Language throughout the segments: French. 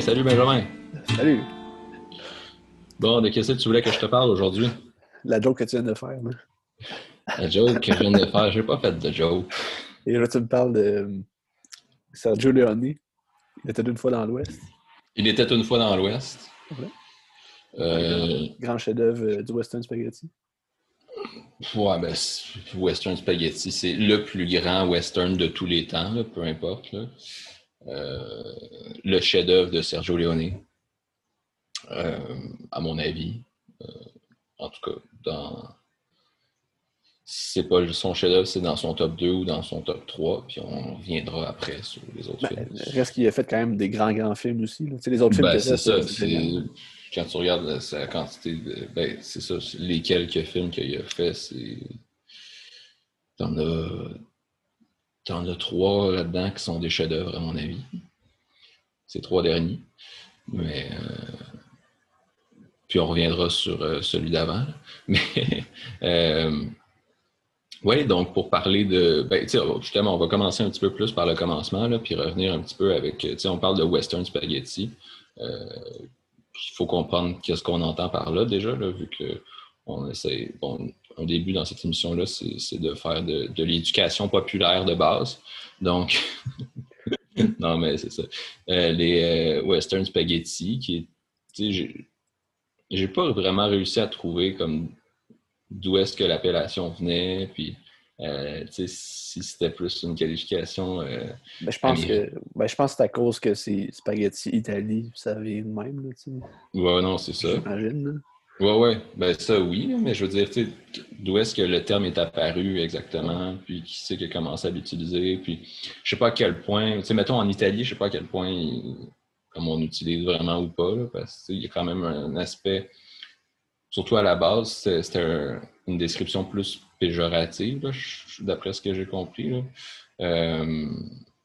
Salut Benjamin. Salut. Bon, de qu'est-ce que tu voulais que je te parle aujourd'hui? La joke que tu viens de faire. La joke que je viens de faire, j'ai pas fait de joke. Et là, tu me parles de Sergio Leone. Il était une fois dans l'Ouest. Il était une fois dans l'Ouest. Ouais. Euh, Grand chef-d'œuvre euh, du Western Spaghetti. ouais, ben, Western Spaghetti, c'est le plus grand western de tous les temps, là, peu importe. là. Euh, le chef-d'œuvre de Sergio Leone, euh, à mon avis. Euh, en tout cas, dans. C'est pas son chef-d'œuvre, c'est dans son top 2 ou dans son top 3, puis on reviendra après sur les autres Ben, films. reste qu'il a fait quand même des grands, grands films aussi. Là. Les autres films Ben, c'est ça. Quand tu regardes la, sa quantité de. Ben, c'est ça. Les quelques films qu'il a fait, c'est. T'en as. T'en as trois là-dedans qui sont des chefs-d'œuvre, à mon avis. Ces trois derniers. Mais. euh, Puis on reviendra sur euh, celui d'avant. Mais. euh, Oui, donc pour parler de. Ben, tu justement, on va commencer un petit peu plus par le commencement, puis revenir un petit peu avec. Tu on parle de Western Spaghetti. Il faut comprendre qu'est-ce qu'on entend par là déjà, vu que on essaie. Bon, un début dans cette émission-là, c'est de faire de, de l'éducation populaire de base. Donc, non, mais c'est ça. Euh, les euh, Western Spaghetti, qui est. Tu sais, j'ai- pas vraiment réussi à trouver comme d'où est-ce que l'appellation venait, puis euh, tu sais, si c'était plus une qualification. Ben, je pense Ami. que ben, je pense que c'est à cause que c'est Spaghetti Italie, ça vient de même, là, tu sais. Ouais, non, c'est ça. J'imagine. Là. Ouais, ouais. Ben, ça, oui, mais je veux dire, tu d'où est-ce que le terme est apparu exactement, puis qui c'est qui a commencé à l'utiliser, puis je sais pas à quel point, tu sais, mettons en Italie, je sais pas à quel point, comme on utilise vraiment ou pas, là, parce que, tu sais, il y a quand même un aspect, surtout à la base, c'était un- une description plus péjorative, d'après ce que j'ai compris, là. Euh,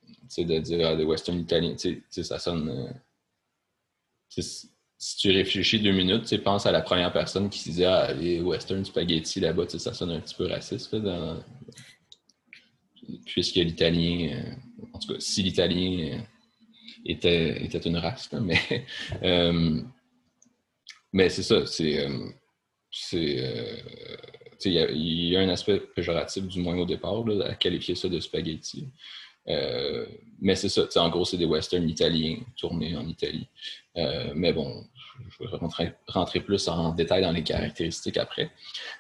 tu sais, de dire ah, des western italiens, ça sonne. euh, si tu réfléchis deux minutes, tu pense à la première personne qui se disait ah, les western spaghetti là-bas, ça sonne un petit peu raciste. dans- Puisque l'italien, euh, en tout cas, si l'italien euh, était, était une race, mais, euh, mais c'est ça, c'est. il y, a- un aspect péjoratif, du moins au départ, là, à qualifier ça de spaghetti. Mais c'est ça, en gros, c'est des westerns italiens tournés en Italie. Mais bon, je vais rentrer, rentrer plus en détail dans les caractéristiques après.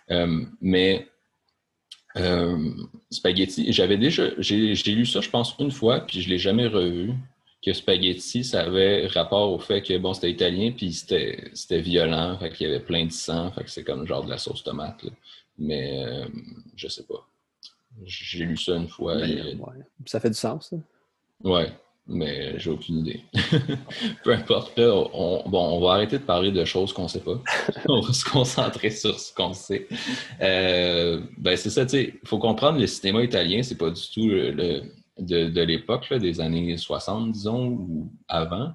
Euh, mais euh, spaghetti, j'avais déjà, j'ai lu ça, je pense, une fois, puis je ne l'ai jamais revu, que spaghetti, ça avait rapport au fait que, bon, c'était italien, puis c'était violent, fait qu'il y avait plein de sang, fait que c'est comme genre de la sauce tomate, là. Mais euh, je sais pas. J'ai lu ça une fois. Ben, ouais. Ça fait du sens, ça. Ouais, mais j'ai aucune idée. Peu importe, on, bon, on va arrêter de parler de choses qu'on sait pas. on va se concentrer sur ce qu'on sait. Euh, ben c'est ça, tu sais, il faut comprendre le cinéma italien, c'est pas du tout le, de, de l'époque, des années 60, disons, ou avant.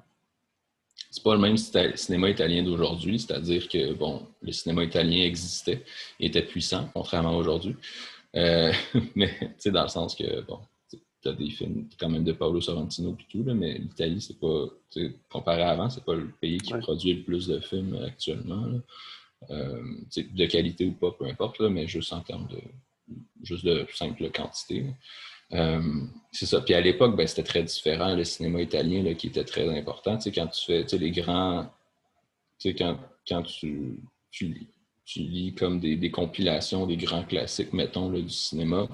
C'est pas le même cinéma italien d'aujourd'hui, c'est-à-dire que, bon, le cinéma italien existait, était puissant, contrairement à aujourd'hui. Euh, mais, tu sais, dans le sens que, bon, tu as des films quand même de Paolo Sorrentino et tout, là, mais l'Italie, c'est pas, comparé à avant, c'est pas le pays qui Ouais. produit le plus de films actuellement. là. Euh, de qualité ou pas, peu importe, là, mais juste en termes de juste de simple quantité. Euh, c'est ça. Puis à l'époque, ben, c'était très différent, le cinéma italien là, qui était très important. Tu sais, quand tu fais tu sais, les grands. Tu sais, quand, quand tu, tu, tu lis comme des, compilations des grands classiques, mettons, là, du cinéma,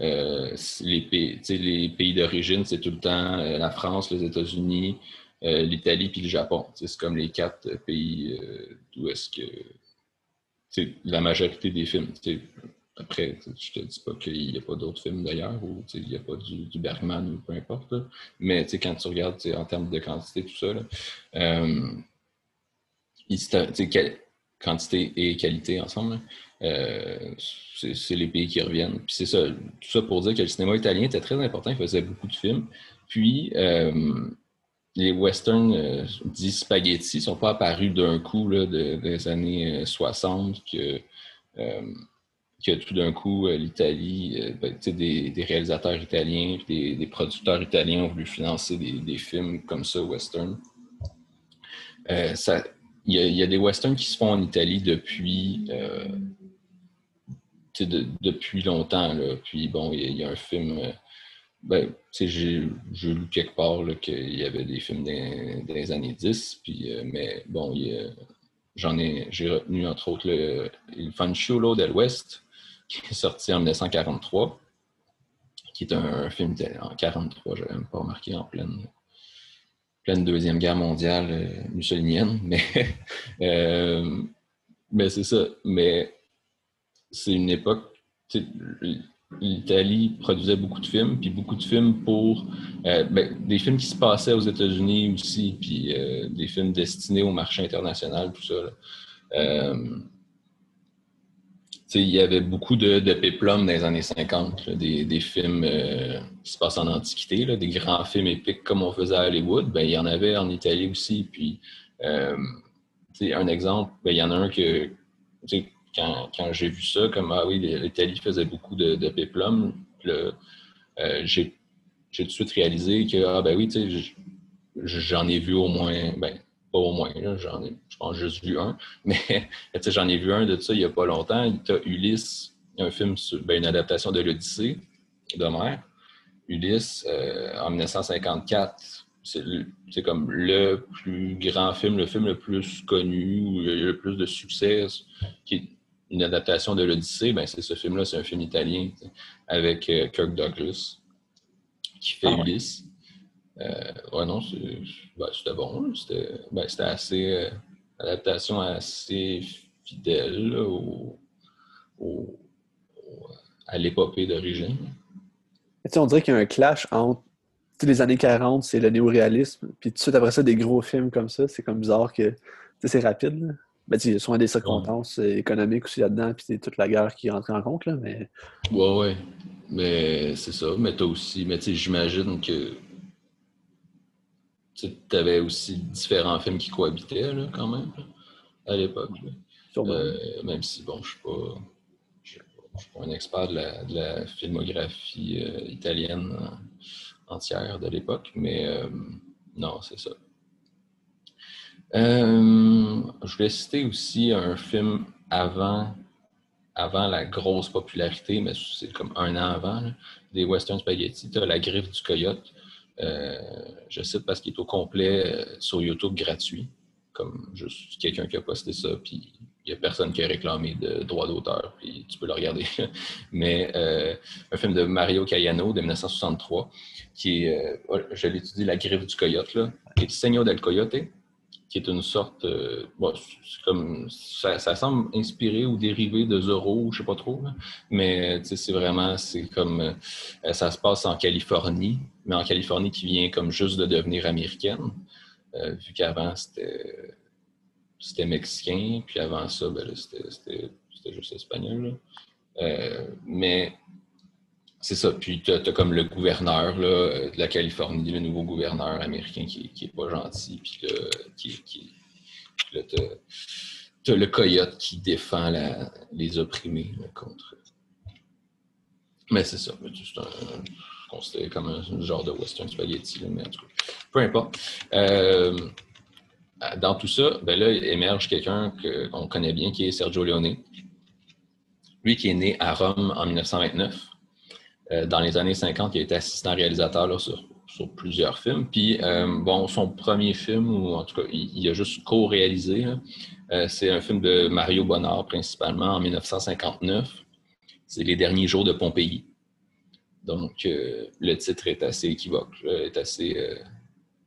euh, les, pays, les pays d'origine, c'est tout le temps euh, la France, les États-Unis, euh, l'Italie puis le Japon. C'est comme les quatre pays d'où est-ce que la majorité des films. Après, tu sais, je te dis pas qu'il n'y a pas d'autres films d'ailleurs ou il n'y a pas du, Bergman ou peu importe. Mais quand tu regardes en termes de quantité, tout ça, quantité et qualité ensemble, là, euh, c'est les pays qui reviennent. Puis c'est ça, tout ça pour dire que le cinéma italien était très important, il faisait beaucoup de films. Puis euh, les westerns euh, dits spaghetti sont pas apparus d'un coup là, de- des années euh, 60 que, euh, que tout d'un coup l'Italie, ben, des, des réalisateurs italiens, des producteurs italiens ont voulu financer des, des films comme ça, western. ça, il y, a, des westerns qui se font en Italie depuis, depuis longtemps. Là. Puis bon, il y, a un film. Ben, j'ai lu quelque part qu'il y avait des films des, années 10, puis, mais bon, j'en ai, j'ai retenu entre autres le Il Fanciullo del West, qui est sorti en 1943, qui est un, film en 1943, je n'avais même pas remarqué, en pleine, pleine Deuxième Guerre mondiale euh, mussolinienne, mais, euh, mais c'est ça. Mais c'est une époque, l'Italie produisait beaucoup de films, puis beaucoup de films pour euh, ben, des films qui se passaient aux États-Unis aussi, puis des films destinés au marché international, tout ça il y avait beaucoup de, de péplum dans les années 50, des, films euh, qui se passent en Antiquité, des grands films épiques comme on faisait à Hollywood. Ben, il y en avait en Italie aussi. Puis, euh, un exemple, ben, il y en a un que, quand, quand j'ai vu ça, comme ah oui, l'Italie faisait beaucoup de, de péplum, euh, j'ai tout de suite réalisé que, ah ben oui, j'en ai vu au moins, ben, au moins, j'en ai, je pense, juste vu un. Mais j'en ai vu un de ça il n'y a pas longtemps. Tu as Ulysse, un film, sur, ben, une adaptation de l'Odyssée d'Homère. Ulysse, euh, en 1954, c'est comme le plus grand film, le film le plus connu, le, plus de succès, qui est une adaptation de l'Odyssée. Ben, c'est ce film-là, c'est un film italien avec euh, Kirk Douglas qui fait ah Ulysse. Ouais, non, ben, c'était bon. Ben, c'était assez. Euh, adaptation assez fidèle au, à l'épopée d'origine. On dirait qu'il y a un clash entre les années 40, c'est le néoréalisme, puis tout de suite après ça, des gros films comme ça. C'est comme bizarre que c'est rapide. Ben, il y a souvent des circonstances économiques aussi là-dedans, puis c'est toute la guerre qui rentre en compte. Là, mais... Ouais, ouais. Mais c'est ça. Mais t'as aussi. Mais j'imagine que tu avais aussi différents films qui cohabitaient là, quand même à l'époque. Euh, même si, bon, je ne suis, pas un expert de la, filmographie euh, italienne entière de l'époque, mais euh, non, c'est ça. je vais citer aussi un film avant, avant la grosse popularité, mais c'est comme un an avant, des Western Spaghetti. Tu as La Griffe du Coyote euh, je cite parce qu'il est au complet euh, sur YouTube gratuit, comme juste quelqu'un qui a posté ça, puis il n'y a personne qui a réclamé de droit d'auteur, puis tu peux le regarder. Mais euh, un film de Mario Cayano de 1963, qui est, je l'étudie, La griffe du coyote, là, est Señor del Coyote, qui est une sorte, euh, comme, ça, semble inspiré ou dérivé de Zorro, je sais pas trop, mais c'est vraiment, c'est comme, euh, ça se passe en Californie, mais en Californie qui vient comme juste de devenir américaine, euh, vu qu'avant c'était mexicain, puis avant ça, ben, c'était juste espagnol. mais c'est ça. Puis tu as, comme le gouverneur là, de la Californie, le nouveau gouverneur américain qui, qui est pas gentil. Puis qui, qui, là, tu as, le coyote qui défend les opprimés contre. Mais c'est ça. C'est un, considéré comme un, genre de western spaghetti, mais en tout cas, peu importe. Euh, dans tout ça, ben là, émerge quelqu'un qu'on connaît bien qui est Sergio Leone. Lui qui est né à Rome en 1929. Euh, dans les années 50, il a été assistant réalisateur sur, plusieurs films. Puis, euh, bon, son premier film, ou en tout cas, il, a juste co-réalisé, euh, c'est un film de Mario Bonnard, principalement, en 1959. C'est Les derniers jours de Pompéi. Donc, le titre est assez équivoque, est assez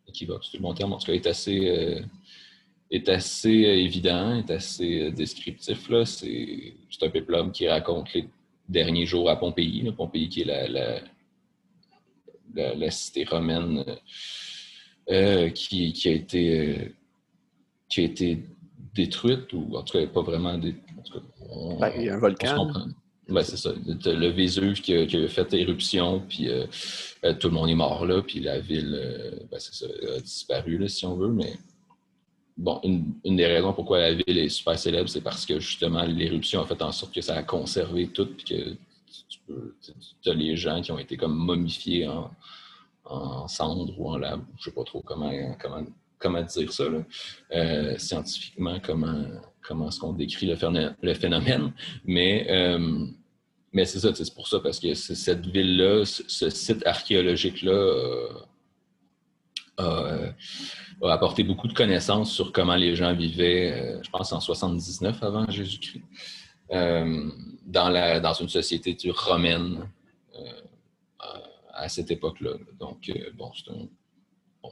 équivoque, c'est le bon terme, en tout cas, est assez est assez évident, est assez descriptif. C'est un péplum qui raconte les derniers jours à Pompéi. Pompéi qui est la, la, cité romaine euh, qui, a été, euh, qui a été détruite, ou en tout cas pas vraiment détruite. Ben, il y a un volcan. Ben, c'est ça. Le Vésuve qui a, fait éruption, puis euh, tout le monde est mort là, puis la ville ben, ça, a disparu, là, si on veut, mais bon, une, des raisons pourquoi la ville est super célèbre, c'est parce que justement l'éruption a fait en sorte que ça a conservé tout, puis que tu, as les gens qui ont été comme momifiés en, cendres ou en lave, je sais pas trop comment, comment comment dire ça, là, scientifiquement, comment, comment est-ce qu'on décrit le, phénomène. Mais, mais c'est ça, c'est pour ça, parce que cette ville-là, ce site archéologique-là a, apporté beaucoup de connaissances sur comment les gens vivaient, je pense en 79 avant Jésus-Christ. dans, la, dans une société romaine à cette époque-là. Donc, euh, bon, c'est un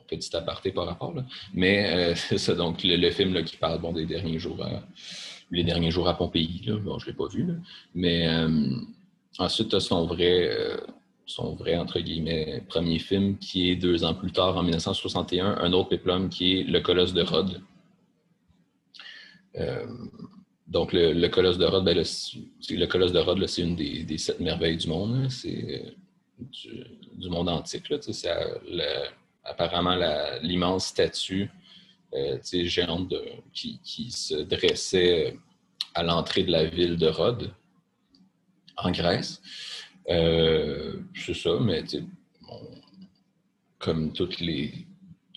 petit aparté par rapport. Là. Mais euh, c'est ça, donc le, film qui parle des derniers jours à, les derniers jours à Pompéi. Bon, je ne l'ai pas vu. Mais euh, ensuite, son vrai, son vrai, entre guillemets, premier film qui est deux ans plus tard, en 1961, un autre péplum qui est Le Colosse de Rhodes. donc, le, Colosse de Rhodes, ben, le, Colosse de Rhodes, c'est une des, des, sept merveilles du monde. C'est du, monde antique. C'est apparemment l'immense statue euh, géante qui, se dressait à l'entrée de la ville de Rhodes, en Grèce. Euh, c'est ça, mais comme toutes les,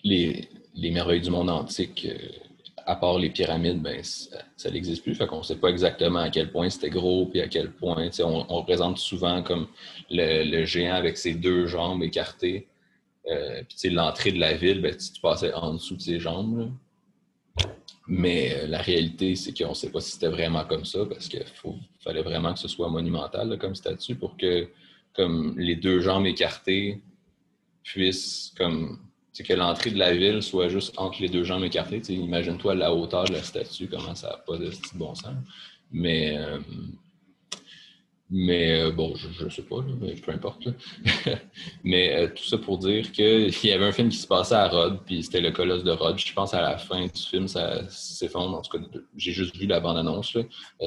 les, merveilles du monde antique, euh, à part les pyramides, ben, ça n'existe plus. Fait qu'on ne sait pas exactement à quel point c'était gros, puis à quel point. On, représente souvent comme le, géant avec ses deux jambes écartées. Euh, l'entrée de la ville, ben, tu passais en dessous de ses jambes. Mais euh, la réalité, c'est qu'on ne sait pas si c'était vraiment comme ça, parce qu'il fallait vraiment que ce soit monumental comme statut pour que comme les deux jambes écartées puissent comme c'est que l'entrée de la ville soit juste entre les deux jambes écartées. Imagine-toi la hauteur de la statue, comment ça n'a pas de bon sens. Mais, euh, mais euh, bon, je ne sais pas, mais peu importe. mais euh, tout ça pour dire qu'il y avait un film qui se passait à Rhodes, puis c'était le Colosse de Rhodes. Je pense à la fin du film, ça s'effondre. En tout cas, j'ai juste vu la bande-annonce.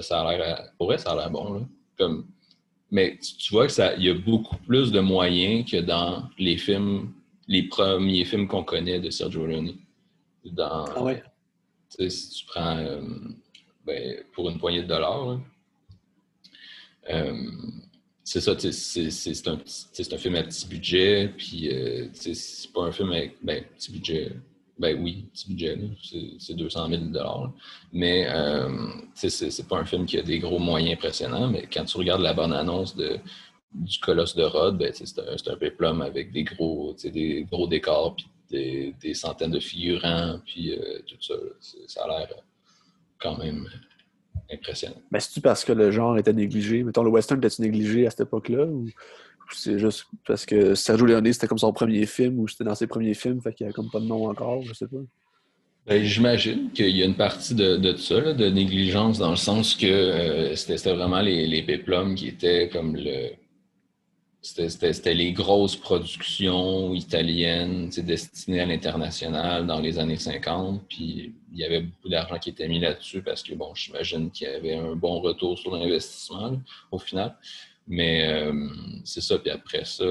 Ça a l'air. Pour vrai, ça a l'air bon. Comme... Mais tu vois qu'il y a beaucoup plus de moyens que dans les films les premiers films qu'on connaît de Sergio Leone. Dans, ah ouais. Si tu prends euh, ben, pour une poignée de dollars, euh, c'est ça, c'est un, un, film à petit budget, puis euh, c'est pas un film avec ben, petit budget. Ben oui, petit budget, c'est 200 000 dollars. Mais euh, c'est pas un film qui a des gros moyens impressionnants, mais quand tu regardes la bonne annonce de du colosse de Rhodes, ben, c'est un, un péplum avec des gros, des gros décors, puis des, centaines de figurants, puis euh, tout ça. Ça a l'air quand même impressionnant. Mais c'est-tu parce que le genre était négligé? Mettons, le western était-tu négligé à cette époque-là? Ou c'est juste parce que Sergio Leone, c'était comme son premier film, ou c'était dans ses premiers films, fait qu'il n'y a comme pas de nom encore, je sais pas. Ben, J'imagine qu'il y a une partie de, de ça, de négligence, dans le sens que euh, c'était vraiment les, les péplums qui étaient comme le, c'était les grosses productions italiennes destinées à l'international dans les années 50. Puis il y avait beaucoup d'argent qui était mis là-dessus parce que, bon, j'imagine qu'il y avait un bon retour sur l'investissement au final. Mais euh, c'est ça. Puis après ça,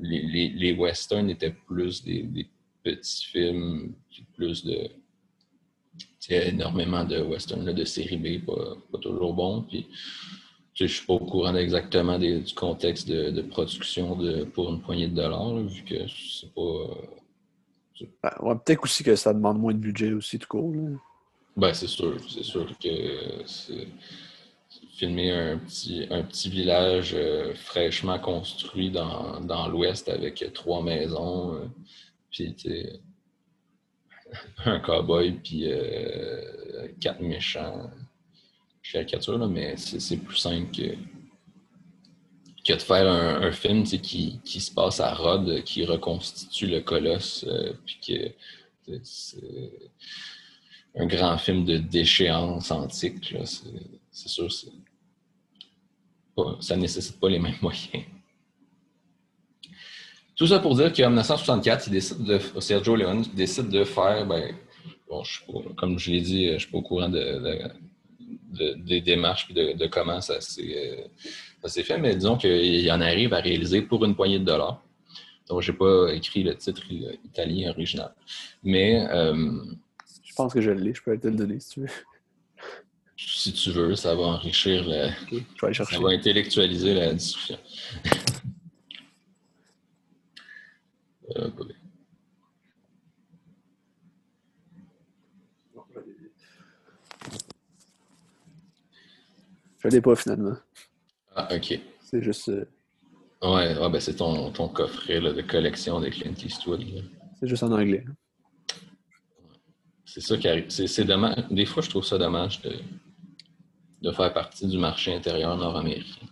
les, westerns étaient plus des, petits films, plus de. Énormément de westerns de série B, pas, pas toujours bons. Puis je ne suis pas au courant exactement du contexte de, production de, pour une poignée de dollars, vu que c'est pas. Euh, ben, peut-être aussi que ça demande moins de budget aussi, tout court. Ben, c'est sûr. C'est sûr que filmer un petit, un petit village euh, fraîchement construit dans, dans l'ouest avec trois maisons, euh, puis un cowboy, puis quatre méchants caricature, là, mais c'est plus simple que, que de faire un, film qui, qui, se passe à Rhodes, qui reconstitue le colosse, euh, puis que c'est un grand film de déchéance antique. C'est sûr, pas, ça ne nécessite pas les mêmes moyens. Tout ça pour dire qu'en 1964, il décide de, Sergio Leone décide de faire, ben, bon, je comme je l'ai dit, je ne suis pas au courant de des démarches et de, comment euh, ça s'est fait, mais disons qu'il en arrive à réaliser pour une poignée de dollars. Donc, je n'ai pas écrit le titre italien original. Mais. Euh, je pense que je l'ai, je peux te le donner si tu veux. Si tu veux, ça va enrichir la. ça va intellectualiser la discussion. Euh, je l'ai pas finalement. Ah, ok. C'est juste. euh, Ouais, ouais, ben c'est ton, ton coffret là, de collection de Clint Eastwood. c'est juste en anglais. C'est ça qui arrive. C'est c'est dommage. Des fois, je trouve ça dommage de, de faire partie du marché intérieur nord-américain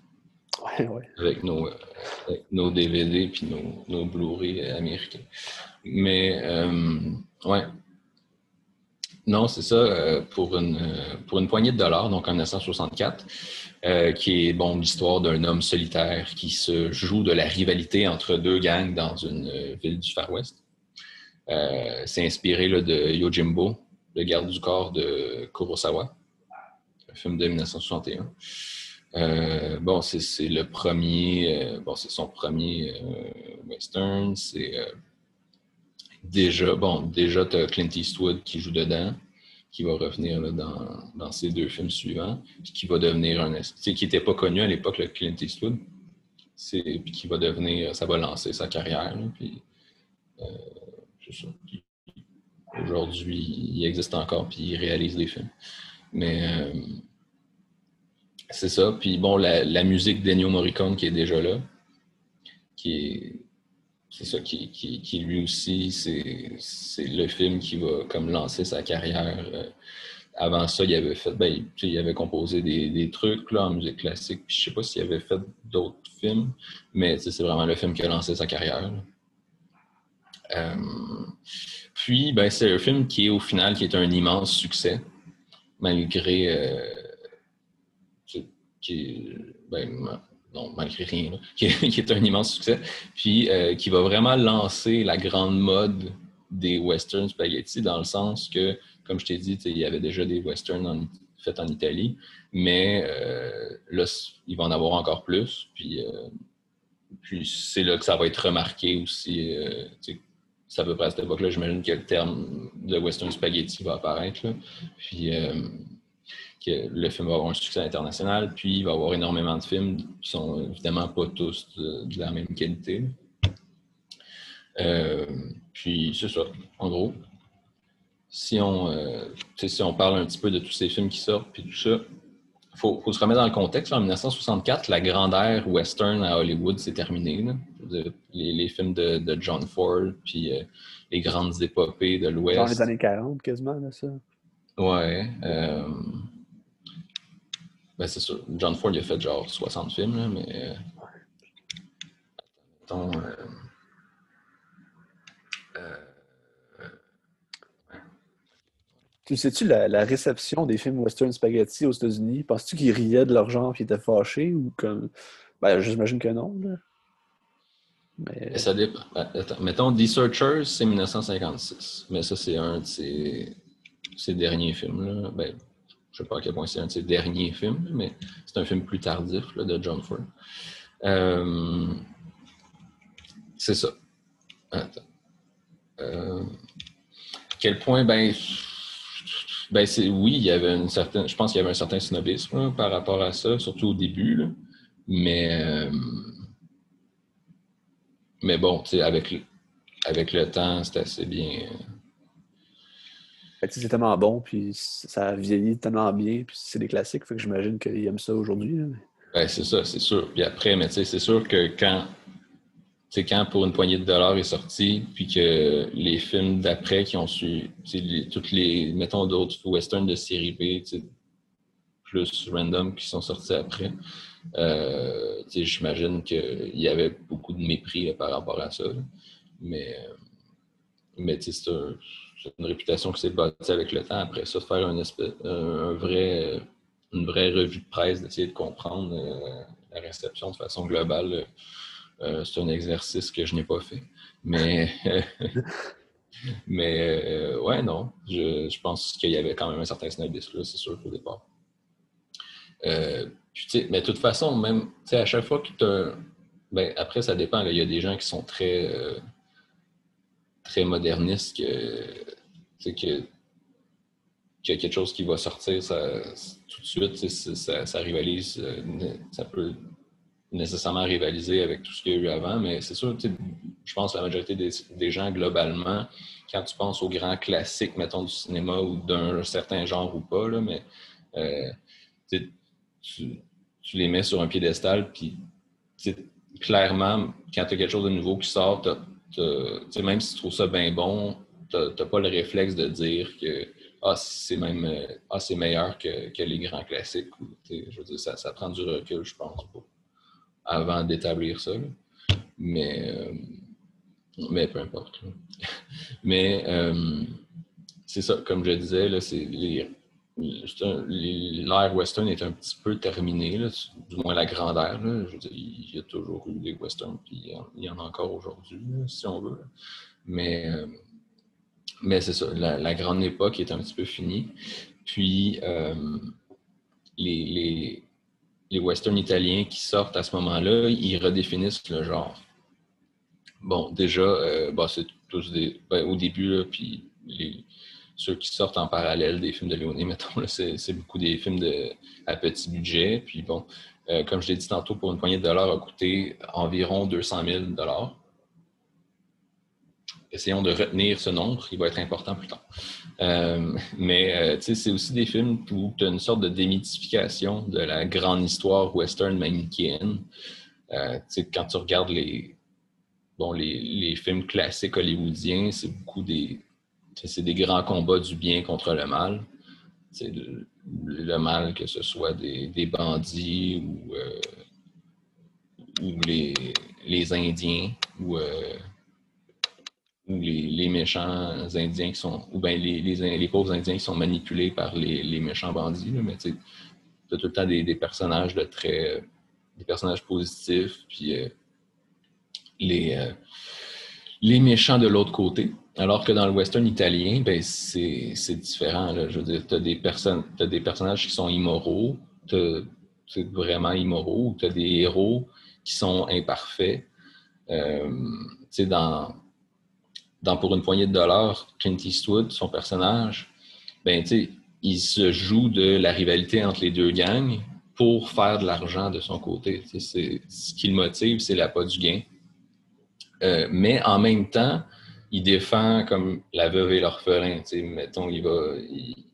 Ouais, ouais. avec nos, euh, avec nos DVD puis nos, nos Blu-ray américains. Mais, euh, ouais. Non, c'est ça, euh, pour, une, euh, pour une poignée de dollars, donc en 1964, euh, qui est bon l'histoire d'un homme solitaire qui se joue de la rivalité entre deux gangs dans une ville du Far West. C'est inspiré là, de Yojimbo, le garde du corps de Kurosawa, un film de 1961. Euh, bon, c'est le premier, bon, c'est son premier western. C'est déjà, bon, déjà, tu as Clint Eastwood qui joue dedans, qui va revenir dans, dans ses deux films suivants, puis qui va devenir un. Tu qui n'était pas connu à l'époque, le Clint Eastwood. Puis qui va devenir, ça va lancer sa carrière. là, puis, euh, Aujourd'hui, il existe encore, puis il réalise des films. Mais. euh, c'est ça. Puis bon, la, musique d'Ennio Morricone qui est déjà là, qui. C'est ça, qui, lui aussi, c'est le film qui va comme lancer sa carrière. Euh, Avant ça, il avait fait, ben, il- avait composé des, trucs là, en musique classique. Puis je sais pas s'il avait fait d'autres films, mais c'est vraiment le film qui a lancé sa carrière. Euh, puis, ben, c'est un film qui est au final qui est un immense succès, malgré euh, qui, ben, malgré rien, là, qui, est, un immense succès, puis euh, qui va vraiment lancer la grande mode des western spaghetti dans le sens que, comme je t'ai dit, il y avait déjà des westerns faits en Italie, mais euh, là, il va en avoir encore plus, puis, euh, puis c'est là que ça va être remarqué aussi. c'est à peu près à cette époque-là, j'imagine que le terme de western spaghetti va apparaître. là. Puis que le film va avoir un succès international, puis il va y avoir énormément de films qui sont évidemment pas tous de, de la même qualité. Euh, puis c'est ça, en gros. Si on, euh, si on parle un petit peu de tous ces films qui sortent, puis tout ça, il faut, faut se remettre dans le contexte. En 1964, la grande ère western à Hollywood s'est terminée. Les, les films de, de John Ford, puis euh, les grandes épopées de l'Ouest. Genre les années 40, quasiment, là, ça. Ouais. euh, Ben, c'est sûr. John Ford, il a fait genre 60 films, là, mais. euh, mettons, euh, Tu sais-tu la, la réception des films western spaghetti aux États-Unis? Penses-tu qu'ils riaient de leur genre et étaient fâchés ou comme. Ben, j'imagine que non, là. Mais. ça dépend. Attends, mettons, The Searchers, c'est 1956. Mais ça, c'est un de ses, ses derniers films. Là. Ben, je sais pas à quel point c'est un de ses derniers films, mais c'est un film plus tardif de John Ford. Euh, c'est ça. Attends. Euh, à quel point, ben, ben c'est, oui, il y avait une certaine, je pense qu'il y avait un certain snobisme par rapport à ça, surtout au début, euh, mais bon, avec, avec le temps, c'est assez bien. C'est tellement bon, puis ça a vieilli tellement bien, puis c'est des classiques, fait que j'imagine qu'ils aiment ça aujourd'hui. Ben, c'est ça, c'est sûr. Puis après, mais c'est sûr que quand, quand pour une poignée de dollars est sorti, puis que les films d'après qui ont su, toutes les, mettons d'autres westerns de série B, plus random qui sont sortis après, euh, j'imagine qu'il y avait beaucoup de mépris par rapport à ça. Mais, euh, mais c'est un- une réputation qui s'est bâtie avec le temps. Après ça, de faire un vrai, une vraie revue de presse, d'essayer de comprendre euh, la réception de façon globale, euh, c'est un exercice que je n'ai pas fait. Mais, mais euh, ouais, non, je, je pense qu'il y avait quand même un certain snobisme, c'est sûr, au départ. Puis, mais de toute façon, même, à chaque fois que tu. Ben, après, ça dépend. Il y a des gens qui sont très, très que, qu'il y a quelque chose qui va sortir tout de suite, ça, rivalise, euh, ça peut nécessairement rivaliser avec tout ce qu'il y a eu avant, mais c'est sûr, je pense que la majorité des, gens, globalement, quand tu penses aux grands classiques, mettons, du cinéma ou d'un certain genre ou pas, là, mais euh, tu les mets sur un piédestal, puis clairement, quand tu as quelque chose de nouveau qui sort, même si tu trouves ça bien bon, n'as pas le réflexe de dire que ah, c'est même euh, ah, c'est meilleur que, que, les grands classiques. je veux dire, ça, ça, prend du recul, je pense, avant d'établir ça. Mais, euh, mais peu importe. mais euh, c'est ça, comme je disais, c'est l'ère western est un petit peu terminé, du moins la grandeur. il y a toujours eu des westerns, puis il y en a encore aujourd'hui, si on veut. Mais, mais c'est ça, la, grande époque est un petit peu finie. Puis euh, les, les, westerns italiens qui sortent à ce moment-là, ils redéfinissent le genre. Bon, déjà, euh, bah, c'est tous des. Ben, au début, puis les, ceux qui sortent en parallèle des films de Léoné, mettons, c'est beaucoup des films de, à petit budget. Puis bon, euh, comme je l'ai dit tantôt, pour une poignée de dollars, a coûté environ 200 000 dollars. Essayons de retenir ce nombre, il va être important plus tard. Euh, mais euh, c'est aussi des films où tu as une sorte de démythification de la grande histoire western manichéenne. quand tu regardes les, bon, les, les films classiques hollywoodiens, c'est beaucoup des, des grands combats du bien contre le mal. Le, mal, que ce soit des, bandits ou, euh, les, Indiens ou, euh, les, méchants Indiens qui sont, ou bien les, pauvres Indiens qui sont manipulés par les, méchants bandits. mais tu as tout le temps des, personnages de très. des personnages positifs, puis euh, les, les méchants de l'autre côté. Alors que dans le western italien, ben, c'est différent. Je veux dire, tu as, des personnages qui sont immoraux, c'est vraiment immoraux, tu as des héros qui sont imparfaits. Euh, dans, dans Pour une poignée de dollars, Clint Eastwood, son personnage, ben, il se joue de la rivalité entre les deux gangs pour faire de l'argent de son côté. Ce qui le motive, c'est la pas du gain. Euh, mais en même temps, il défend comme la veuve et l'orphelin. Mettons, il va.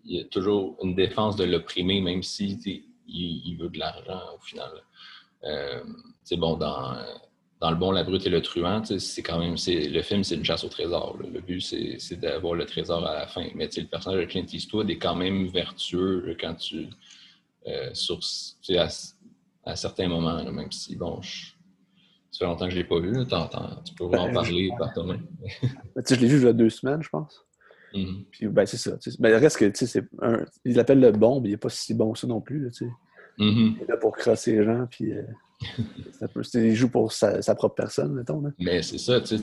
Il, a toujours une défense de l'opprimer, même si il, veut de l'argent au final. c'est euh, bon, dans, dans Le Bon, la Brute et le Truand, c'est quand même. Le film, c'est une chasse au trésor. Le but, c'est d'avoir le trésor à la fin. Mais le personnage de Clint Eastwood est quand même vertueux quand tu. Euh, sur, à, à, certains moments, même si, bon, ça fait longtemps que je ne l'ai pas vu. tu peux en ben, parler par toi-même. je l'ai vu il y a deux semaines, je pense. Mm-hmm. Puis, ben, c'est ça. Ben, reste que, sais, un... il l'appelle le bon, mais il n'est pas si bon que ça non plus. sais. Mm-hmm. Il est là pour crosser les gens, puis euh, ça peut... il joue pour sa, propre personne, mettons. Mais c'est ça, tu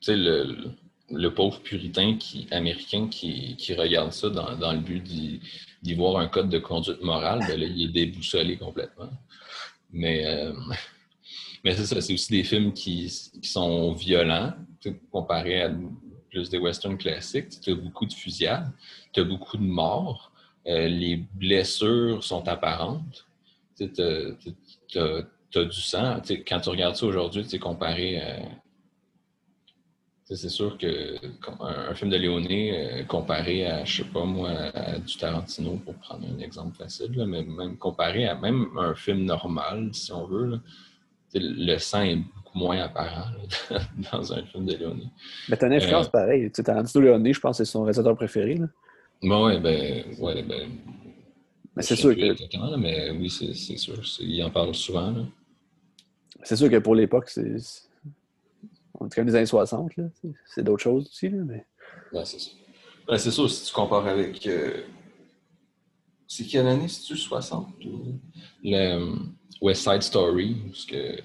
sais, le, pauvre puritain qui, américain qui, qui regarde ça dans, dans le but d'y voir un code de conduite morale, ben là, il est déboussolé complètement. Mais, euh, mais c'est ça, c'est aussi des films qui, sont violents, comparé à plus des westerns classiques. Tu as beaucoup de fusillades, tu as beaucoup de morts, euh, les blessures sont apparentes. Tu as, du sang. quand tu regardes ça aujourd'hui, comparé à c'est sûr que un, film de Léoné euh, comparé à, je sais pas moi, à, du Tarantino, pour prendre un exemple facile, mais même comparé à même un film normal, si on veut, le sang est beaucoup moins apparent dans un film de Léoné. Mais t'as une influence euh, pareille. Tarantino Léoné, je pense que c'est son réalisateur préféré. Là. Bon, ouais, ben, ouais, ben. Mais c'est sûr que. mais oui, c'est sûr. Il en parle souvent. C'est sûr que pour l'époque, c'est en tout cas, les années 60, c'est d'autres choses aussi. Là, mais... c'est ça. Ben, c'est sûr, si tu compares avec. Euh, c'est quelle année, si tu 60 Le euh, West Side Story, parce que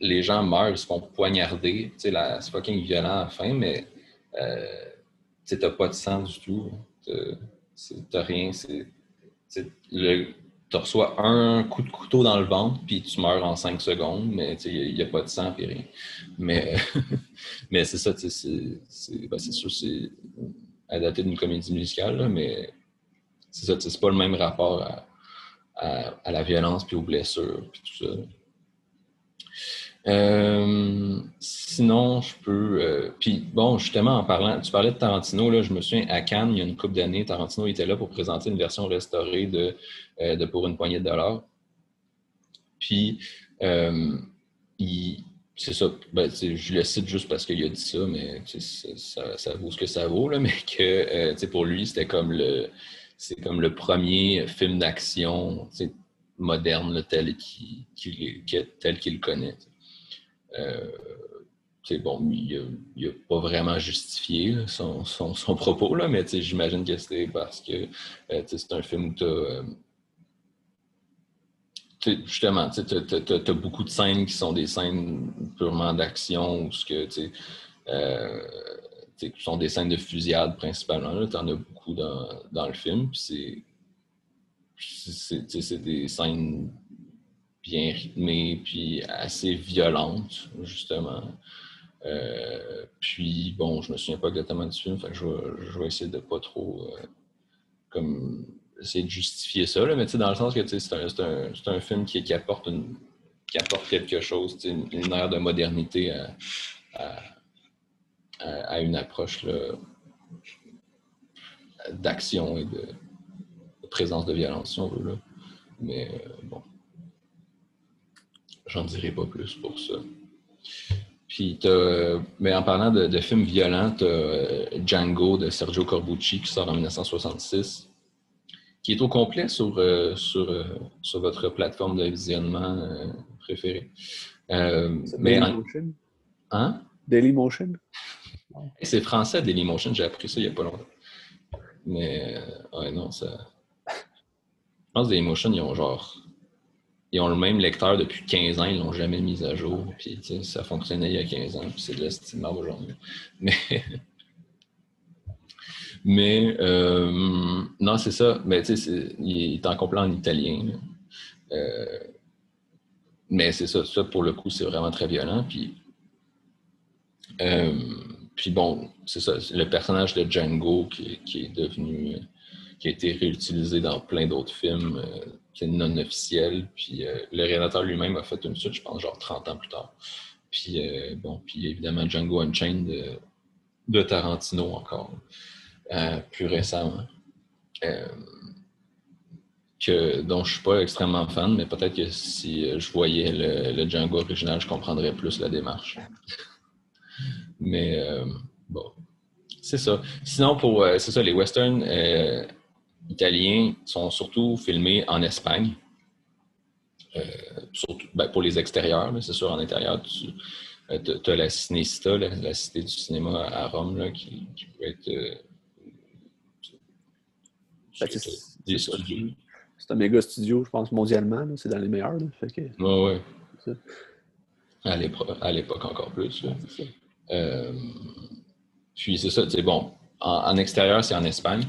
les gens meurent, ils se font poignarder. C'est fucking violent à la fin, mais euh, tu n'as pas de sang du tout. T'as rien. Tu reçois un coup de couteau dans le ventre, puis tu meurs en cinq secondes, mais il n'y a, pas de sang et rien. Mais, mais c'est ça, c'est ben, sûr, c'est adapté d'une comédie musicale, mais c'est ça, c'est pas le même rapport à, à, la violence, puis aux blessures, puis tout ça. Euh, sinon, je peux. Euh, puis, bon, justement, en parlant, tu parlais de Tarantino, là, je me souviens, à Cannes, il y a une couple d'années, Tarantino était là pour présenter une version restaurée de, euh, de Pour une poignée de dollars. Puis, c'est ça, ben, je le cite juste parce qu'il a dit ça, mais ça, vaut ce que ça vaut, là, mais que pour lui, c'était comme le c'est comme le premier film d'action moderne tel qu'il le connaît. C'est bon, il n'a pas vraiment justifié son, propos, là, mais j'imagine que c'était parce que euh, c'est un film où tu as. justement, tu as, beaucoup de scènes qui sont des scènes purement d'action ou ce que euh, qui sont des scènes de fusillade principalement. Tu en as beaucoup dans, dans le film. C'est des scènes bien rythmées puis assez violentes, justement. Euh, puis, bon, je me souviens pas exactement du film, fait je, vais, essayer de pas trop euh, comme essayer de justifier ça, là, mais dans le sens que c'est un, un, un, film qui, qui, apporte une, qui apporte quelque chose, une, une ère de modernité à, à, une approche d'action et de, présence de violence, si on veut. Là. Mais euh, bon, j'en dirai pas plus pour ça. Puis, mais en parlant de, films violents, tu euh, Django de Sergio Corbucci qui sort en 1966, qui est au complet sur, euh, sur, sur votre plateforme de visionnement préférée. mais Dailymotion? Hein? Dailymotion? C'est français, Dailymotion, j'ai appris ça il n'y a pas longtemps. Mais, euh, ouais, non, ça. Je pense que Dailymotion, ils ont genre. Ils ont le même lecteur depuis 15 ans, ils ne l'ont jamais mis à jour. Puis, ça fonctionnait il y a 15 ans, c'est de l'estimable aujourd'hui. Mais. Mais, euh, non, c'est ça. Mais, tu sais, il est en complet en italien. Euh, mais c'est ça, ça, pour le coup, c'est vraiment très violent. Puis, euh, puis bon, c'est ça, le personnage de Django qui, est devenu, qui a été réutilisé dans plein d'autres films, euh, qui est non officiel. Puis euh, le réalisateur lui-même a fait une suite, je pense, genre 30 ans plus tard. Puis euh, bon, puis évidemment Django Unchained de, Tarantino encore, plus récemment. Que, dont je ne suis pas extrêmement fan, mais peut-être que si je voyais le, Django original, je comprendrais plus la démarche. Mais euh, bon, c'est ça. Sinon, pour euh, c'est ça, les westerns euh, italiens sont surtout filmés en Espagne. surtout ben, pour les extérieurs, mais c'est sûr, en intérieur, tu as la Cinecita, la, cité du cinéma à Rome, là, qui, peut être. Ben, c'est un méga studio, je pense, mondialement. C'est dans les meilleurs. Là, fait ouais, À l'époque encore plus. Euh, puis c'est ça, c'est bon. En, extérieur, c'est en Espagne.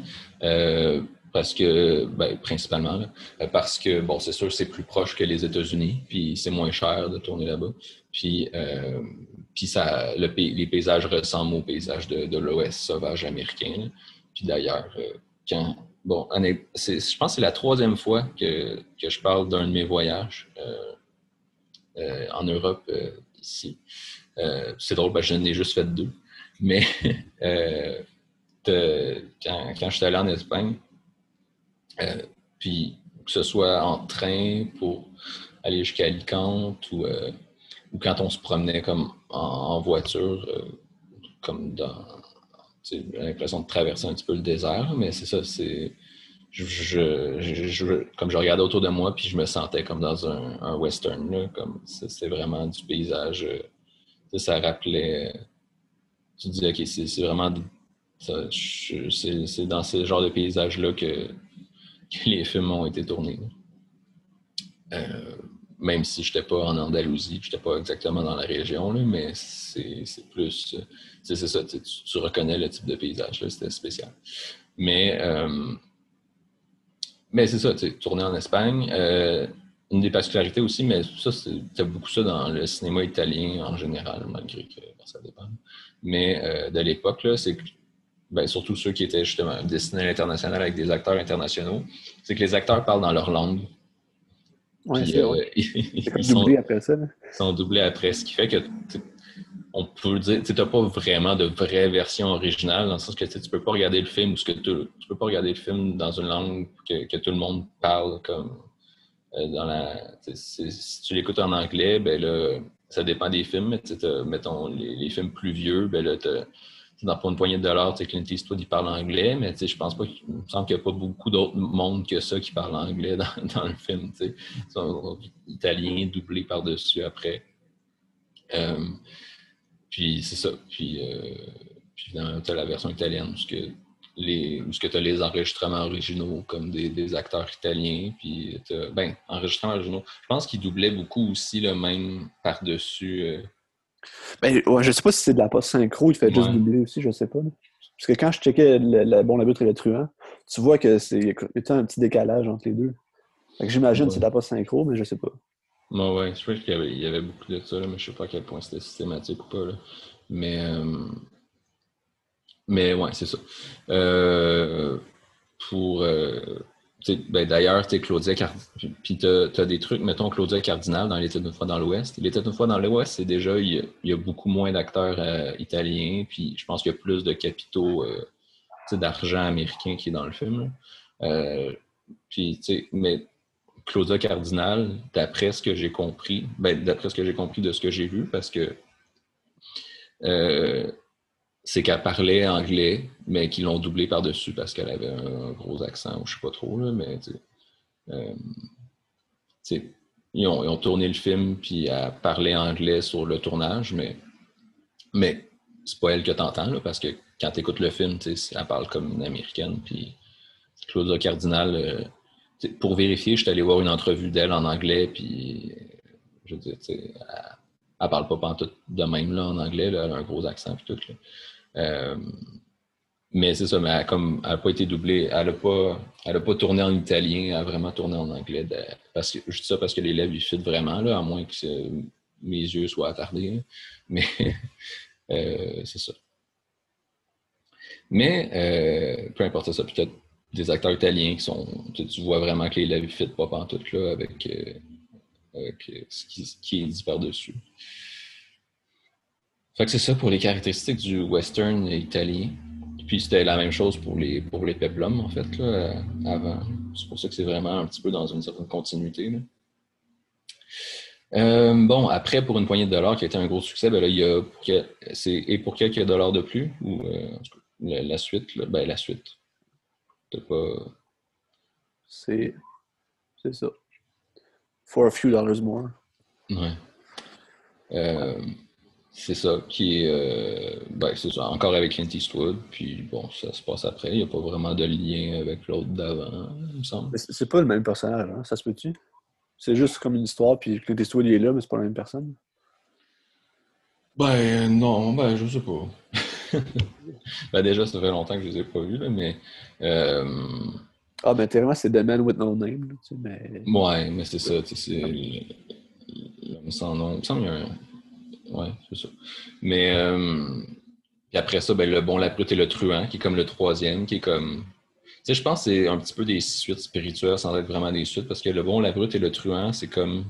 Euh, parce que, ben, principalement, euh, parce que, bon, c'est sûr, c'est plus proche que les États-Unis, puis c'est moins cher de tourner là-bas. Puis, puis ça, le, les paysages ressemblent aux paysages de, l'Ouest sauvage américain. Puis d'ailleurs, quand, bon, je pense que c'est la troisième fois que, que je parle d'un de mes voyages en Europe ici. Euh, c'est drôle, parce que j'en ai juste fait deux. Mais euh, quand, quand je suis allé en Espagne, euh, puis que ce soit en train pour aller jusqu'à Alicante ou, ou quand on se promenait comme en, voiture, comme dans. J'ai l'impression de traverser un petit peu le désert, mais c'est ça, c'est. Je, comme je regardais autour de moi, puis je me sentais comme dans un, western, comme c'est vraiment du paysage ça rappelait. Tu disais, OK, c'est vraiment. C'est dans ce genre de paysage-là que, les films ont été tournés. Euh, même si je n'étais pas en Andalousie, je n'étais pas exactement dans la région, là, mais c'est plus. C'est ça, tu, reconnais le type de paysage, c'était spécial. Mais, euh, mais c'est ça, tourner en Espagne. Euh, une des particularités aussi, mais ça, c'est beaucoup ça dans le cinéma italien en général, malgré que ça dépend. Mais de l'époque, c'est que, ben, surtout ceux qui étaient justement destinés à l'international avec des acteurs internationaux, c'est que les acteurs parlent dans leur langue. Oui, c'est euh, ils, sont, doublés après ça. Ils sont doublés après, ce qui fait que on peut dire, tu n'as pas vraiment de vraie version originale, dans le sens que tu peux pas regarder le film ou ce que tu, tu peux pas regarder le film dans une langue que, tout le monde parle comme euh, dans la. Si tu l'écoutes en anglais, ben là, ça dépend des films, mais mettons les, films plus vieux, ben là, dans pour une poignée de dollars, Clint Eastwood il parle anglais, mais je pense pas qu'il me semble qu'il n'y a pas beaucoup d'autres mondes que ça qui parlent anglais dans, le film. Ils sont italiens doublés par-dessus après. Euh, puis c'est ça. Puis, euh, tu as la version italienne où, que les, où tu as les enregistrements originaux comme des, acteurs italiens. Puis ben, enregistrements originaux. Je pense qu'ils doublaient beaucoup aussi le même par-dessus. Euh. Ben, ouais, je sais pas si c'est de la post-synchro, il fait juste doubler aussi, je sais pas. Parce que quand je checkais le, bon, la butte et le truand, tu vois que c'est y a un petit décalage entre les deux. j'imagine que c'est de la post-synchro, mais je sais pas. Moi, ouais, je qu'il y, avait beaucoup de ça, mais je sais pas à quel point c'était systématique ou pas. Mais, euh, mais ouais, c'est ça. Euh, pour. Euh, ben, D'ailleurs, Claudia. Puis tu as, des trucs, mettons Claudia Cardinal dans l'État d'une fois dans l'Ouest. L'État d'une fois dans l'Ouest, c'est déjà, il y, a, beaucoup moins d'acteurs italiens. Puis je pense qu'il y a plus de capitaux d'argent américain qui est dans le film. puis, tu sais, mais Claudia Cardinal, d'après ce que j'ai compris, ben, d'après ce que j'ai compris de ce que j'ai vu, parce que euh, c'est qu'elle parlait anglais, mais qu'ils l'ont doublé par-dessus parce qu'elle avait un, gros accent, ou je sais pas trop, mais euh, ils, ont, tourné le film, puis elle parlait anglais sur le tournage, mais, mais c'est pas elle que tu entends, parce que quand tu écoutes le film, elle parle comme une américaine, puis Claudia Cardinal. Euh, pour vérifier, je suis allé voir une entrevue d'elle en anglais, puis je veux dire, elle, elle parle pas tout de même là, en anglais, elle a un gros accent et tout. Euh, mais c'est ça, mais elle n'a pas été doublée, elle n'a pas, pas tourné en italien, elle a vraiment tourné en anglais. parce que, dis ça parce que les lèvres lui fit vraiment, là, à moins que mes yeux soient attardés. Mais euh, c'est ça. Mais euh, peu importe ça, peut-être des acteurs italiens qui sont. Tu, vois vraiment que ne fit pas tout là avec, euh, euh, ce, qui, est dit par-dessus. Fait que c'est ça pour les caractéristiques du western italien. Puis c'était la même chose pour les, pour les peplums, en fait, là, avant. C'est pour ça que c'est vraiment un petit peu dans une certaine continuité. Euh, bon, après, pour une poignée de dollars qui a été un gros succès, ben là, il y a c'est et pour quelques dollars de plus, ou la, suite, ben, la suite, pas. C'est. C'est ça. For a few dollars more. Ouais. Euh, c'est ça qui est. Euh, ben, c'est ça, encore avec Clint Eastwood. Puis bon, ça se passe après. Il n'y a pas vraiment de lien avec l'autre d'avant, il me semble. C'est pas le même personnage, hein? ça se peut-tu? C'est juste comme une histoire, puis Clint Eastwood il est là, mais c'est pas la même personne? Ben non, ben je sais pas. ben déjà, ça fait longtemps que je les ai pas vus, là, mais. Euh... Ah, ben tellement c'est The Man with No Name. tu sais, mais... Ouais, mais c'est ça, tu sais, l'homme sans nom. Il me semble qu'il y a un. Ouais, c'est ça. Mais. Euh... Puis après ça, ben, le bon, la brute et le truand, qui est comme le troisième, qui est comme. Tu sais, je pense que c'est un petit peu des suites spirituelles sans être vraiment des suites, parce que le bon, la brute et le truand, c'est comme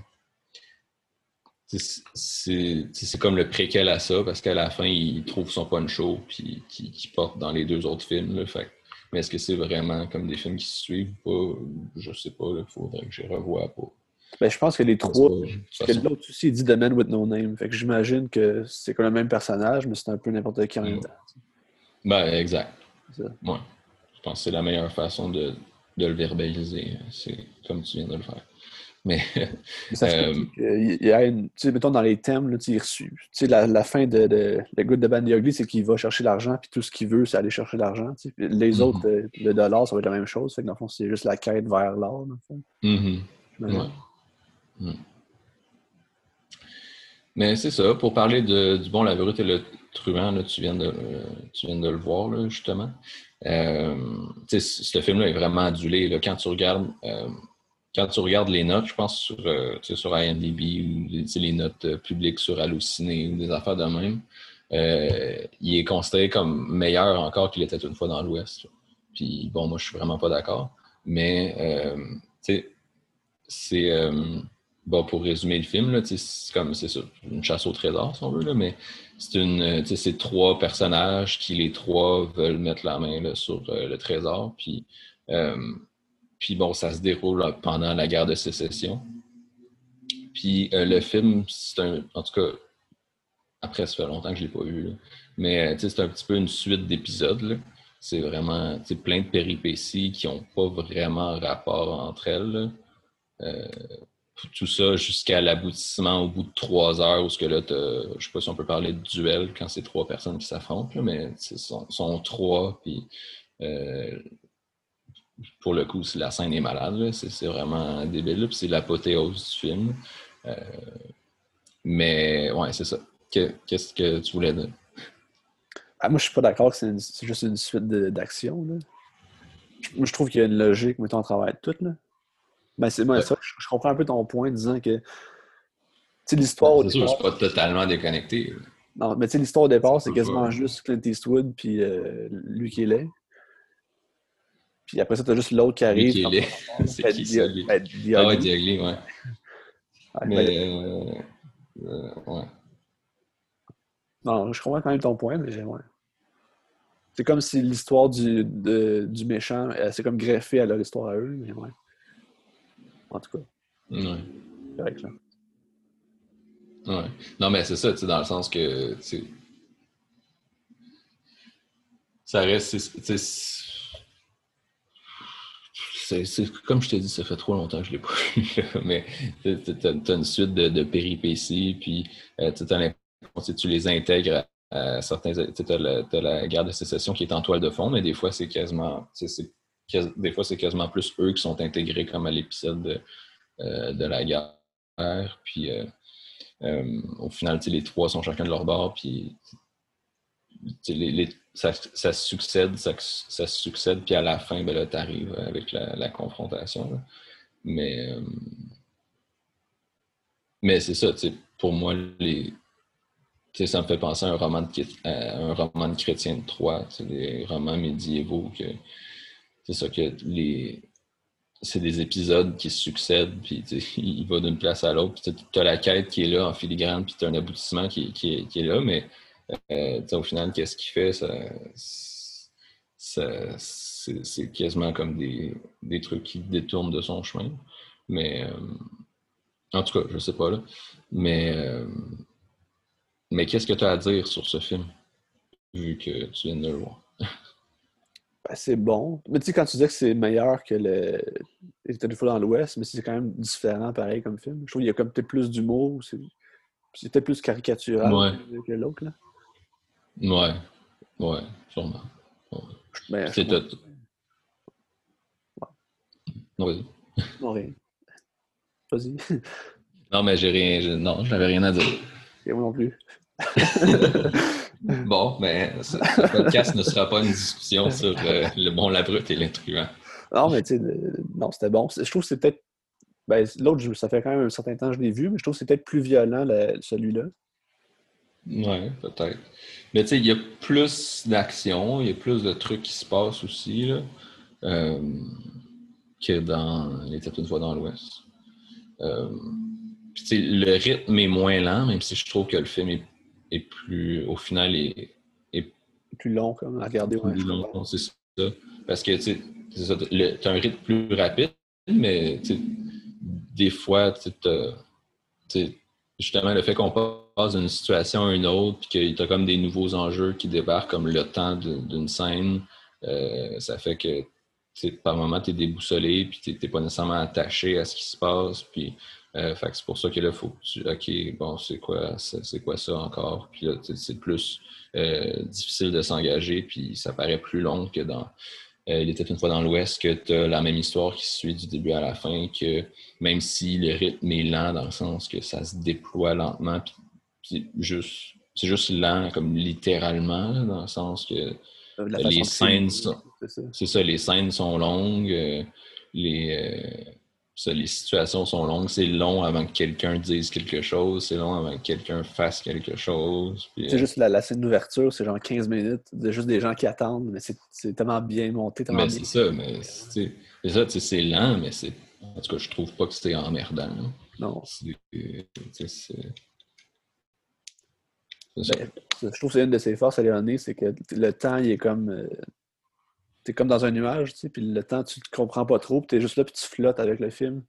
c'est comme le préquel à ça, parce qu'à la fin, il trouve son poncho puis qui, porte dans les deux autres films. fait. Mais est-ce que c'est vraiment comme des films qui se suivent? Pas? Je sais pas, il faudrait que je revoie pas. Ben, je pense que les trois. Parce que l'autre aussi, dit The Man with No Name. Fait que j'imagine que c'est comme le même personnage, mais c'est un peu n'importe qui en même temps. Ben, exact. Ouais. Je pense que c'est la meilleure façon de, de le verbaliser. C'est comme tu viens de le faire. Mais. euh, il y a une, tu sais, mettons dans les thèmes, là, tu sais, la, la fin de, de The Good, the Ugly, c'est qu'il va chercher l'argent, puis tout ce qu'il veut, c'est aller chercher l'argent. Tu sais. Les mm-hmm. autres, euh, le dollar, ça va être la même chose. Fait que dans le fond, c'est juste la quête vers l'or. Mm -hmm. ouais. Mais c'est ça, pour parler de, du bon, la vérité et le truand, là, tu, viens de, tu viens de le voir, là, justement. Euh, ce film-là est vraiment adulé. Là, quand tu regardes. Euh, quand tu regardes les notes, je pense sur, euh, sur IMDb ou les notes euh, publiques sur Halluciné ou des affaires de même, euh, il est considéré comme meilleur encore qu'il était une fois dans l'Ouest. Puis bon, moi je suis vraiment pas d'accord. Mais euh, c'est bon pour résumer le film, c'est comme c'est une chasse au trésor, si on veut, là, mais c'est une c'est trois personnages qui les trois veulent mettre la main sur le trésor puis puis bon ça se déroule pendant la guerre de sécession. Puis le film c'est un en tout cas après ça fait longtemps que je l'ai pas vu mais c'est un petit peu une suite d'épisodes c'est vraiment plein de péripéties qui n'ont pas vraiment rapport entre elles. Euh, tout ça jusqu'à l'aboutissement au bout de trois heures, où ce que là, je ne sais pas si on peut parler de duel quand c'est trois personnes qui s'affrontent, mais ce sont, trois, puis euh, pour le coup, la scène est malade, c'est vraiment débile, c'est l'apothéose du film. Euh, mais ouais, c'est ça. Qu'est-ce que tu voulais dire? Ah, moi, je suis pas d'accord que c'est juste une suite d'actions. Moi, je trouve qu'il y a une logique, mettons, on travaille tout. Là. Ben, c'est moi, ça, je, comprends un peu ton point disant que l'histoire. C'est sûr, je suis pas totalement déconnecté. Non, mais tu sais, l'histoire au départ, c'est quasiment juste Clint Eastwood puis euh, lui qui est laid. Puis après ça, t'as juste l'autre qui arrive. Lui qui est c'est qui ça, lui? Ben, ah ouais, Diagli, ouais. mais, ben, euh, euh, ouais. Non, je comprends quand même ton point, mais ouais. C'est comme si l'histoire du, du méchant, c'est comme greffé à leur histoire à eux, mais ouais. En tout cas. Ouais. Correct, là. Ouais. Non, mais c'est ça, tu sais, dans le sens que, ça reste, comme je t'ai dit, ça fait trop longtemps que je l'ai pas vu, mais tu as, une suite de, péripéties, puis euh, tu les intègres euh, certains, tu as, la guerre de sécession qui est en toile de fond, mais des fois, c'est quasiment, des fois, c'est quasiment plus eux qui sont intégrés comme à l'épisode de, euh, la guerre. Puis, euh, au final, les trois sont chacun de leur bord, puis ça, succède, ça, succède, puis à la fin, ben tu arrives avec la, confrontation. Mais, mais c'est ça, pour moi, les, ça me fait penser à un roman de, un roman de chrétien de Troyes, des romans médiévaux c'est ça que les c'est des épisodes qui succèdent, puis il va d'une place à l'autre. Tu as la quête qui est là en filigrane, puis tu as un aboutissement qui, qui est, là, mais euh, au final, qu'est-ce qu'il fait? Ça, ça c'est quasiment comme des, des, trucs qui détournent de son chemin. Mais euh, en tout cas, je sais pas là. Mais euh, mais qu'est-ce que tu as à dire sur ce film, vu que tu viens de le voir? Ben, c'est bon. Mais tu sais, quand tu dis que c'est meilleur que le était une fois dans l'Ouest, mais c'est quand même différent pareil comme film. Je trouve qu'il y a comme peut-être plus d'humour. C'est peut-être plus caricatural que l'autre. là. Ouais. Ouais, sûrement. Ben, c'est tout. Non, vas-y. Non, rien. Vas-y. non, mais j'ai rien. Non, j'avais rien à dire. Et moi non plus. bon, mais ce, podcast ne sera pas une discussion sur euh, le bon, la brute et l'intrus. Non, mais tu sais, non, c'était bon. Je trouve que c'est peut-être. Ben, L'autre, ça fait quand même un certain temps que je l'ai vu, mais je trouve que c'est peut-être plus violent, celui-là. Oui, peut-être. Mais tu sais, il y a plus d'action, il y a plus de trucs qui se passent aussi, là, euh, que dans Les Têtes une fois dans l'Ouest. Euh, le rythme est moins lent, même si je trouve que le film est est plus, au final, est, est plus long comme à regarder. Plus long, c'est ça. Parce que tu as un rythme plus rapide, mais des fois, justement, le fait qu'on d'une situation à une autre, puis que tu comme des nouveaux enjeux qui débarquent, comme le temps d'une scène, euh, ça fait que par moment, tu es déboussolé, puis tu n'es pas nécessairement attaché à ce qui se passe. Puis euh, c'est pour ça que là, faut que tu. OK, bon, c'est quoi, c'est quoi ça encore? Puis là, c'est plus euh, difficile de s'engager, puis ça paraît plus long que dans Il était une fois dans l'Ouest, que tu as la même histoire qui se suit du début à la fin, que même si le rythme est lent dans le sens que ça se déploie lentement, puis, juste. C'est juste lent, comme littéralement, dans le sens que les scènes sont. C'est ça. les scènes sont longues, les les situations sont longues. C'est long avant que quelqu'un dise quelque chose. C'est long avant que quelqu'un fasse quelque chose. C'est juste la, scène d'ouverture, c'est genre 15 minutes. C'est juste des gens qui attendent, mais c'est tellement bien monté. mais c'est ça, mais c'est ça, c'est lent, mais c'est. En tout cas, je trouve pas que c'était emmerdant. Non. C'est ça. Je trouve que c'est une de ses forces à Léoné, c'est que le temps, il est comme. euh, t'es comme dans un nuage, tu sais, puis le temps, tu ne comprends pas trop, puis t'es juste là, puis tu flottes avec le film,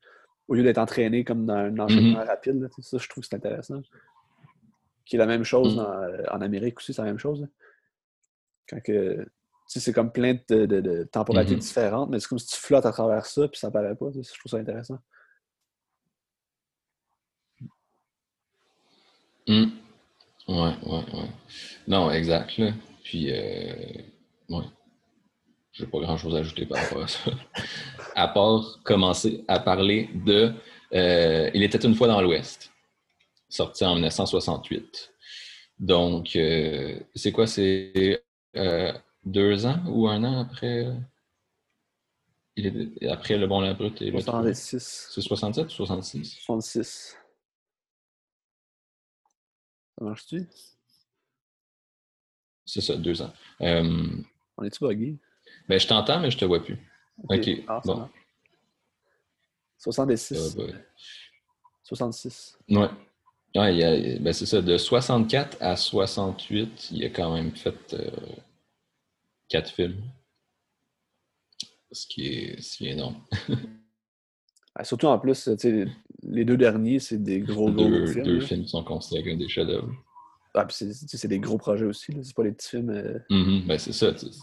au lieu d'être entraîné comme dans un enchaînement rapide. là, tu sais, ça, je trouve que c'est intéressant. Qui est la même chose Mhm. dans- euh, en Amérique aussi, c'est la même chose. là. Quand que. Tu sais, c'est comme plein de, de- de temporalités Mhm. différentes, mais c'est comme si tu flottes à travers ça, puis ça paraît pas. tu sais, Je trouve ça intéressant. Ouais, ouais, ouais. Non, exact, là. Puis, euh, ouais. J'ai pas grand chose à ajouter par rapport à ça. À part commencer à parler de euh, Il était une fois dans l'Ouest, sorti en 1968. Donc, euh, c'est quoi? C'est euh, deux ans ou un an après, il est, après Le Bon, la Brute et le Truand? 66, C'est 67 ou 66? 66. Ça marche-tu? C'est ça, deux ans. Euh, On est-tu bugué? ben, je t'entends, mais je te vois plus. OK, Ah, ça bon. marche. 66. Euh, ben, 66. Ouais. Ouais, il y a- ben, c'est ça. De 64 à 68, il a quand même fait euh, quatre films. Ce qui est, ce qui est énorme. Ah, surtout en plus, tu sais, les deux derniers, c'est des gros, gros, deux, films. deux là. films sont considérés comme des chefs-d'œuvre. Ah, puis c'est des gros projets aussi, c'est pas des petits films. euh, Mhm, ben, c'est ça. tu sais.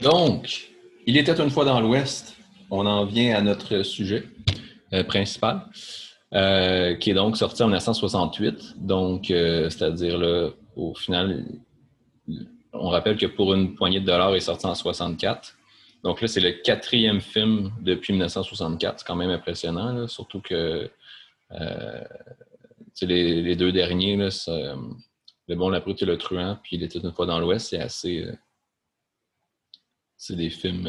Donc, il était une fois dans l'Ouest. On en vient à notre sujet euh, principal, euh, qui est donc sorti en 1968. Donc, c'est-à-dire, là, au final, on rappelle que pour une poignée de dollars, il est sorti en 64. Donc là, c'est le quatrième film depuis 1964. C'est quand même impressionnant, là, surtout que euh, tu les, les deux derniers, là, euh, Le Bon, la Brute et le Truand, puis Il était une fois dans l'Ouest, c'est assez. euh, c'est des films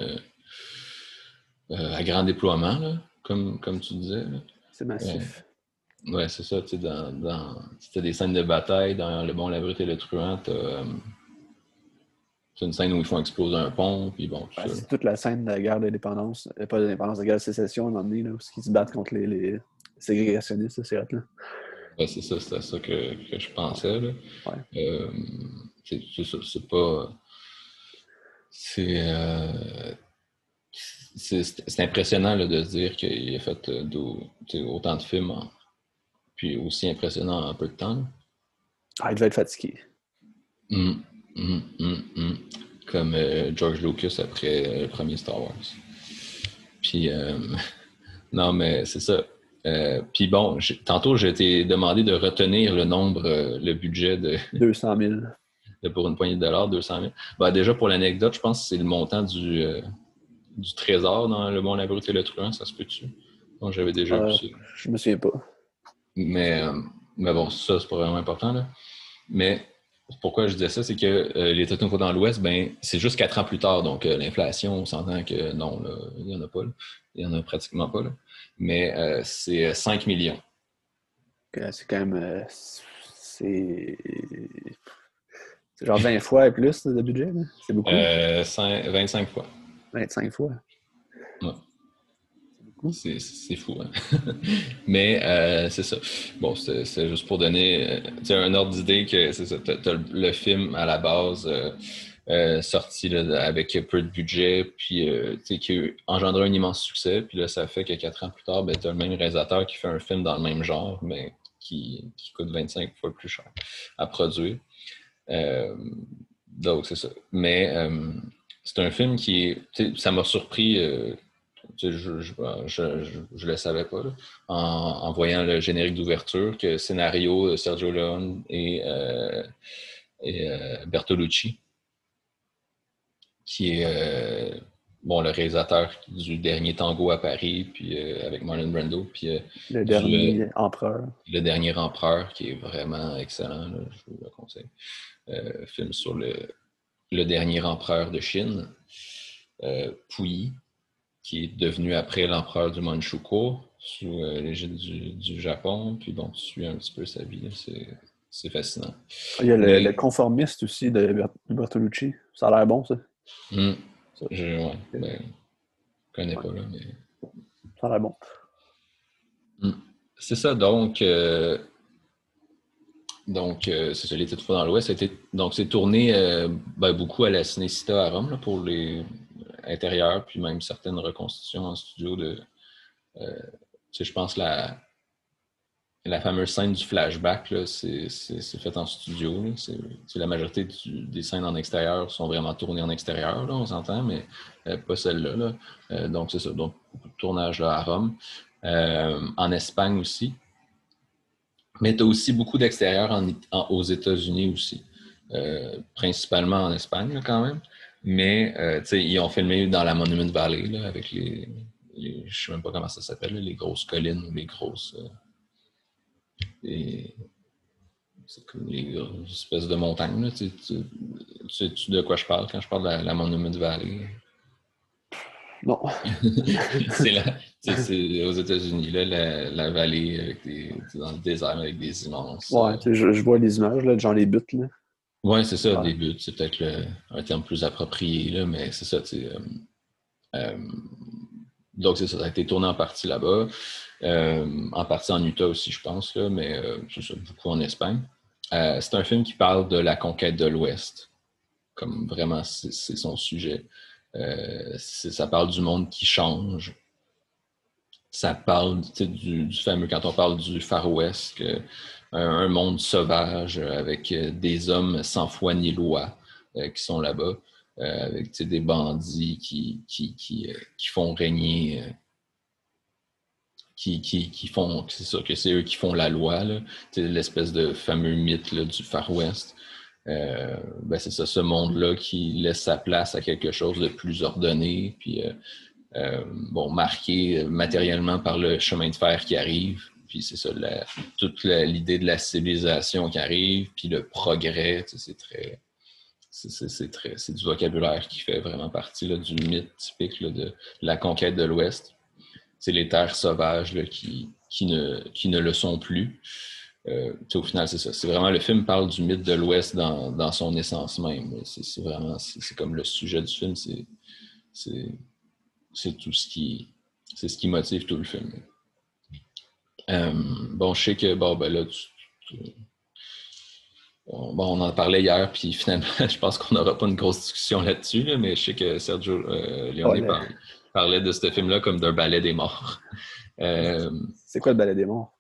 euh, à grand déploiement, là, comme, comme tu disais. C'est massif. Ouais, c'est ça. Tu sais, dans, dans, si t'as des scènes de bataille dans Le Bon, la Brute et le Truand, t'as, t'as une scène où ils font exploser un pont, puis bon, tout Ben, c'est toute la scène de la guerre d'indépendance, euh, pas d'indépendance, de la guerre de sécession à un moment donné, là, où ils se battent contre les, les ségrégationnistes, là, c'est là. Ouais, c'est ça, c'est à ça que, que je pensais. Là. Ouais. Euh, c'est c'est c'est pas. C'est. euh, c'est c'est impressionnant là, de se dire qu'il a fait euh, autant de films, en- puis aussi impressionnant en peu de temps. Ah, il devait être fatigué. Hum, hum, hum, hum. Comme euh, George Lucas après euh, le premier Star Wars. Puis, euh, non, mais c'est ça. Puis bon, tantôt, j'ai été demandé de retenir le nombre, le budget de, 200 000. de pour une poignée de dollars, 200 000. Ben, déjà, pour l'anecdote, je pense que c'est le montant du, du trésor dans Le Bon, la Brute et le Truand, ça se peut-tu? Donc, j'avais déjà vu ça. Je me souviens pas. Mais, mais bon, ça, c'est pas vraiment important. Là. Mais pourquoi je disais ça, c'est que euh, les Tottenham dans l'Ouest, ben, c'est juste quatre ans plus tard. Donc, euh, l'inflation, on s'entend que non, là, il n'y en a pas. là. Il n'y en a pratiquement pas. Là. Mais euh, c'est 5 millions. Que C'est quand même. euh, c'est. Genre 20 fois et plus de budget. C'est beaucoup. Euh, cinq- 25 fois. 25 fois. Ouais. C'est fou. hein. Mais euh, c'est ça. Bon, c'est juste pour donner euh, un ordre d'idée que c'est ça. T'as le, film à la base euh, sorti avec peu de budget, puis qui a un immense succès. Puis là, ça fait que quatre ans plus tard, ben, tu as le même réalisateur qui fait un film dans le même genre, mais qui, coûte 25 fois plus cher à produire. Donc, c'est ça. Mais c'est un film qui Ça m'a surpris. Euh, je, je, je, je- je le savais pas, là, en, en voyant le générique d'ouverture, que scénario de Sergio Leone et, euh, et euh, Bertolucci, qui est euh, bon, le réalisateur du dernier Tango à Paris, puis euh, avec Marlon Brando, puis euh, Le dernier empereur. le dernier Empereur, qui est vraiment excellent, là, je vous le conseille. Euh, film sur le, le dernier empereur de Chine, euh, Puyi, qui est devenu après l'empereur du Manchukuo, sous euh, l'égide du, du Japon. Puis bon, tu suis un petit peu sa vie, là, c'est, fascinant. Il y a le, Mais- le conformiste aussi de Ber- de Bertolucci. Ça a l'air bon, ça. Ça. Je ouais, ben, je connais pas, là, mais Ça a l'air bon. C'est ça, donc, euh, Donc, c'est ça, l'été fois dans l'Ouest. Donc, c'est tourné ben, beaucoup à la Cinecita à Rome pour les intérieurs, puis même certaines reconstitutions en studio de. je pense la, la fameuse scène du flashback, c'est fait en studio. la majorité des scènes en extérieur sont vraiment tournées en extérieur, on s'entend, mais euh, pas celle-là. Euh, donc, c'est ça. Donc, tournage à Rome. Euh, en Espagne aussi. Mais tu as aussi beaucoup d'extérieur aux États-Unis aussi. principalement en Espagne, quand même. Mais, ils ont filmé dans la Monument Valley, avec les, je ne sais même pas comment ça s'appelle, les grosses collines ou les grosses c'est comme les espèces de montagnes. Tu, sais de quoi je parle quand je parle de la, Monument Valley? Non. c'est aux États-Unis, la, la, vallée avec des, dans le désert avec des immenses. Ouais, je, je, vois les images, là, genre les buttes. Là. Ouais, c'est ça, des buttes. C'est peut-être un terme plus approprié, là, mais c'est ça. Euh, euh, donc, c'est ça, ça a été tourné en partie là-bas. Euh, en partie en Utah aussi, je pense, là, mais c'est ça, beaucoup en Espagne. C'est un film qui parle de la conquête de l'Ouest, comme vraiment c'est son sujet. ça parle du monde qui change. Ça parle du, fameux, quand on parle du Far West, un, monde sauvage avec des hommes sans foi ni loi qui sont là-bas, avec des bandits qui, qui, qui, qui font régner qui, font, c'est sûr que c'est eux qui font la loi, l'espèce de fameux mythe du Far West. Euh, ben c'est ça, ce monde-là qui laisse sa place à quelque chose de plus ordonné, puis euh, euh, bon, marqué matériellement par le chemin de fer qui arrive, puis c'est ça, toute l'idée de la civilisation qui arrive, puis le progrès, c'est très, c'est très, c'est du vocabulaire qui fait vraiment partie du mythe typique de la conquête de l'Ouest c'est les terres sauvages qui, ne le sont plus. Euh, au final, c'est ça. C'est vraiment le film parle du mythe de l'Ouest dans, dans, son essence même. C'est vraiment, c'est comme le sujet du film, c'est tout ce qui, c'est ce qui motive tout le film. Euh, bon, je sais que bon, ben là, bon, on en parlait hier, puis finalement, je pense qu'on n'aura pas une grosse discussion là-dessus, mais je sais que Sergio euh, Leone parle parlait de ce film-là comme d'un ballet des morts. Euh, c'est quoi le ballet des morts?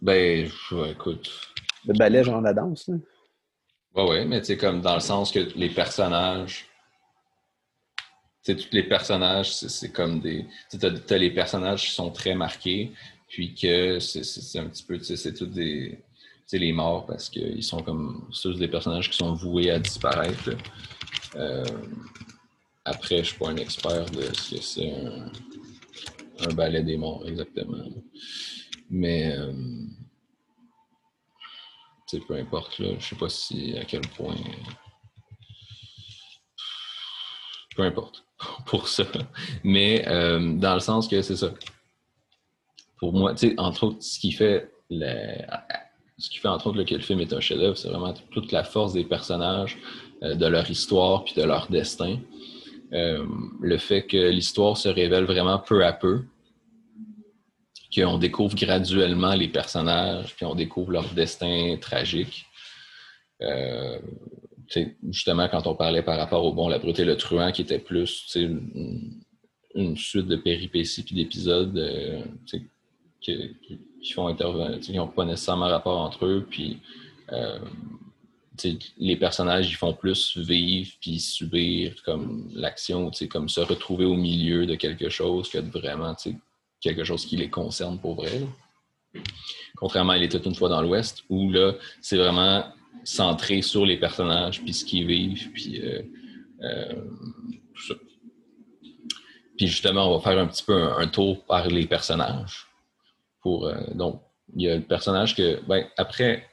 Ben, écoute. Le ballet, genre la danse, là? Ouais, ouais, mais tu sais, comme dans le sens que les personnages. Tu sais, tous les personnages, c'est comme des. Tu sais, as, les personnages qui sont très marqués, puis que c'est un petit peu. Tu sais, c'est tous des. Tu sais, les morts, parce qu'ils sont comme. C'est des personnages qui sont voués à disparaître. Euh, après, je ne suis pas un expert de ce que c'est un, ballet des morts exactement. Mais euh, peu importe, là, je sais pas si à quel point. Peu importe pour ça. Mais euh, dans le sens que c'est ça. Pour moi, tu sais, entre autres, ce qui fait ce qui fait entre autres que le film est un chef-d'œuvre, c'est vraiment toute la force des personnages, euh, de leur histoire puis de leur destin. Euh, le fait que l'histoire se révèle vraiment peu à peu, qu'on découvre graduellement les personnages, puis on découvre leur destin tragique. Euh, justement, quand on parlait par rapport au bon, la brute et le truand, qui était plus une, suite de péripéties puis d'épisodes euh, qui, font intervenir, qui n'ont pas nécessairement rapport entre eux, puis les personnages ils font plus vivre puis subir comme l'action, comme se retrouver au milieu de quelque chose que de vraiment quelque chose qui les concerne pour vrai. Contrairement à Il était une fois dans l'Ouest, où là, c'est vraiment centré sur les personnages, puis ce qu'ils vivent, puis euh, euh, tout ça. Puis justement, on va faire un petit peu un, tour par les personnages. Pour, euh, donc, il y a le personnage que, ben, après,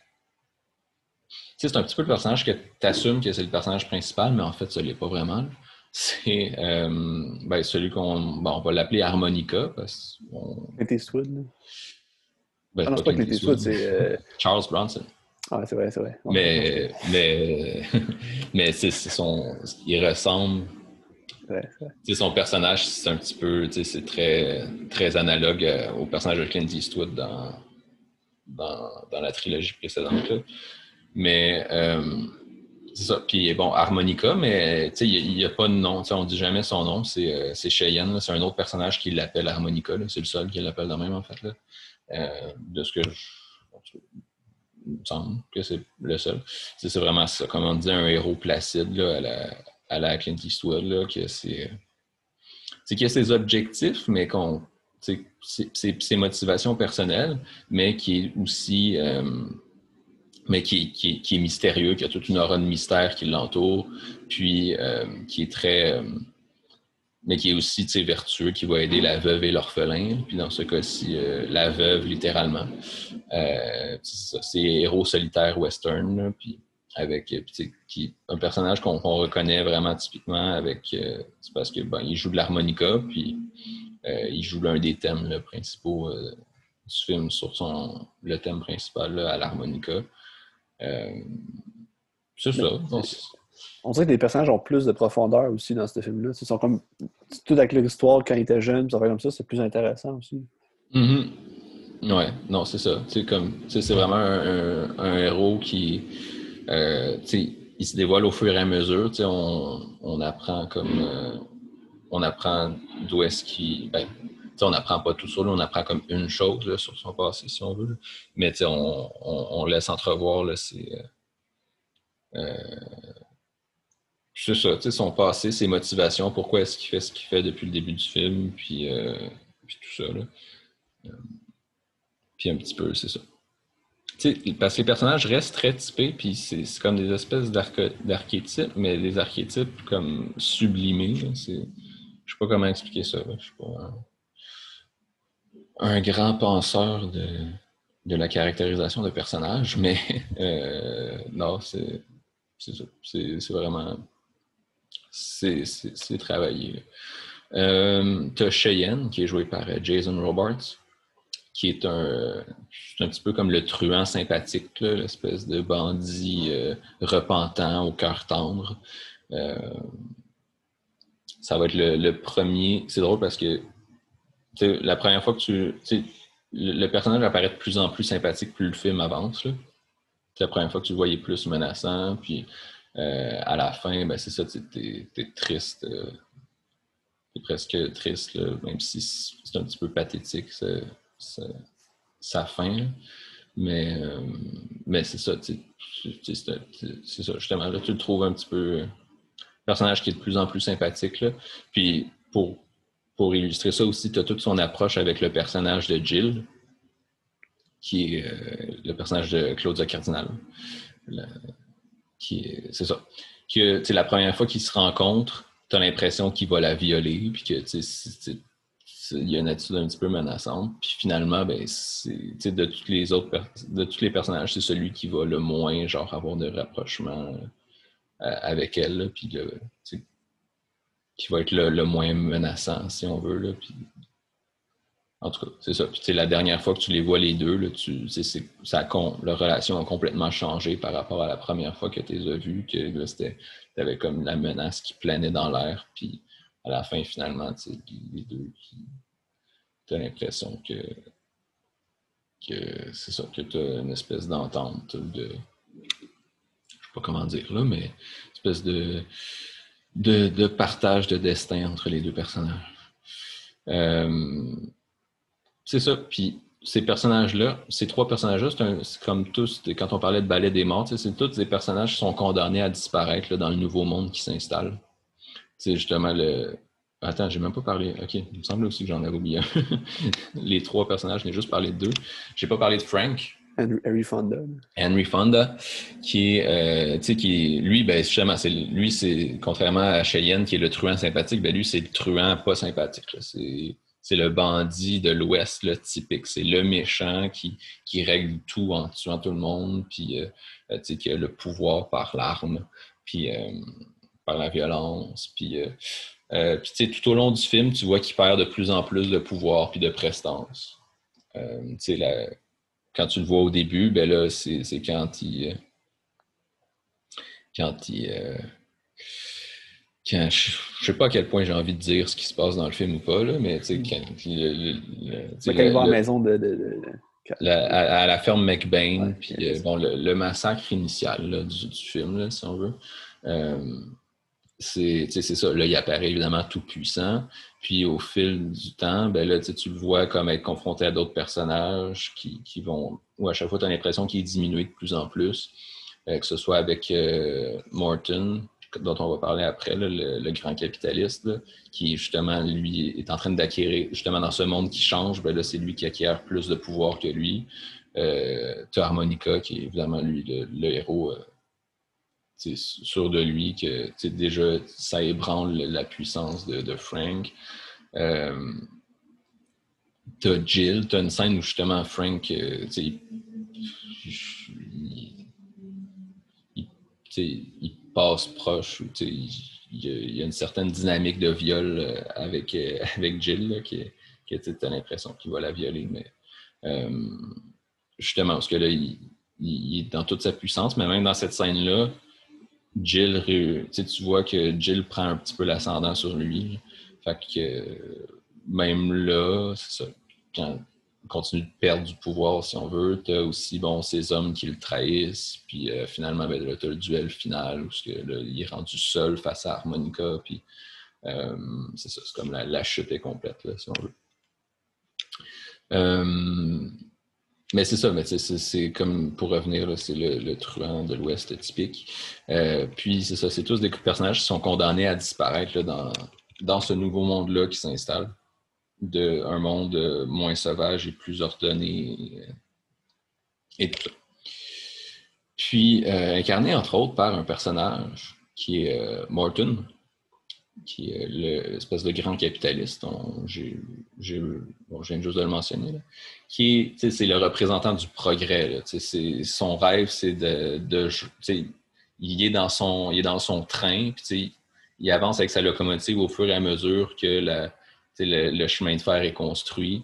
c'est un petit peu le personnage que tu assumes que c'est le personnage principal, mais en fait, ce n'est pas vraiment. C'est euh, ben, celui qu'on on va l'appeler Harmonica. Parce Clint Eastwood. Ben, ah non, c'est pas Clint Eastwood, c'est. Euh, Charles Bronson. Ah, c'est vrai, c'est vrai. mais, mais, mais c'est son. Il ressemble. Son personnage, c'est un petit peu. C'est très, très analogue euh, au personnage de Clint Eastwood dans, dans, la trilogie précédente. Mais c'est ça. Puis bon, Harmonica, mais il n'y a, pas de nom. On ne dit jamais son nom. C'est Cheyenne. C'est un autre personnage qui l'appelle Harmonica. C'est le seul qui l'appelle de même, en fait. Là. de ce que je il me semble que c'est le seul. C'est vraiment ça, comme on dit, un héros placide là, à, la, à la Clint Eastwood, là, que c'est. qu'il a ses objectifs, mais qu'on. Ses, motivations personnelles, mais qui est aussi. Euh, mais qui, qui, qui, est mystérieux, qui a toute une aura de mystère qui l'entoure, puis euh, qui est très. Euh, mais qui est aussi vertueux, qui va aider la veuve et l'orphelin, puis dans ce cas-ci, la veuve littéralement. C'est héros solitaire western, puis avec euh, qui, un personnage qu'on reconnaît vraiment typiquement avec c'est parce que bon, il joue de l'harmonica, puis il joue l'un des thèmes principaux du film sur son le thème principal à l'harmonica. c'est ça on dirait que les personnages ont plus de profondeur aussi dans ce film-là. Ils sont comme tout avec leur histoire quand ils étaient jeunes, ça fait comme ça, c'est plus intéressant aussi. Mm Ouais, non, c'est ça. C'est comme c'est vraiment un, héros qui euh, il se dévoile au fur et à mesure. On, on apprend comme euh, on apprend d'où est-ce qu'il. Ben, on n'apprend pas tout lui, on apprend comme une chose sur son passé, si on veut. Mais on, on, laisse entrevoir là, c'est. Euh, c'est ça, son passé, ses motivations, pourquoi est-ce qu'il fait ce qu'il fait depuis le début du film, puis, euh, tout ça. Là. Puis un petit peu, c'est ça. Parce que les personnages restent très typés, puis c'est comme des espèces d'archétypes, mais des archétypes comme sublimés. Je sais pas comment expliquer ça. Je suis pas un, grand penseur de, la caractérisation de personnages, mais euh, non, c'est c'est vraiment c'est travaillé. Euh, tu as Cheyenne, qui est joué par euh, Jason Robards, qui est un, un petit peu comme le truand sympathique, l'espèce de bandit euh, repentant au cœur tendre. ça va être le, premier. C'est drôle parce que la première fois que tu. Le, personnage apparaît de plus en plus sympathique plus le film avance. C'est la première fois que tu le voyais plus menaçant. Puis euh, à la fin, ben, c'est ça, tu es, triste. Euh, tu es presque triste, même si c'est un petit peu pathétique sa fin. Mais, euh, mais c'est ça, c'est ça, justement. Là, tu le trouves un petit peu. personnage qui est de plus en plus sympathique. Puis pour, pour illustrer ça aussi, tu as toute son approche avec le personnage de Jill, qui est le personnage de Claudia Cardinal c'est ça. Que la première fois qu'ils se rencontrent, tu as l'impression qu'il va la violer, puis que il y a une attitude un petit peu menaçante. Puis finalement, ben, de tous les autres de tous les personnages, c'est celui qui va le moins genre avoir de rapprochement euh, avec elle, puis qui va être le, moins menaçant, si on veut. Là, puis en tout cas, c'est ça. Puis, la dernière fois que tu les vois les deux, là, tu, ça, leur relation a complètement changé par rapport à la première fois que tu les as vus, que tu avais comme la menace qui planait dans l'air. Puis à la fin, finalement, les deux, tu as l'impression que, que c'est ça, que tu as une espèce d'entente de. Je sais pas comment dire là, mais une espèce de, de, de partage de destin entre les deux personnages. Euh, c'est ça. Puis ces personnages-là, ces trois personnages-là, c'est comme tous, quand on parlait de ballet des morts, c'est tous des personnages qui sont condamnés à disparaître dans le nouveau monde qui s'installe. C'est justement le. Attends, j'ai même pas parlé. OK, il me semble aussi que j'en avais oublié Les trois personnages, j'ai juste parlé de deux. J'ai pas parlé de Frank. Henry Fonda. Henry Fonda, qui est, euh, tu sais, qui lui, ben, justement, c'est, lui, c'est, contrairement à Cheyenne, qui est le truand sympathique, ben, lui, c'est le truand pas sympathique. C'est c'est le bandit de l'Ouest le typique. C'est le méchant qui, qui, règle tout en tuant tout le monde, puis euh, euh, qui a le pouvoir par l'arme, puis euh, par la violence. Puis, puis tout au long du film, tu vois qu'il perd de plus en plus de pouvoir puis de prestance. La, quand tu le vois au début, ben là, c'est quand il. quand il je ne sais pas à quel point j'ai envie de dire ce qui se passe dans le film ou pas, là, mais tu sais, quand, le, le, quand il va à la maison de, de, à, la ferme McBain. puis, euh, bon, le, massacre initial du, film, si on veut. Euh, c'est ça. Là, il apparaît évidemment tout puissant. Puis au fil du temps, ben là, tu le vois comme être confronté à d'autres personnages qui, qui, vont. Ou à chaque fois, tu as l'impression qu'il est diminué de plus en plus. Euh, que ce soit avec Morton, dont on va parler après, le, grand capitaliste, qui justement, lui, est en train d'acquérir, justement dans ce monde qui change, ben là, c'est lui qui acquiert plus de pouvoir que lui. Euh, tu as Harmonica, qui est évidemment, lui, le, héros euh, sûr de lui, que déjà, ça ébranle la puissance de, Frank. Euh, t'as Jill, t'as une scène où justement Frank, euh, il, passe proche, il, y a une certaine dynamique de viol euh, avec, euh, avec Jill, qui, qui tu as l'impression qu'il va la violer, mais justement, parce que là, il, est dans toute sa puissance, mais même dans cette scène-là, Jill, tu vois que Jill prend un petit peu l'ascendant sur lui. Fait que même là, c'est ça. Quand, continue de perdre du pouvoir, si on veut. Tu as aussi bon, ces hommes qui le trahissent. Puis euh, finalement, ben, tu as le duel final où que, il est rendu seul face à Harmonica. Puis euh, c'est ça, c'est comme la, chute est complète, là, si on veut. Euh, mais c'est ça, mais c'est comme pour revenir, c'est le, truand de l'Ouest typique. puis c'est ça, c'est tous des personnages qui sont condamnés à disparaître dans, dans ce nouveau monde-là qui s'installe d'un monde euh, moins sauvage et plus ordonné euh, et tout ça. Puis euh, incarné entre autres par un personnage qui est Morton, qui est l'espèce de grand capitaliste, j'ai bon, je viens juste de le mentionner, qui est, c'est le représentant du progrès. son rêve, c'est de, il est dans son, il est dans son train, puis il avance avec sa locomotive au fur et à mesure que la, le, chemin de fer est construit.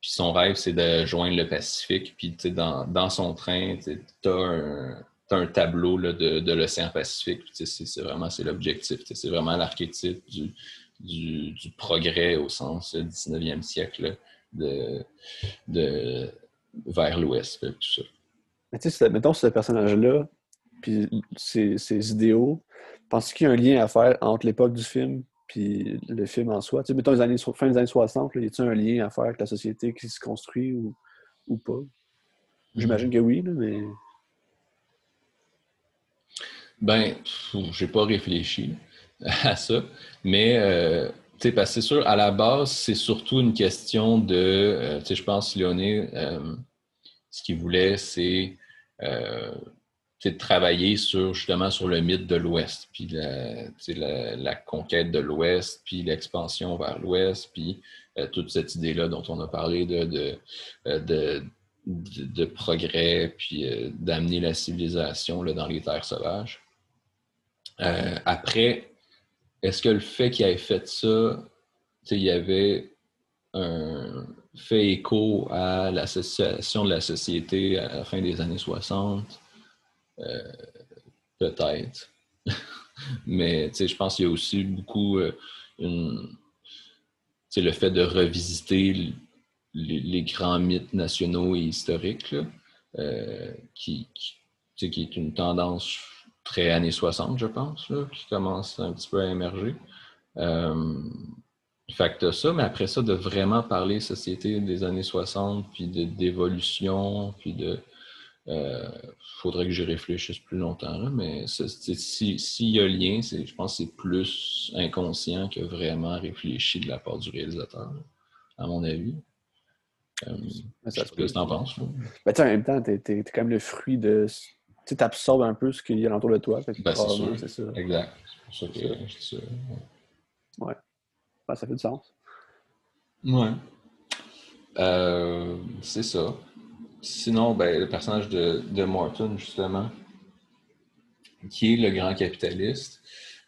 Puis son rêve, c'est de joindre le Pacifique. Puis dans, dans son train, tu as un, tableau de, l'océan Pacifique. C'est vraiment l'objectif. C'est vraiment l'archétype du, du, progrès au sens 19e siècle de, de, vers l'ouest. Mais tu sais, mettons ce personnage-là, puis ses, ses idéaux, penses qu'il y a un lien à faire entre l'époque du film puis le film en soi? Tu sais, mettons, les années, fin des années 60, y a-t-il un lien à faire avec la société qui se construit ou, ou pas? J'imagine que oui, mais. Ben, j'ai pas réfléchi à ça, mais euh, tu sais, parce que c'est sûr, à la base, c'est surtout une question de, euh, tu sais, je pense, Léoné, euh, ce qu'il voulait, c'est de travailler sur justement sur le mythe de l'Ouest, puis la, la, conquête de l'Ouest, puis l'expansion vers l'Ouest, puis toute cette idée-là dont on a parlé de, de, euh, de, progrès, puis d'amener la civilisation là, dans les terres sauvages. Après, est-ce que le fait qu'il ait fait ça, il y avait un fait écho à l'association de la société à la fin des années 60? Euh, peut-être. Mais je pense qu'il y a aussi beaucoup euh, le fait de revisiter les, grands mythes nationaux et historiques, euh, qui, qui, est une tendance très années 60, je pense, qui commence un petit peu à émerger. fait que ça, mais après ça, de vraiment parler société des années 60, puis d'évolution, puis de, il euh, faudrait que j'y réfléchisse plus longtemps, mais s'il y a lien, je pense que c'est plus inconscient que vraiment réfléchi de la part du réalisateur, à mon avis. Euh, ça ce que tu en penses. Ben, en même temps, tu es, quand même le fruit de. Tu absorbes un peu ce qu'il y a autour de toi. Ben, c'est ça. Exact. C'est ça que dis Ouais. Ben, ça fait du sens. Ouais. Euh, c'est ça. Sinon, ben, le personnage de, Morton, justement, qui est le grand capitaliste,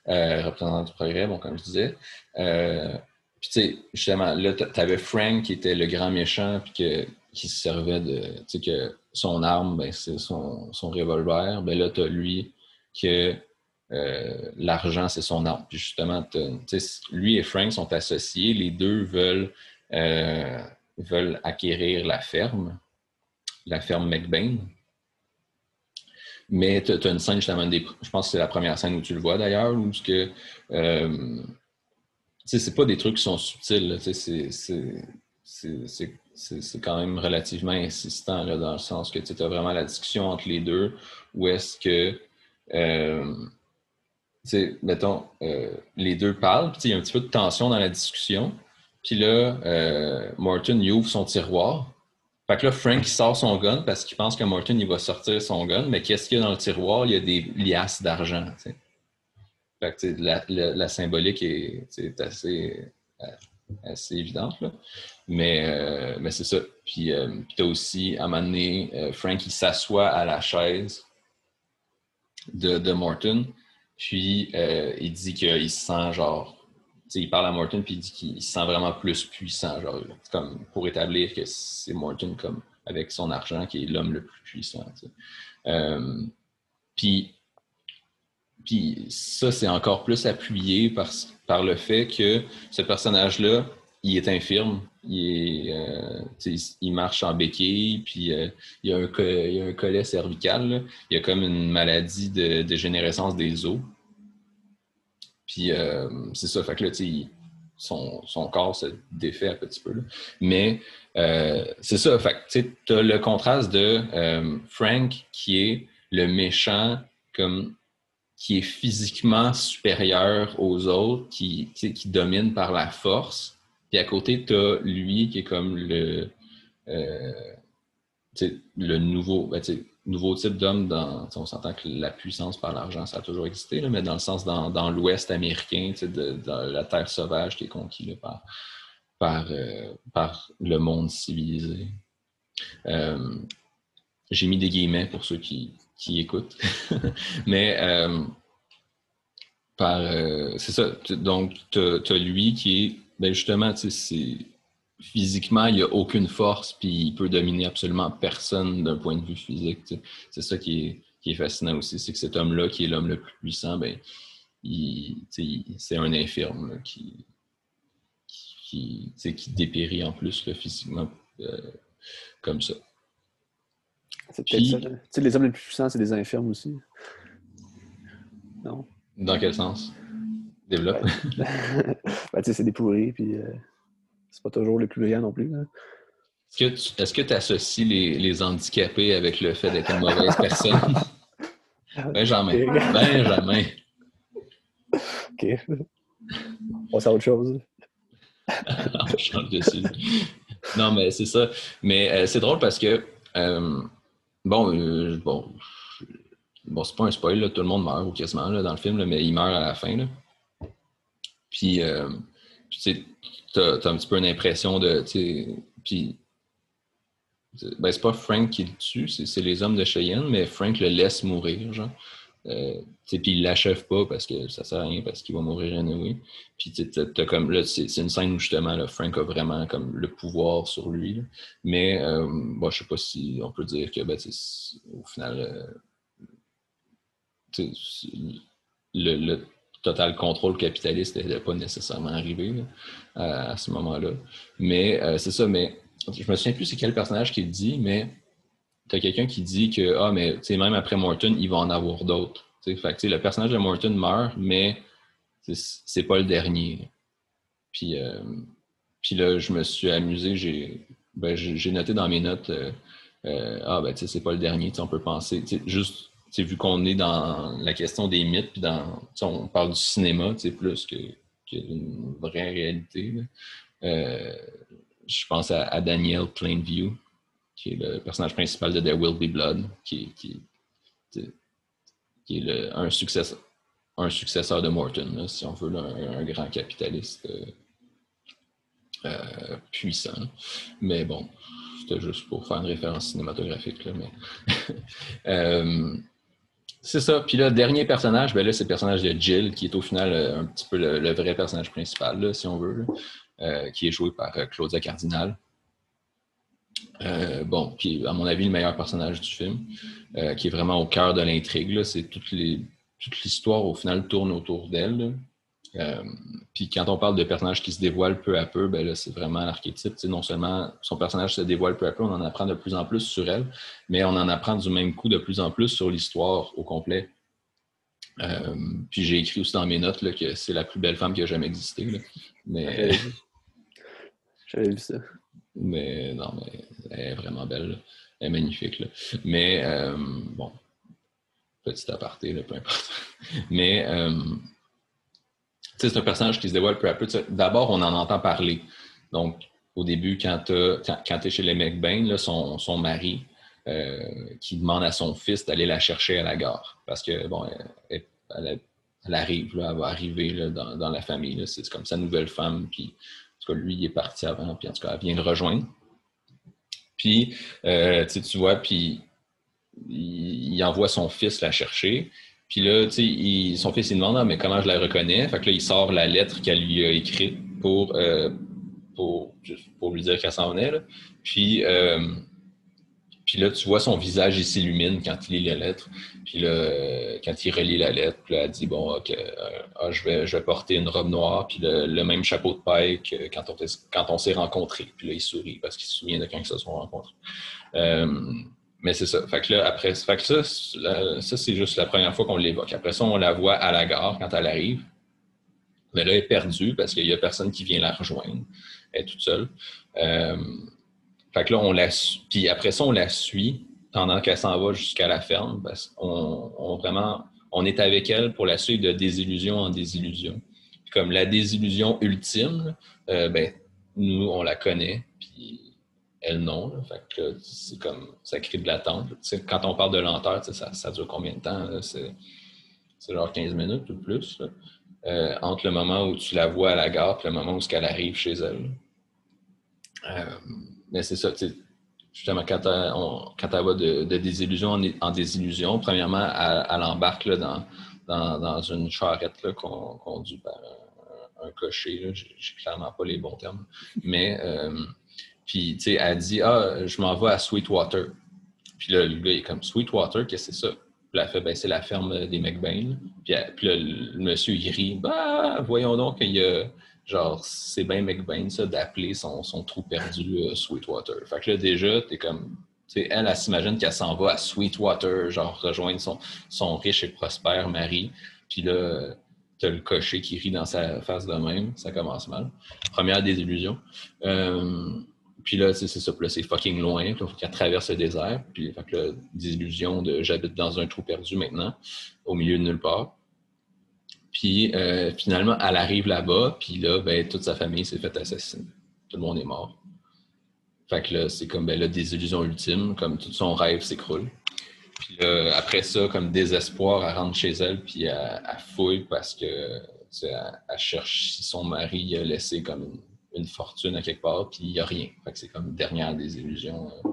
euh, représentant du progrès, bon, comme je disais. Euh, puis, tu sais, justement, là, tu avais Frank qui était le grand méchant, puis qui se servait de, tu sais, que son arme, ben, c'est son, revolver. Ben là, tu as lui que euh, l'argent, c'est son arme. Puis, justement, lui et Frank sont associés. Les deux veulent, veulent acquérir la ferme la ferme McBain. Mais tu as, une scène, justement, des, je pense que c'est la première scène où tu le vois d'ailleurs, où que. Euh, c'est pas des trucs qui sont subtils, c'est quand même relativement insistant dans le sens que tu as vraiment la discussion entre les deux, où est-ce que. Euh, mettons, euh, les deux parlent, puis il y a un petit peu de tension dans la discussion. Puis là, euh, Morton ouvre son tiroir. Fait que là, Frank il sort son gun parce qu'il pense que Morton il va sortir son gun, mais qu'est-ce qu'il y a dans le tiroir? Il y a des liasses d'argent. Fait que la, la, symbolique est, assez, euh, assez évidente. Là. Mais, euh, mais c'est ça. Puis, tu as aussi, à un moment donné, Frank il s'assoit à la chaise de, de Morton. Puis il dit qu'il se sent genre il parle à Morton puis il dit qu'il se sent vraiment plus puissant, genre, comme pour établir que c'est Morton comme avec son argent qui est l'homme le plus puissant. Euh, puis, ça, c'est encore plus appuyé par, par le fait que ce personnage-là, il est infirme, il, euh, il marche en béquille, puis euh, il, a un, il, a un, collet cervical, il y a comme une maladie de dégénérescence des os. Puis euh, c'est ça, fait que là, son, son, corps se défait un petit peu. Mais c'est ça, fait que tu as le contraste de Frank qui est le méchant comme qui est physiquement supérieur aux autres, qui, qui domine par la force. Puis à côté, tu as lui qui est comme le, le nouveau, ben, nouveau type d'homme, dans, on s'entend que la puissance par l'argent, ça a toujours existé, mais dans le sens dans, l'Ouest américain, de, la terre sauvage qui est conquise par, par, euh, par, le monde civilisé. Euh, j'ai mis des guillemets pour ceux qui, qui écoutent. mais euh, par c'est ça. Donc, tu as, lui qui est ben justement, c'est physiquement, il n'y a aucune force, puis il peut dominer absolument personne d'un point de vue physique. C'est ça qui est, fascinant aussi, c'est que cet homme-là, qui est l'homme le plus puissant, ben, c'est un infirme qui, qui, qui, dépérit en plus physiquement euh, comme ça. Les hommes les plus puissants, c'est des infirmes aussi. Non? Dans quel sens? Développe. Ben, c'est des pourris, puis... Euh, c'est pas toujours le plus brillant non plus. Hein. Est-ce que tu associes les, handicapés avec le fait d'être une mauvaise personne? Benjamin. Benjamin. OK. On passe à autre chose. On change dessus. Non, mais c'est ça. Mais euh, c'est drôle parce que, euh, bon, euh, bon, bon c'est pas un spoil, tout le monde meurt ou quasiment dans le film, mais il meurt à la fin. Là. Puis, tu sais, tu as, un petit peu une impression de. Puis, ben, c'est pas Frank qui le tue, c'est les hommes de Cheyenne, mais Frank le laisse mourir, genre. Euh, puis il l'achève pas parce que ça sert à rien, parce qu'il va mourir anyway. Puis comme là, c'est une scène où justement Frank a vraiment comme le pouvoir sur lui. Mais euh, bon, je sais pas si on peut dire que ben, au final, euh, le, total contrôle capitaliste n'était pas nécessairement arrivé à, ce moment-là. Mais euh, c'est ça, mais je me souviens plus c'est quel personnage qui le dit, mais tu as quelqu'un qui dit que ah, mais même après Morton, il va en avoir d'autres. Fait que le personnage de Morton meurt, mais c'est pas le dernier. Puis, euh, puis là, je me suis amusé, j'ai ben, noté dans mes notes euh, Ah ben c'est pas le dernier, on peut penser. Juste vu qu'on est dans la question des mythes, puis dans, on parle du cinéma plus que, d'une vraie réalité. Euh, je pense à, Daniel Plainview, qui est le personnage principal de There Will Be Blood, qui, est un, successeur, de Morton, si on veut, un, grand capitaliste euh, euh, puissant. Mais bon, c'était juste pour faire une référence cinématographique. Là, mais C'est ça. Puis là, dernier personnage, ben là, c'est le personnage de Jill, qui est au final euh, un petit peu le, vrai personnage principal, si on veut, euh, qui est joué par euh, Claudia Cardinal. Bon, qui est, à mon avis, le meilleur personnage du film, qui est vraiment au cœur de l'intrigue. C'est toute l'histoire, au final, tourne autour d'elle. Euh, puis quand on parle de personnages qui se dévoilent peu à peu, ben c'est vraiment l'archétype. non seulement son personnage se dévoile peu à peu, on en apprend de plus en plus sur elle, mais on en apprend du même coup de plus en plus sur l'histoire au complet. Euh, puis j'ai écrit aussi dans mes notes que c'est la plus belle femme qui a jamais existé. Mais... J'avais vu ça. Mais non, mais elle est vraiment belle. Elle est magnifique. Là. Mais euh, bon, petit aparté, là, peu importe. Mais c'est un personnage qui se dévoile peu à peu. D'abord, on en entend parler. Donc, au début, quand tu es chez les McBain, son, son, mari, euh, qui demande à son fils d'aller la chercher à la gare. Parce que, bon, elle, arrive, elle va arriver dans, la famille. C'est comme sa nouvelle femme. Puis, tout cas, lui, il est parti avant. Puis, en tout cas, elle vient le rejoindre. Puis, euh, tu vois, puis il, envoie son fils la chercher. Puis là, tu sais, son fils, il demande, ah, mais comment je la reconnais? Fait que là, il sort la lettre qu'elle lui a écrite pour, euh, pour, pour, lui dire qu'elle s'en venait. Puis, euh, puis là, tu vois son visage, il s'illumine quand il lit la lettre. Puis là, quand il relit la lettre, puis là, elle dit, bon, euh, ah, je, vais, je porter une robe noire, puis le, même chapeau de paille que quand on, s'est rencontrés. Puis là, il sourit parce qu'il se souvient de quand ils se sont rencontrés. Mais c'est ça. Fait que là, après, ça, ça c'est juste la première fois qu'on l'évoque. Après ça, on la voit à la gare quand elle arrive. Mais là, elle est perdue parce qu'il n'y a personne qui vient la rejoindre. Elle est toute seule. Euh, fait que là, on la Puis après ça, on la suit pendant qu'elle s'en va jusqu'à la ferme parce qu'on on est avec elle pour la suite de désillusion en désillusion. comme la désillusion ultime, euh, ben, nous, on la connaît. Puis elle non. Fait que c'est comme ça crée de l'attente. Quand on parle de lenteur, ça, ça, dure combien de temps? C'est genre 15 minutes ou plus. Euh, entre le moment où tu la vois à la gare et le moment où elle arrive chez elle. Euh, mais c'est ça, justement, quand elle, va de, désillusion en, désillusion, premièrement, elle, embarque dans, dans, une charrette qu'on conduit par un, cocher. J'ai clairement pas les bons termes. Mais euh, puis, tu sais, elle dit Ah, je m'en vais à Sweetwater. Puis là, le gars, est comme Sweetwater, qu'est-ce que c'est ça? Puis elle fait Ben, c'est la ferme des McBain. Puis, puis là, le monsieur, il rit Bah, voyons donc qu'il y a. Genre, c'est bien McBain, ça, d'appeler son, trou perdu euh, Sweetwater. Fait que là, déjà, t'es comme. Elle, elle, s'imagine qu'elle s'en va à Sweetwater, genre, rejoindre son, son riche et prospère mari. Puis là, t'as le cocher qui rit dans sa face de même. Ça commence mal. Première désillusion. Euh, puis là, c'est ça. Puis là, c'est fucking loin. il faut qu'elle traverse le désert. Puis, fait que là, illusions de j'habite dans un trou perdu maintenant, au milieu de nulle part. Puis euh, finalement, elle arrive là-bas. Puis là, ben, toute sa famille s'est fait assassiner. Tout le monde est mort. Fait que là, c'est comme ben, la désillusion ultime, comme tout son rêve s'écroule. Puis là, après ça, comme désespoir, elle rentre chez elle, puis elle, fouille parce que elle, elle, cherche si son mari a laissé comme une une fortune à quelque part, puis il n'y a rien. c'est comme dernière des illusions. Euh,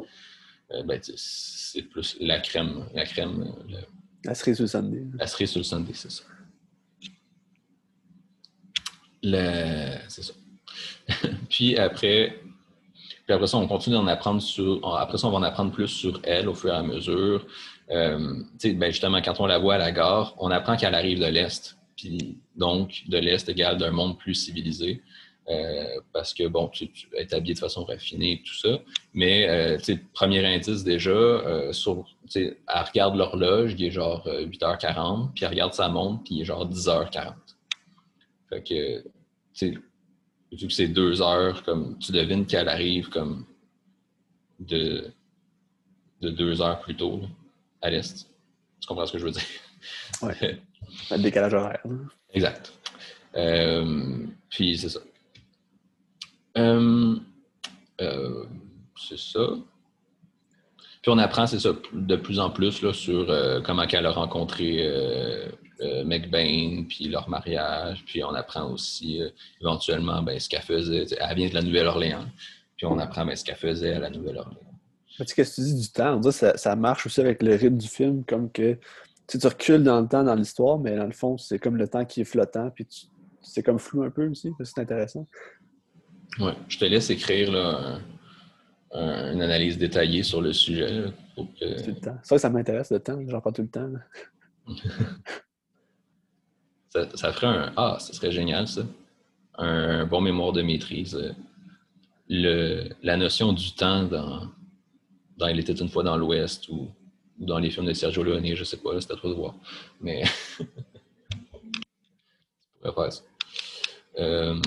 euh, ben, c'est plus la crème. La crème. Euh, la cerise sur le sundae. La cerise sur le sundae, c'est ça. C'est ça. puis après, puis après ça, on continue d'en apprendre sur. Après ça, on va en apprendre plus sur elle au fur et à mesure. ben justement, quand on la voit à la gare, on apprend qu'elle arrive de l'Est. Puis donc, de l'Est égale d'un monde plus civilisé. Euh, parce que, bon, tu, es habillé de façon raffinée, tout ça. Mais, euh, tu premier indice déjà, euh, sur, elle regarde l'horloge, il est genre 8h40, puis elle regarde sa montre, puis il est genre 10h40. Fait que, tu sais, vu que c'est deux heures, comme tu devines qu'elle arrive comme de, de deux heures plus tôt à l'est. Tu comprends ce que je veux dire? Oui. Le décalage horaire. Exact. puis c'est ça. Euh, euh, c'est ça. Puis on apprend, c'est ça, de plus en plus là, sur euh, comment elle a rencontré McBain, puis leur mariage. Puis on apprend aussi éventuellement ben, ce qu'elle faisait. Elle vient de la Nouvelle-Orléans. Puis on apprend ben, ce qu'elle faisait à la Nouvelle-Orléans. Tu sais, qu'est-ce que tu dis du temps? On ça, marche aussi avec le rythme du film, comme que tu, recules dans le temps, dans l'histoire, mais dans le fond, c'est comme le temps qui est flottant, puis c'est comme flou un peu aussi. C'est intéressant. Oui, je te laisse écrire là, une analyse détaillée sur le sujet. C'est ça que ça m'intéresse le temps, j'en parle tout le temps. ça, ferait un Ah, ce serait génial, ça. Un, bon mémoire de maîtrise. Le, la notion du temps dans, dans Il était une fois dans l'Ouest ou, dans les films de Sergio Leone, je sais pas, c'est à toi de voir. Mais. pourrais faire ça. Euh,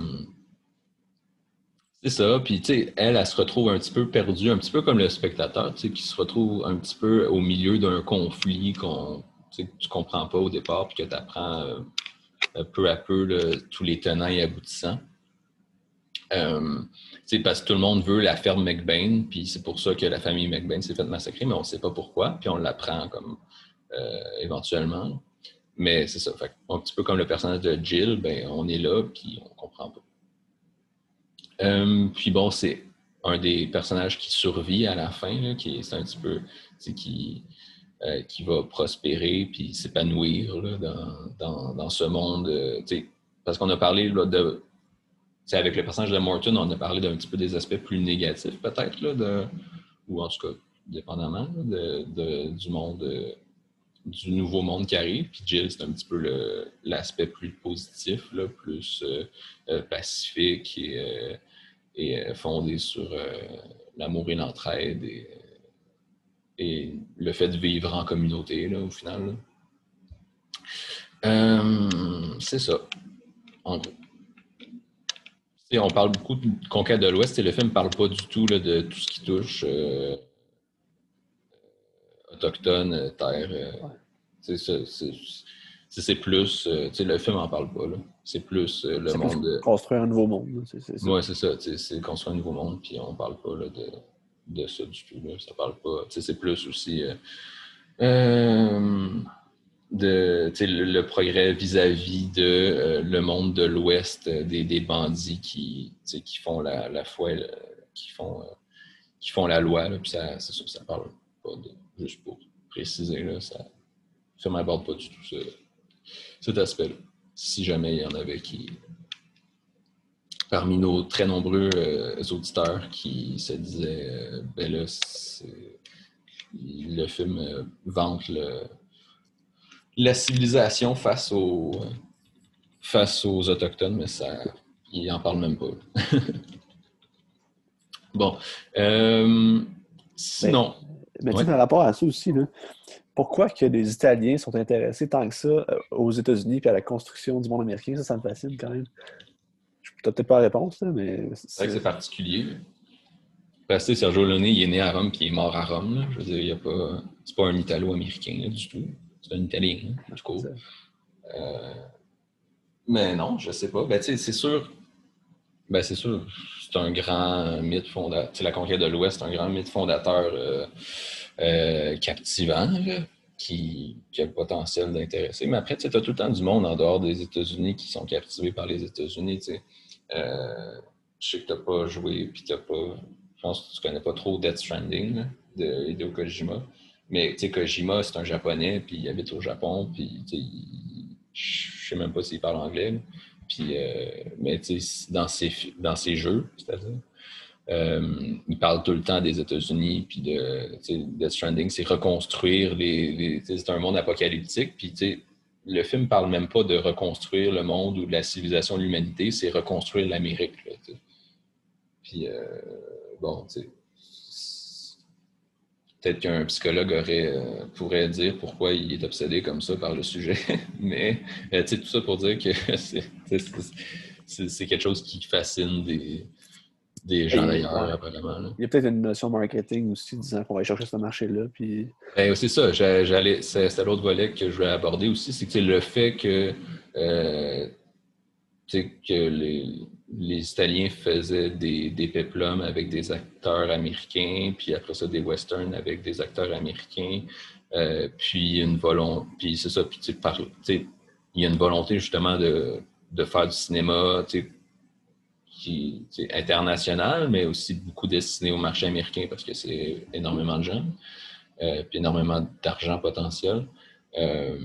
c'est ça. Puis, tu sais, elle, elle se retrouve un petit peu perdue, un petit peu comme le spectateur, tu sais, qui se retrouve un petit peu au milieu d'un conflit qu'on, tu comprends pas au départ, puis que tu apprends euh, peu à peu tous les tenants et aboutissants. Euh, parce que tout le monde veut la ferme McBain, puis c'est pour ça que la famille McBain s'est faite massacrer, mais on ne sait pas pourquoi, puis on l'apprend comme euh, éventuellement. Mais c'est ça. un petit peu comme le personnage de Jill, ben, on est là, puis on comprend pas. Euh, puis bon, c'est un des personnages qui survit à la fin, qui est, un petit peu, euh, qui va prospérer puis s'épanouir dans, dans, ce monde. Euh, parce qu'on a parlé là, de. Avec le personnage de Morton, on a parlé d'un petit peu des aspects plus négatifs, peut-être, de, ou en tout cas, dépendamment de, du monde, du nouveau monde qui arrive. Puis Jill, c'est un petit peu l'aspect plus positif, là, plus euh, pacifique et, et, fondé sur l'amour et l'entraide et et le fait de vivre en communauté, là, au final. Euh, c'est ça, en gros. on parle beaucoup de conquête de l'Ouest et le film ne parle pas du tout là, de tout ce qui touche euh, autochtone, terre. Euh, c'est plus. le film n'en parle pas. C'est plus le monde. Construire un nouveau monde. Oui, c'est ça. C'est construire un nouveau monde, puis on ne parle pas là, de de ça du tout. Là. Ça parle pas. C'est plus aussi euh, euh, de le, progrès vis-à-vis de euh, le monde de l'Ouest, des, des, bandits qui, qui font la, la foi, qui font, qui font la loi. Là, ça, ça, ça parle pas de. Juste pour préciser, là, ça ne m'aborde pas du tout ce, cet aspect-là. Si jamais il y en avait qui, parmi nos très nombreux euh, auditeurs qui se disaient euh, ben là, le film euh, vante la civilisation face aux, face aux Autochtones, mais ça, il en parle même pas. bon. sinon. Mais, mais par rapport à ça aussi, là, pourquoi que les Italiens sont intéressés tant que ça aux États-Unis et à la construction du monde américain? Ça, ça me fascine quand même. Tu peut-être pas la réponse, mais. C'est vrai que c'est particulier. Parce que Sergio Leone, il est né à Rome puis il est mort à Rome. Je veux dire, il a pas. C'est pas un Italo-américain du tout. C'est un Italien, du coup. Euh, mais non, je sais pas. Ben, c'est sûr. Ben, c'est sûr, c'est un grand mythe fondateur. La conquête de l'Ouest, c'est un grand mythe fondateur euh, euh, captivant, qui, qui, a le potentiel d'intéresser. Mais après, tu as tout le temps du monde en dehors des États-Unis qui sont captivés par les États-Unis. Euh, je sais que tu n'as pas joué, puis tu pas. Je pense que tu connais pas trop Death Stranding de Hideo Kojima. Mais Kojima, c'est un japonais, puis il habite au Japon, puis je sais même pas s'il parle anglais. Puis, euh, mais dans ses, dans jeux, c'est-à-dire, euh, il parle tout le temps des États-Unis, puis de Death Stranding, c'est reconstruire les. c'est un monde apocalyptique, puis le film parle même pas de reconstruire le monde ou de la civilisation de l'humanité, c'est reconstruire l'Amérique. Puis, euh, bon, peut-être qu'un psychologue aurait, euh, pourrait dire pourquoi il est obsédé comme ça par le sujet, mais euh, tout ça pour dire que c'est quelque chose qui fascine des, des gens d'ailleurs, apparemment. Il y a peut-être une notion marketing aussi, disant qu'on va aller chercher ce marché-là. Puis... Ben, c'est ça, j'allais, c'est l'autre volet que je voulais aborder aussi, c'est que le fait que, euh, que les, les, Italiens faisaient des, des peplums avec des acteurs américains, puis après ça, des westerns avec des acteurs américains, euh, puis une volonté, puis c'est ça, puis il y a une volonté justement de, de faire du cinéma, qui est international, mais aussi beaucoup destiné au marché américain parce que c'est énormément de gens, euh, puis énormément d'argent potentiel. Euh,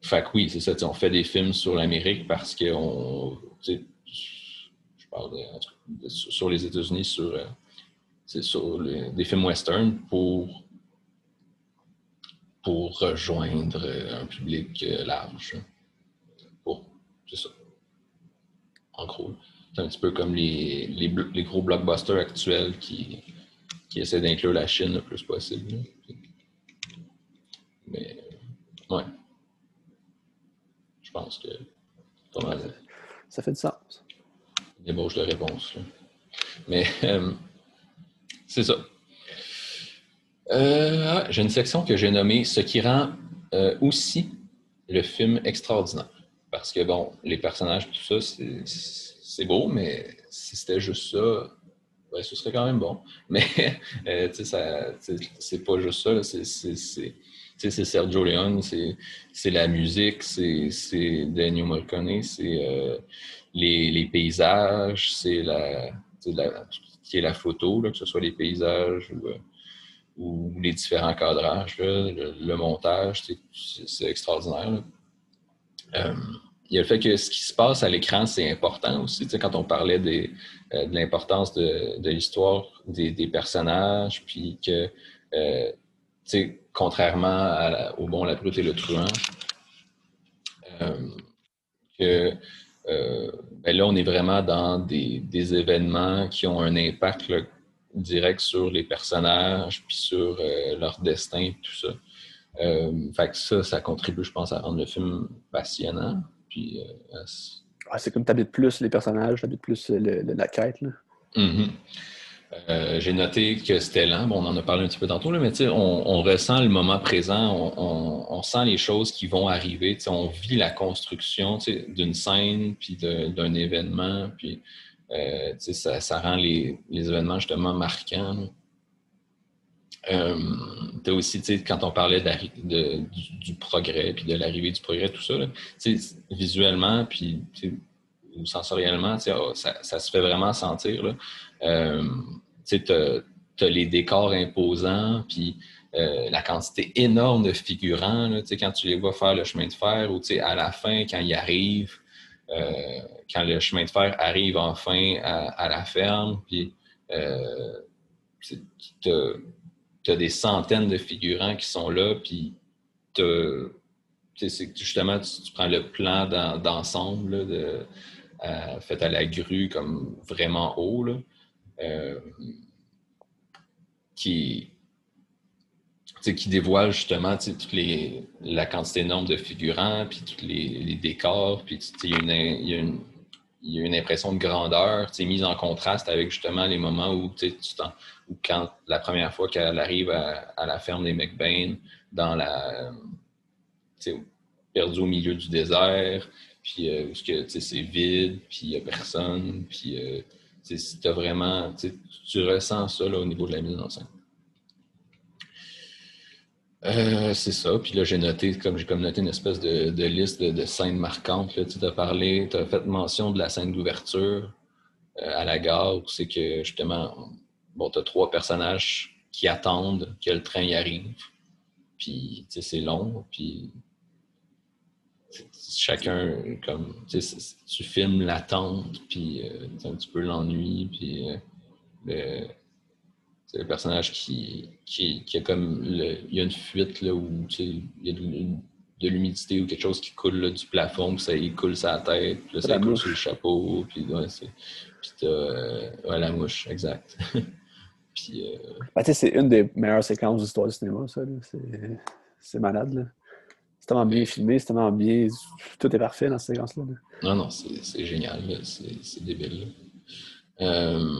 fait que oui, c'est ça, on fait des films sur l'Amérique parce que on, je parle sur les États-Unis, sur, euh, sur des films western pour, pour rejoindre un public large, pour petit peu comme les, les, gros blockbusters actuels qui, qui essaient d'inclure la Chine le plus possible. Mais, ouais. Je pense que pas mal. Ça fait du sens. Débauche de réponse. Mais, euh, c'est ça. Euh, j'ai une section que j'ai nommée Ce qui rend euh, aussi le film extraordinaire. Parce que, bon, les personnages, tout ça, c'est beau, mais si c'était juste ça, ben, ce serait quand même bon. Mais, euh, c'est pas juste ça. C'est Sergio Leone, c'est la musique, c'est Daniel Morricone, c'est les, les, paysages, c'est la, la, qui est la photo, là, que ce soit les paysages ou ou les différents cadrages, le, montage, c'est extraordinaire. Euh, il y a le fait que ce qui se passe à l'écran, c'est important aussi. quand on parlait euh, de l'importance de, l'histoire des, personnages, puis que, euh, contrairement au bon, la brute et le truand, que ben là, on est vraiment dans des, événements qui ont un impact direct sur les personnages, puis sur euh, leur destin, tout ça. Euh, fait que ça, ça contribue, je pense, à rendre le film passionnant. Puis, euh, c'est comme tu habites plus les personnages, tu habites plus la quête. Là. Mm-hmm. J'ai noté que c'était lent. Bon, on en a parlé un petit peu tantôt, là, mais on, on, ressent le moment présent, on, on, sent les choses qui vont arriver. On vit la construction d'une scène, puis d'un événement. Puis euh, ça, ça, rend les, les, événements justement marquants. Euh, tu as aussi, quand on parlait de, du, progrès, puis de l'arrivée du progrès, tout ça, visuellement, puis ou sensoriellement, oh, ça, ça, se fait vraiment sentir. Euh, tu as, les décors imposants, puis euh, la quantité énorme de figurants, quand tu les vois faire le chemin de fer, ou à la fin, quand ils arrivent, quand le chemin de fer arrive enfin à, la ferme, puis euh, tu as, des centaines de figurants qui sont là, puis justement, tu, prends le plan d'ensemble euh, fait à la grue comme vraiment haut, qui, qui dévoile justement les, la quantité énorme de figurants, puis tous les, décors, puis il y, y, a une impression de grandeur mise en contraste avec justement les moments où, tu où quand la première fois qu'elle arrive à, la ferme des McBain, dans la perdue au milieu du désert, puis euh, c'est vide, puis il n'y a personne, puis euh, tu vraiment, tu ressens ça là, au niveau de la mise en scène. Euh, c'est ça. Puis là, j'ai noté, comme j'ai comme noté une espèce de, liste de, scènes marquantes. Tu as parlé, tu as fait mention de la scène d'ouverture euh, à la gare, où c'est que justement, bon, tu as trois personnages qui attendent que le train y arrive. Puis, tu sais, c'est long. Puis, chacun, comme, tu sais, tu filmes l'attente, puis euh, un petit peu l'ennui, puis le c'est le personnage qui, qui, a comme. il y a une fuite là, où il y a de, l'humidité ou quelque chose qui coule du plafond, puis ça il coule sa tête, puis là, ça coule sur le chapeau, puis, ouais, puis t'as euh, la mouche, exact. puis, euh... ben, c'est une des meilleures séquences de l'histoire du cinéma, ça. C'est malade. Là. C'est tellement bien filmé, c'est tellement bien. Tout est parfait dans cette séquence-là. Non, non, c'est génial. C'est débile. Euh,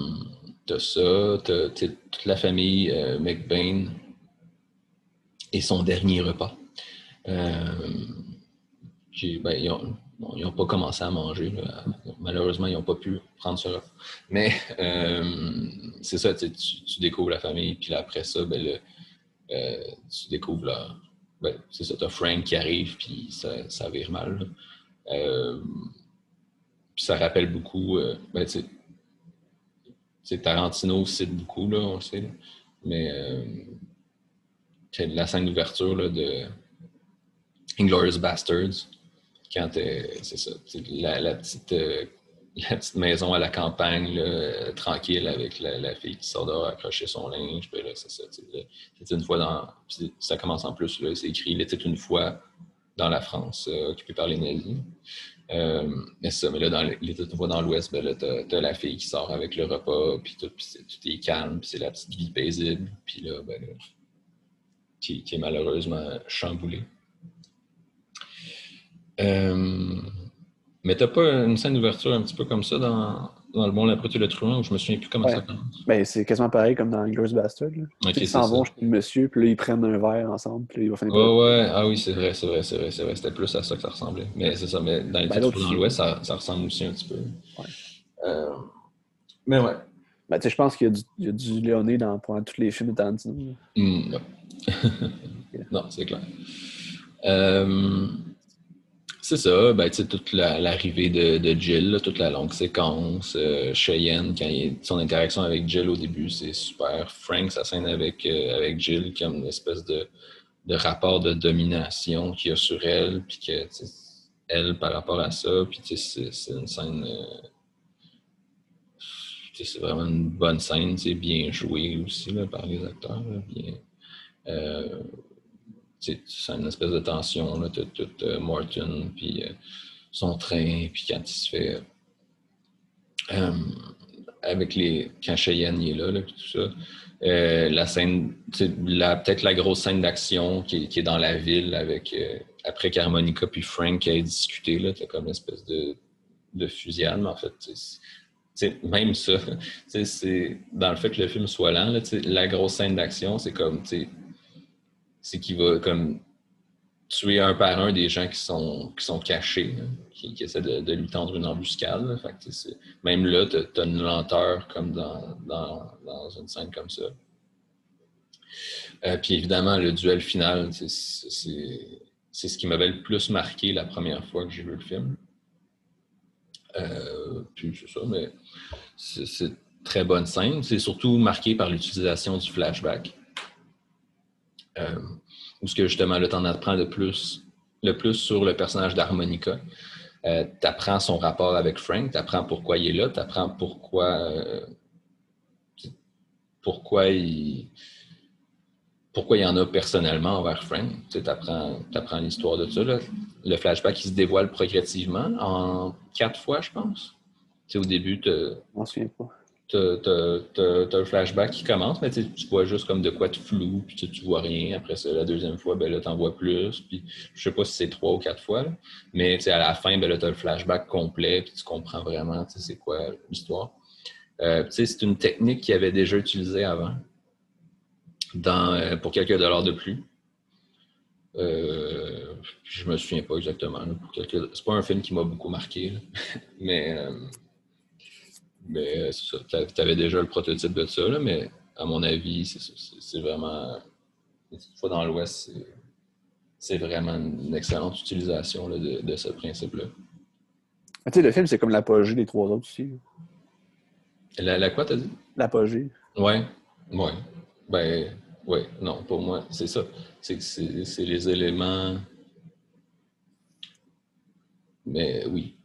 t'as ça, t'as toute la famille euh, McBain et son dernier repas. Euh, ben, ils n'ont pas commencé à manger. Malheureusement, ils n'ont pas pu prendre repas. Mais c'est ça, tu, découvres la famille, puis après ça, ben, tu découvres la. Ben, c'est ça, tu as Frank qui arrive, puis ça, ça vire mal. puis ça rappelle beaucoup. Ben, Tarantino cite beaucoup, là, on le sait. Mais euh, la scène d'ouverture de Inglorious Bastards, quand c'est ça, la, la, petite, euh, la petite maison à la campagne, là, tranquille, avec la, fille qui sort dehors accrocher son linge. Puis là, c'est ça. Une fois dans. Ça commence en plus, là, c'est écrit Il était une fois dans la France, euh, occupée par les nazis. Euh, mais ça, mais là, dans les voix dans l'Ouest, ben là, t'as, la fille qui sort avec le repas, puis tout, puis tout est calme, puis c'est la petite vie paisible, puis là, ben qui, est malheureusement chamboulée. Euh, mais t'as pas une scène d'ouverture un petit peu comme ça dans, dans Le Bon, la Brute et le Truand, où je me souviens plus comment ça commence? Ben, c'est quasiment pareil comme dans Girls Bastard. ils s'en vont chez le monsieur, puis là, ils prennent un verre ensemble, puis là, il va finir Ouais, ouais, ah oui, c'est vrai, c'est vrai, c'est vrai, c'est vrai. C'était plus à ça que ça ressemblait. Mais c'est ça, mais dans les ben, dans l'Ouest, ça, ça, ressemble aussi un petit peu. Ouais. Euh... Mais ouais. Ben, tu sais, je pense qu'il y, y, a du Léoné dans pendant tous les films de Tarantino. Mm, non, non c'est clair. Euh... C'est ça, ben, toute l'arrivée de, de, Jill, toute la longue séquence. Euh, Cheyenne, quand il, son interaction avec Jill au début, c'est super. Frank, sa scène avec, euh, avec Jill, comme une espèce de, de rapport de domination qu'il y a sur elle, puis que elle, par rapport à ça, puis c'est une scène. Euh, c'est vraiment une bonne scène, c'est bien joué aussi là, par les acteurs. bien, c'est une espèce de tension. Là, tout, euh, Martin, puis euh, son train, puis quand il se fait. Euh, avec les. Quand Cheyenne est là, là puis tout ça. la scène, peut-être la grosse scène d'action qui, est dans la ville avec après qu'Harmonica puis Frank aient discuté, là, t'as comme une espèce de, de fusillade, mais en fait, même ça, c'est dans le fait que le film soit lent, là, la grosse scène d'action, c'est comme c'est qu'il va comme tuer un par un des gens qui sont, qui sont cachés, qui, essaient de, lui tendre une embuscade. même là, tu as, une lenteur comme dans, dans, une scène comme ça. Euh, puis évidemment, le duel final, c'est ce qui m'avait le plus marqué la première fois que j'ai vu le film. Euh, puis c'est ça, mais c'est très bonne scène. C'est surtout marqué par l'utilisation du flashback. Euh, où ce que justement là, tu en apprends le plus, le plus sur le personnage d'Harmonica. Euh, tu apprends son rapport avec Frank, tu apprends pourquoi il est là, tu apprends pourquoi, euh, pourquoi il pourquoi il y en a personnellement envers Frank. Tu apprends, l'histoire de ça. Le flashback, il se dévoile progressivement en quatre fois, je pense. Tu au début, tu... Je m'en souviens pas t'as un flashback qui commence, mais tu vois juste comme de quoi de flou, puis tu vois rien. Après ça, la deuxième fois, ben là, t'en vois plus. Puis je sais pas si c'est trois ou quatre fois, mais à la fin, ben là, t'as le flashback complet, puis tu comprends vraiment c'est quoi l'histoire. Euh, c'est une technique qui avait déjà utilisée avant euh, pour quelques dollars de plus. Euh, je me souviens pas exactement. C'est pas un film qui m'a beaucoup marqué, mais euh, mais euh, c'est ça. Tu avais déjà le prototype de ça, mais à mon avis, c'est vraiment. Une fois dans l'Ouest, c'est vraiment une excellente utilisation de, ce principe-là. Ah, tu sais, le film, c'est comme l'apogée des trois autres aussi. La, la quoi, t'as dit? L'apogée. Ouais, ouais. Ben, ouais, non, pour moi, c'est ça. C'est les éléments. Mais oui,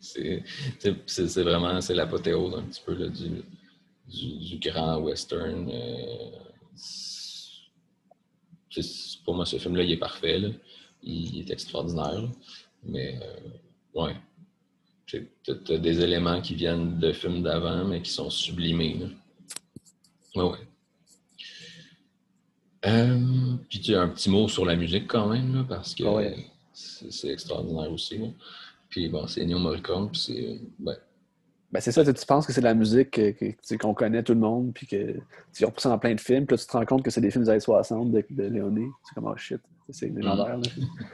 c'est vraiment c'est l'apothéose un petit peu du, du, grand western. Euh, pour moi, ce film-là, il est parfait. Il, est extraordinaire. Mais, euh, ouais. Tu as, des éléments qui viennent de films d'avant, mais qui sont sublimés. Ouais, ouais. Euh, puis tu as un petit mot sur la musique quand même, parce que c'est extraordinaire aussi. Puis bon, c'est Ennio Morricone, puis c'est. Ben. Ben c'est ça, tu penses que c'est de la musique qu'on connaît tout le monde, puis que tu repoussé dans plein de films, puis là tu te rends compte que c'est des films des années 60 de, de Léoné. C'est comme, oh shit, c'est légendaire.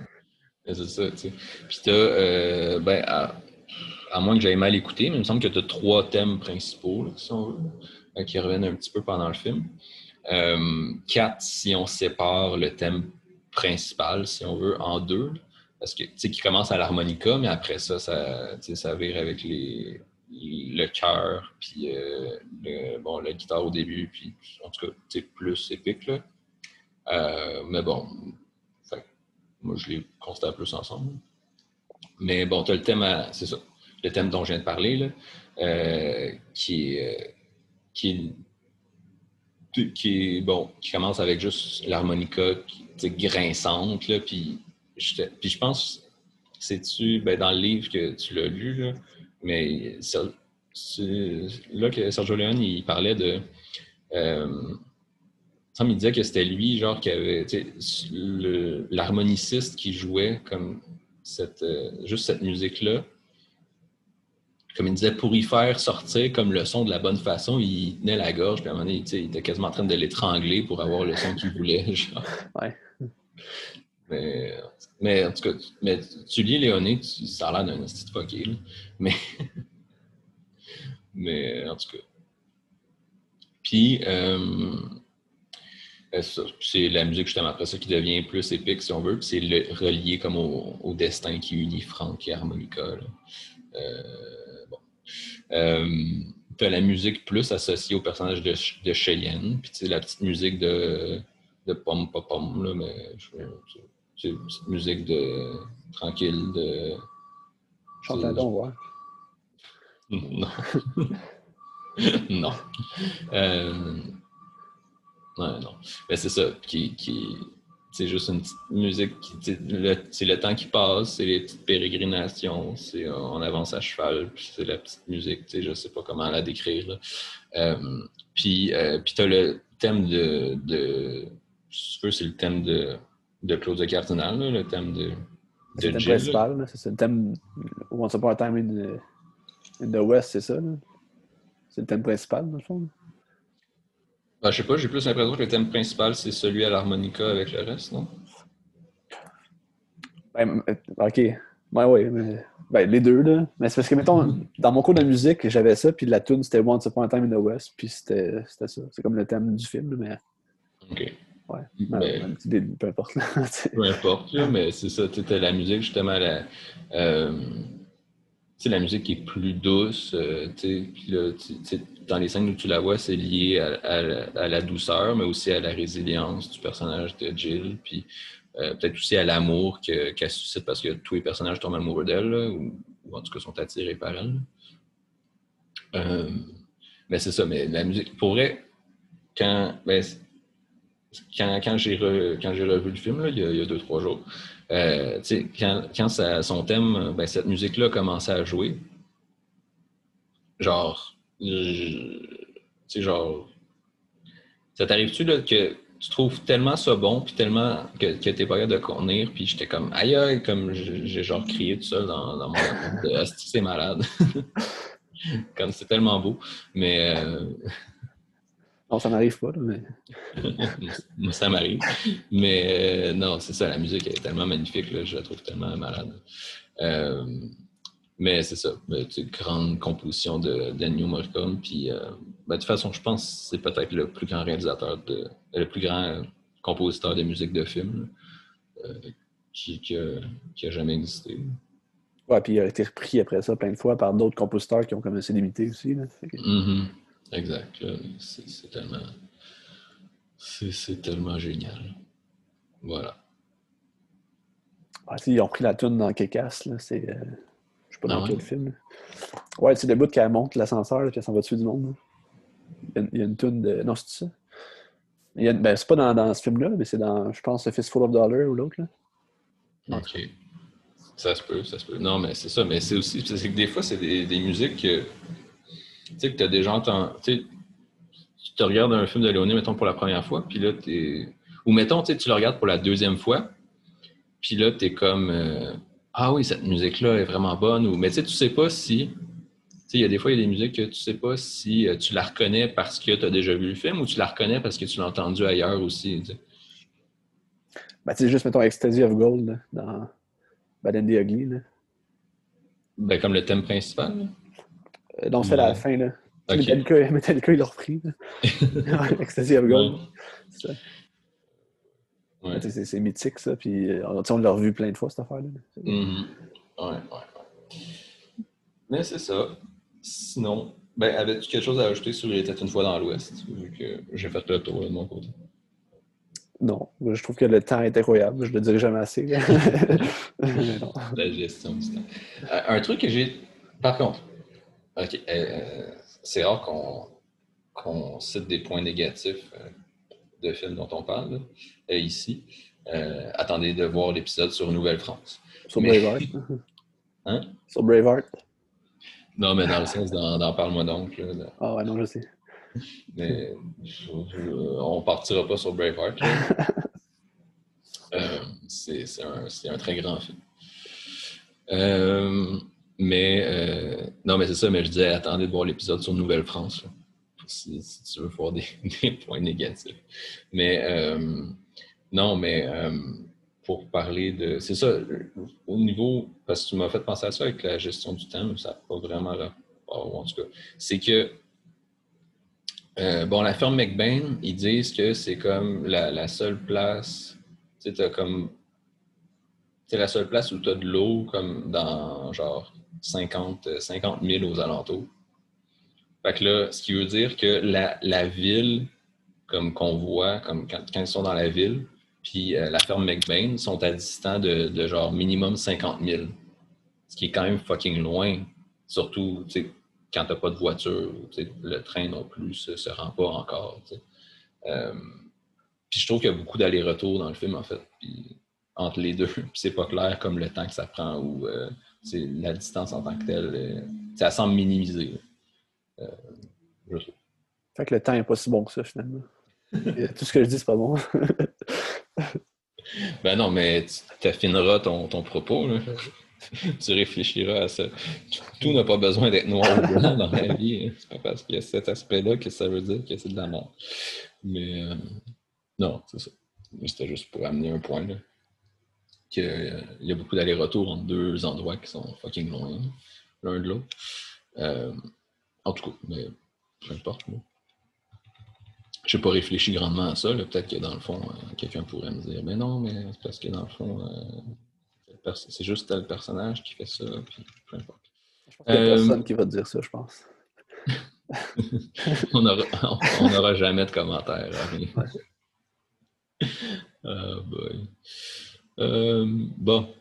c'est ça, tu sais. Puis t'as, euh, ben, à, moins que j'aille mal écouté, mais il me semble que tu as trois thèmes principaux, euh, qui reviennent un petit peu pendant le film. Euh, quatre, si on sépare le thème principal, si on veut, en deux. Parce que, tu sais, qui commence à l'harmonica, mais après ça, ça, ça vire avec les, le cœur, puis euh, bon, la guitare au début, puis en tout cas, sais, plus épique, là. Euh, mais bon, moi, je les constate plus ensemble. Mais bon, tu as le thème, c'est ça, le thème dont je viens de parler, là, euh, qui est, qui qui bon, qui commence avec juste l'harmonica qui grinçante, puis puis je pense, sais-tu, ben, dans le livre que tu l'as lu, là, mais là que Sergio Leone, il parlait de. Euh, il disait que c'était lui, genre, qui avait l'harmoniciste qui jouait comme euh, juste cette musique-là. Comme il disait, pour y faire sortir comme le son de la bonne façon, il tenait la gorge, puis à un moment donné, il était quasiment en train de l'étrangler pour avoir le son qu'il voulait. Genre. Mais, en tout cas, mais tu lis Léoné, tu, ça a l'air d'un petit fucké, Mais, mais en tout cas. Puis, euh, euh, c'est la musique justement après ça qui devient plus épique si on veut, c'est relié comme au, destin qui unit Franck et Harmonica. Euh, bon. Tu as la musique plus associée au personnage de, de Cheyenne, puis la petite musique de, de Pom Pom Pom, là, mais petite musique de tranquille de. Chante la don, ouais. Non. non. Euh, non, non. Mais c'est ça, qui, qui c'est juste une petite musique, c'est le, temps qui passe, c'est les petites pérégrinations, c'est on avance à cheval, puis c'est la petite musique, je sais pas comment la décrire. Euh, puis euh, puis tu as le thème de, de si tu veux, c'est le thème de, de Claude de Cardinal, le thème de, de C'est le thème principal, c'est le thème Once Upon a Time in the, in the West, c'est ça? C'est le thème principal, dans le fond? Ben, je sais pas, j'ai plus l'impression que le thème principal, c'est celui à l'harmonica avec le reste, non? Ben, euh, OK. Ben oui, mais, ben, les deux, là. Mais c'est parce que, mettons, dans mon cours de musique, j'avais ça, puis la tune c'était Once Upon a Time in the West, puis c'était ça. C'est comme le thème du film, mais... OK. Ouais, ben, peu importe. peu importe, mais c'est ça, tu la musique, justement, la... Euh, la musique qui est plus douce, euh, puis là, dans les scènes où tu la vois, c'est lié à, la douceur, mais aussi à la résilience du personnage de Jill, puis euh, peut-être aussi à l'amour qu'elle suscite parce que tous les personnages tombent amoureux d'elle, ou, en tout cas sont attirés par elle. Euh, mais c'est ça, mais la musique, pour vrai, quand, ben, quand, j'ai revu le film, il, y a, deux, trois jours, euh, quand, son thème, ben, cette musique-là commençait à jouer, genre, tu genre, ça t'arrive-tu que tu trouves tellement ça bon, puis tellement que, que t'es pas capable de contenir, puis j'étais comme aïe aïe, comme j'ai genre crié tout seul dans, mon c'est malade. comme c'est tellement beau. Mais. Euh... Non, ça m'arrive pas, mais. Moi, ça m'arrive. Mais euh, non, c'est ça, la musique est tellement magnifique, là, je la trouve tellement malade. Euh, mais c'est ça, une grande composition de Daniel Morricone. Puis, euh, ben, de toute façon, je pense que c'est peut-être le plus grand réalisateur, de, le plus grand compositeur de musique de film qui, qui, a, jamais existé. Ouais, puis il a été repris après ça plein de fois par d'autres compositeurs qui ont commencé d'imiter aussi. Là. Mm-hmm. Exact. C'est tellement. C'est tellement génial. Voilà. Ah, ils ont pris la tune dans Kekas, là. C'est. Euh, pas dans ah quel film. Ouais, c'est le bout qu'elle monte l'ascenseur, puis elle s'en va dessus du monde. Il y, a, une toune de. Non, c'est ça? Ben, c'est pas dans, dans ce film-là, mais c'est dans, je pense, The Fistful of Dollars ou l'autre. OK. Ça se peut, ça se peut. Non, mais c'est ça. Mais c'est aussi. C'est que des fois, c'est des, des, musiques que. Tu sais, que tu as déjà entendu. Tu te regardes un film de Léoné, mettons, pour la première fois, puis là, tu Ou mettons, tu le regardes pour la deuxième fois, puis là, tu es comme. Euh, ah oui, cette musique-là est vraiment bonne. Ou, mais tu sais, tu sais pas si. Il y a des fois, il y a des musiques que tu sais pas si euh, tu la reconnais parce que tu as déjà vu le film ou tu la reconnais parce que tu l'as entendu ailleurs aussi. Tu sais. Ben, tu sais, juste, mettons, Ecstasy of Gold dans Bad and the Ugly. Là. Ben, comme le thème principal. Euh, non, c'est la fin. Là. Metallica, Metallica, il l'a repris. Ecstasy of Gold. C'est mythique, ça. Puis, euh, on l'a revu plein de fois, cette affaire-là. Mm-hmm. Ouais, ouais, ouais. Mais c'est ça. Sinon, ben, avais-tu quelque chose à ajouter sur Il était une fois dans l'Ouest, vu que j'ai fait le tour de mon côté? Non, je trouve que le temps est incroyable. Je le dirai jamais assez. La gestion du temps. Euh, un truc que j'ai. Par contre, OK, euh, c'est rare qu'on cite des points négatifs de films dont on parle euh, ici. Euh, attendez de voir l'épisode sur Nouvelle-France. Sur Mais- Braveheart. Hein? Sur Braveheart. Non, mais dans le sens d'en Parle-moi donc. Ah ouais, non, je sais. Mais je- je- on partira pas sur Braveheart. Euh, c'est un, c'est un très grand film. Mais euh, non, mais c'est ça, mais je disais attendez de voir l'épisode sur Nouvelle-France. Si, tu veux voir des, points négatifs. Mais euh, non, mais euh, pour parler de. C'est ça, au niveau. Parce que tu m'as fait penser à ça avec la gestion du temps, mais ça n'a pas vraiment rapport, en tout cas. C'est que bon, la ferme McBain, ils disent que c'est comme la, seule place, tu sais, comme, c'est la seule place où tu as de l'eau comme dans genre 50, euh, 50 000 aux alentours. Fait que là, ce qui veut dire que la, la ville, comme qu'on voit, comme quand, ils sont dans la ville, puis euh, la ferme McBain sont à distance de, de genre minimum 50 000. Ce qui est quand même fucking loin. Surtout, tu sais, quand tu n'as pas de voiture, le train non plus ne se, rend pas encore. Euh, puis je trouve qu'il y a beaucoup d'allers-retours dans le film, en fait, entre les deux. C'est pas clair comme le temps que ça prend ou euh, la distance en tant que telle. euh, ça semble minimiser. euh, je trouve. Fait que le temps n'est pas si bon que ça, finalement. Tout ce que je dis, c'est pas bon. Ben non, mais tu affineras ton, ton propos. là. tu réfléchiras à ça. Tout n'a pas besoin d'être noir ou blanc dans la vie. hein. C'est pas parce qu'il y a cet aspect-là que ça veut dire que c'est de la mort. Mais euh, non, c'est ça. C'était juste pour amener un point. Là. Que, euh, il y a beaucoup d'allers-retours entre deux endroits qui sont fucking loin l'un de l'autre. Euh, en tout cas, mais peu importe. Je n'ai pas réfléchi grandement à ça. Peut-être que dans le fond, euh, quelqu'un pourrait me dire Mais non, mais c'est parce que dans le fond, euh, c'est juste tel personnage qui fait ça. Puis peu importe. Il y a Euh, personne qui va te dire ça, je pense. on n'aura on jamais de commentaires. Ah, boy. Euh, bon.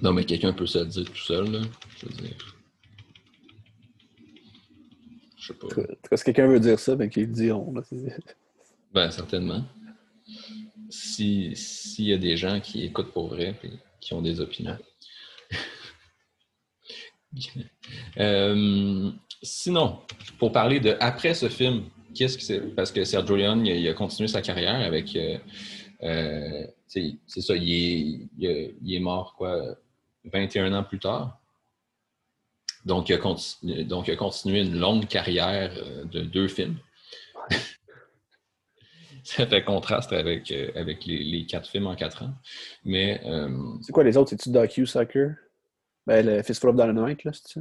Non, mais quelqu'un peut se le dire tout seul. Là. Je veux dire. Je sais pas. En tout cas, si quelqu'un veut dire ça, ben qu'il le diront. là. Ben, certainement. Si- S'il y a des gens qui écoutent pour vrai et qui ont des opinions. Euh, sinon, pour parler de après ce film, qu'est-ce que c'est? Parce que Sergio Leone, il a, il a continué sa carrière avec. euh, euh, c'est ça, il est, il a- il est mort, quoi, 21 ans plus tard. Donc, il a, continu- donc, il a continué une longue carrière euh, de deux films. Ça fait contraste avec, euh, avec les, les quatre films en quatre ans. Mais euh, C'est quoi les autres? C'est-tu Docu Sucker? Ben, le Fistful of Dynamite, là, c'est ça?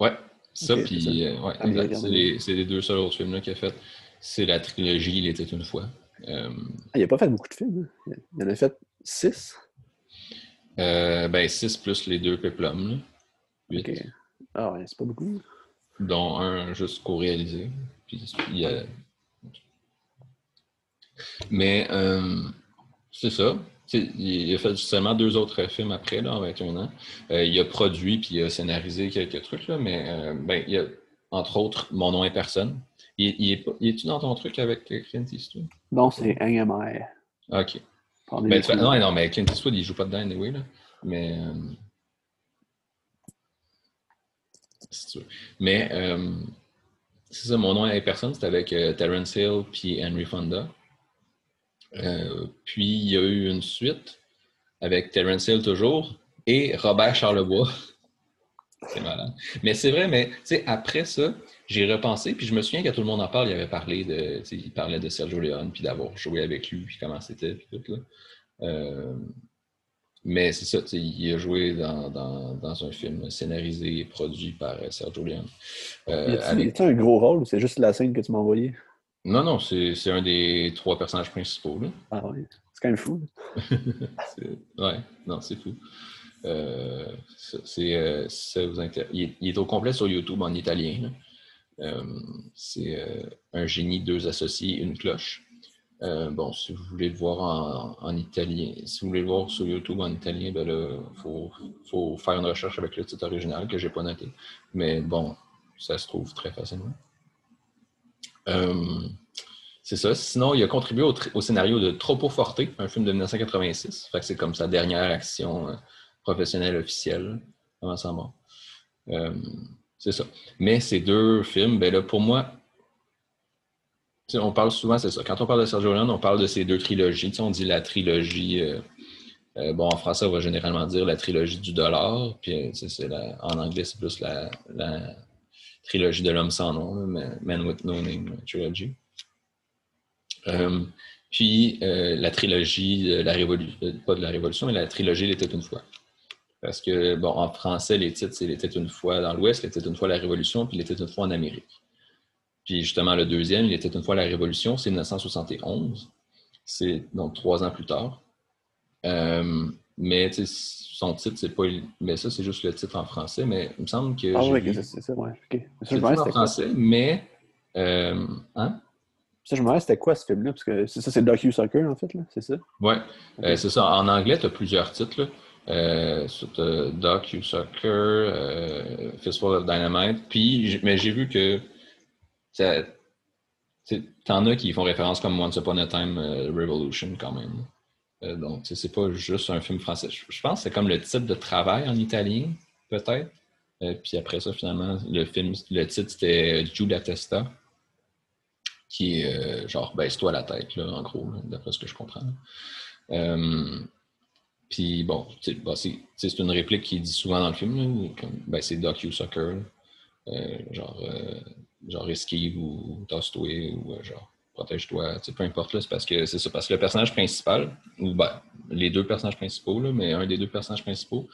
ouais, ça, puis c'est euh, ouais, Ah. C'est les, les deux seuls autres films qu'il a fait. C'est la trilogie Il était une fois. Euh, Ah, il a pas fait beaucoup de films. hein. Il en a fait six. euh, ben, six plus les deux péplums, là. Ah ouais, c'est pas beaucoup. dont un juste co-réalisé. Puis il y a- Mais euh, c'est ça. Il a fait seulement deux autres films après, là, en 21 ans. Il a produit puis il a scénarisé quelques trucs, là, mais ben, il y a, entre autres, Mon nom est personne. Il, il est pas- il est-tu dans ton truc avec Clint Eastwood? Non, c'est NMI. Ok. Ben, tu non, non, mais Clint Eastwood, il joue pas dedans anyway, là. Mais. euh, si tu veux. Mais, euh, c'est ça, mon nom est personne, c'était avec euh, Terence Hill puis Henry Fonda. Euh, puis, il y a eu une suite avec Terence Hill toujours et Robert Charlebois. C'est malade. Mais c'est vrai, mais après ça, j'ai repensé, puis je me souviens que tout le monde en parle, il avait parlé de, il parlait de Sergio Leone, puis d'avoir joué avec lui, puis comment c'était, puis tout, là. Euh, mais c'est ça, il a joué dans, dans, dans un film scénarisé et produit par euh, Sergio Leone. Euh, Y avec- un gros rôle ou c'est juste la scène que tu m'as envoyée? Non, non, c'est un des trois personnages principaux, là. Ah oui. C'est quand même fou. Ouais, non, c'est fou. Euh, c'est, euh, ça vous il, est, il est au complet sur YouTube en italien. Euh, c'est un génie, deux associés, une cloche. Bon, si vous voulez le voir en, en italien, si vous voulez le voir sur YouTube en italien, ben là, faut, faire une recherche avec le titre original que j'ai pas noté. Mais bon, ça se trouve très facilement. C'est ça. Sinon, il a contribué au, scénario de Troppo Forte, un film de 1986. Fait que c'est comme sa dernière action euh, professionnelle officielle. Comment ça va? c'est ça. Mais ces deux films, ben là, pour moi, on parle souvent, c'est ça. Quand on parle de Sergio Leone, on parle de ces deux trilogies. on dit la trilogie. Euh, euh, bon, en français, on va généralement dire la trilogie du dollar. Puis, en anglais, c'est plus la, trilogie de l'homme sans nom, Man with No Name Trilogy. Euh, puis, la trilogie de la révolution, pas de la révolution, mais la trilogie Il était une fois. Parce que, bon, en français, les titres, c'est Il était une fois dans l'Ouest, Il était une fois la Révolution, puis Il était une fois en Amérique. Puis justement, le deuxième, il était une fois la Révolution, c'est 1971. C'est donc trois ans plus tard. Euh, mais son titre, c'est pas. Mais ça, c'est juste le titre en français. Mais il me semble que. Ah oui, c'est ça, ouais. C'est en français, mais. Euh, hein? Ça, je me demandais, c'était quoi ce film-là? Parce que ça, c'est Docu-Soccer, en fait, là, c'est ça? Oui, euh, c'est ça. En anglais, tu as plusieurs titres. Là. Euh, sur Docu-Soccer, Fistful of Dynamite. Puis, mais j'ai vu que T'en as qui font référence comme Once Upon a Time euh, Revolution quand même. Euh, donc, c'est pas juste un film français. Je, pense que c'est comme le titre de travail en italien, peut-être. Euh, puis après ça, finalement, le film, le titre c'était Giulia Testa, qui est genre baisse-toi la tête, là, en gros, d'après ce que je comprends. Puis bon, bah, c'est une réplique qui est dit souvent dans le film, ben, c'est docu-soccer, genre genre esquive ou toss-toi ou euh, genre protège-toi, peu importe, c'est parce que c'est ça, parce que le personnage principal, ou ben, les deux personnages principaux, mais un des deux personnages principaux,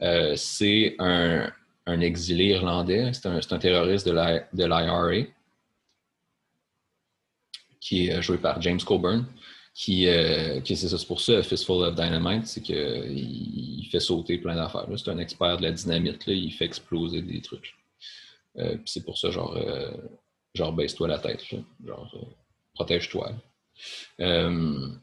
euh, c'est un, exilé irlandais, c'est un, terroriste de l'IRA, qui est joué par James Coburn, qui, euh, c'est ça, c'est pour ça, Fistful of Dynamite, c'est qu'il fait sauter plein d'affaires. C'est un expert de la dynamite, là, il fait exploser des trucs. Euh, c'est pour ça, genre, euh, genre baisse-toi la tête, genre, protège-toi. il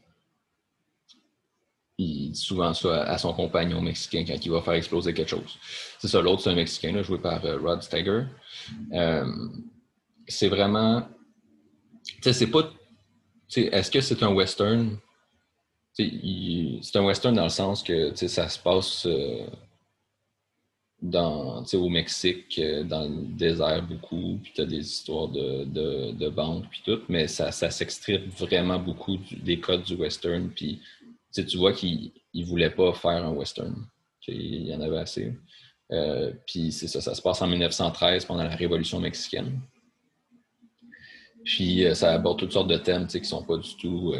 dit souvent ça à son compagnon mexicain quand il va faire exploser quelque chose. C'est ça, l'autre, c'est un Mexicain, là, joué par Rod Steiger. c'est vraiment. C'est pas. Est-ce que c'est un western? C'est un western dans le sens que ça se passe dans, au Mexique, euh, dans le désert beaucoup, puis tu as des histoires de, de, de banques, puis tout, mais ça, s'extrait vraiment beaucoup des codes du western, puis tu vois qu'il ne voulait pas faire un western, il y en avait assez. Euh, puis c'est ça, ça se passe en 1913 pendant la Révolution mexicaine. Puis euh, ça aborde toutes sortes de thèmes qui sont pas du tout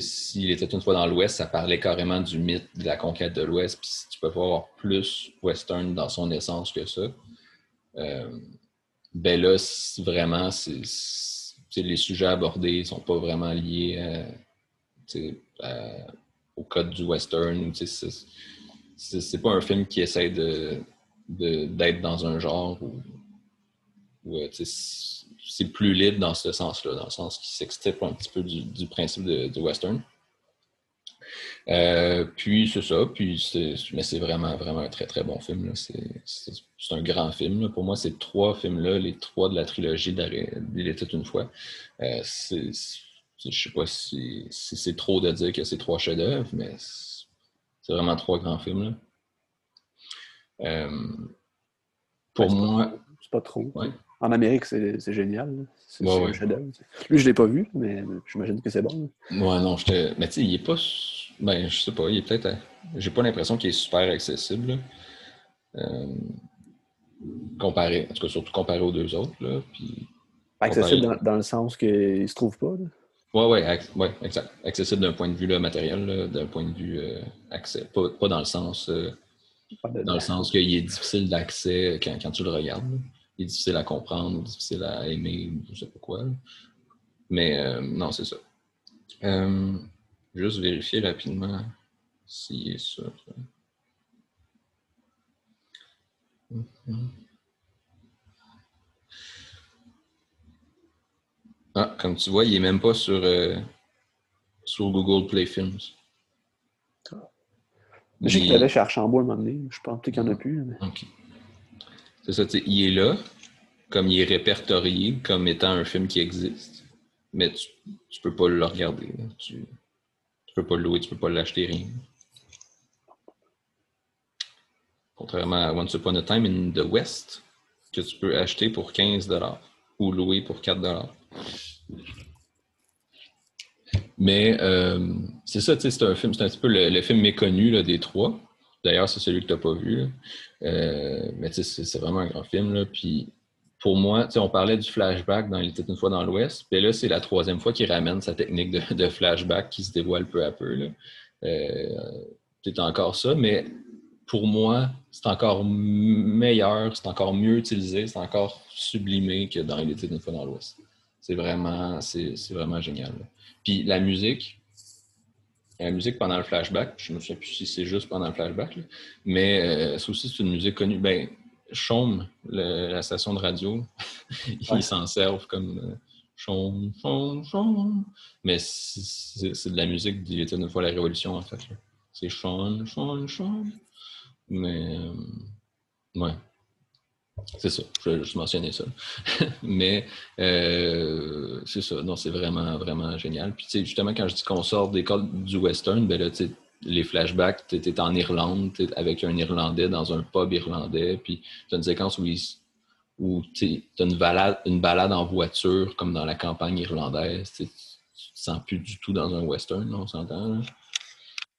s'il était une fois dans l'Ouest, ça parlait carrément du mythe de la conquête de l'Ouest. Puis tu peux pas avoir plus western dans son essence que ça. Euh, ben là, vraiment, les sujets abordés ne sont pas vraiment liés au code du western. C'est, pas un film qui essaie de, d'être dans un genre où, c'est plus libre dans ce sens-là, dans le sens qui s'extirpe un petit peu du, principe de, western. Euh, puis c'est ça, puis mais c'est vraiment, vraiment un très très bon film. C'est un grand film. Pour moi, ces trois films-là, les trois de la trilogie d'Il était une fois, euh, je ne sais pas si, c'est trop de dire que c'est trois chefs-d'œuvre, mais c'est vraiment trois grands films. Euh, pour moi. C'est pas trop. En Amérique, c'est génial. C'est chef-d'œuvre. Lui, je ne l'ai pas vu, mais j'imagine que c'est bon. Ouais, non, je Mais tu sais, il est pas. Ben, je sais pas, il est peut-être. J'ai pas l'impression qu'il est super accessible. Euh... Comparé, en tout cas, surtout comparé aux deux autres. Là, puis... Accessible dans, le sens qu'il se trouve pas. Là. Ouais, ouais, ouais, exact. Accessible d'un point de vue là, matériel, d'un point de vue euh, accès. Pas, pas, dans le sens. Euh, dans le sens qu'il est difficile d'accès quand, quand, tu le regardes est difficile à comprendre difficile à aimer, je sais pas quoi. Mais euh, non, c'est ça. Euh, juste vérifier rapidement s'il est ça. Ah, comme tu vois, il n'est même pas sur, euh, sur Google Play Films. Je sais qu'il allait chez Archambault un moment donné. Je pense qu'il n'y en a plus. Mais... C'est ça, il est là, comme il est répertorié comme étant un film qui existe. mais tu, tu peux pas le regarder. Tu, tu peux pas le louer, tu peux pas l'acheter, rien. Contrairement à Once Upon a Time in the West, que tu peux acheter pour 15 ou louer pour 4 Mais euh, c'est ça, c'est un film, c'est un petit peu le, film méconnu des trois. D'ailleurs, c'est celui que tu n'as pas vu. Euh, mais c'est vraiment un grand film. Puis pour moi, on parlait du flashback dans Il était une fois dans l'Ouest. Puis là, c'est la troisième fois qu'il ramène sa technique de, flashback qui se dévoile peu à peu. Euh, c'est encore ça, mais pour moi, c'est encore meilleur, c'est encore mieux utilisé, c'est encore sublimé que dans Il était une fois dans l'Ouest. C'est vraiment, c'est vraiment génial. Puis la musique, la musique pendant le flashback, je ne me souviens plus si c'est juste pendant le flashback, là, mais euh, ça aussi, c'est une musique connue. Ben, Chaume, le- la station de radio, ils s'en servent comme euh, Chaume, Chaume, Chaume. Mais c'est- de la musique d'Il était une fois la Révolution, en fait. C'est Chaume, Chaume, Chaume. Mais, euh, ouais. C'est ça, je vais juste mentionner ça. Mais euh, c'est ça, non, c'est vraiment, vraiment génial. Puis tu sais, justement, quand je dis qu'on sort des codes du western, ben là, tu sais, les flashbacks, tu es en Irlande, avec un Irlandais dans un pub irlandais, puis tu as une séquence où, où tu as une balade, une balade en voiture, comme dans la campagne irlandaise. Tu tu te sens plus du tout dans un western, on s'entend.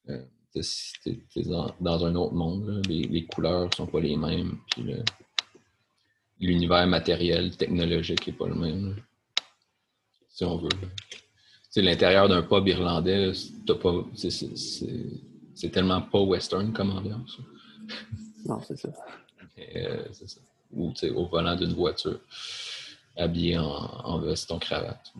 Euh, t'es t'es dans, un autre monde. Les, les couleurs sont pas les mêmes, puis l'univers matériel, technologique n'est pas le même, si on veut. sais, l'intérieur d'un pub irlandais, c'est- c'est- c'est c'est- c'est tellement pas western comme ambiance. Non, c'est ça. Euh, c'est ça. Ou au volant d'une voiture, habillé en, en veston cravate.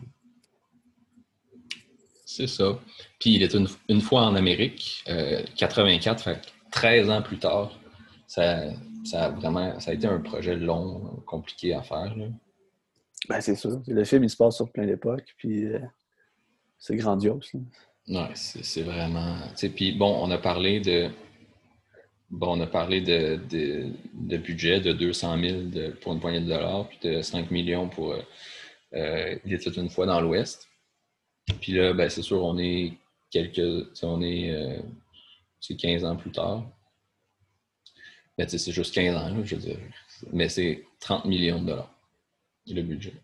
C'est ça. Puis il est une, une fois en Amérique, euh, 84, fait que 13 ans plus tard, ça, ça a vraiment ça a été un projet long, compliqué à faire. Ben, c'est ça. Le film, il se passe sur plein d'époques, puis euh, c'est grandiose. là. Ouais, c'est vraiment. Puis bon, on a parlé de. Bon, on a parlé de, de, de budget de 200 000 de- pour une poignée de dollars, puis de 5 millions pour euh, euh, Il était une fois dans l'Ouest. Puis là, ben, c'est sûr, on est quelques. On est euh, c'est 15 ans plus tard. Mais c'est juste 15 ans, je veux dire. Mais c'est 30 millions de dollars, le budget.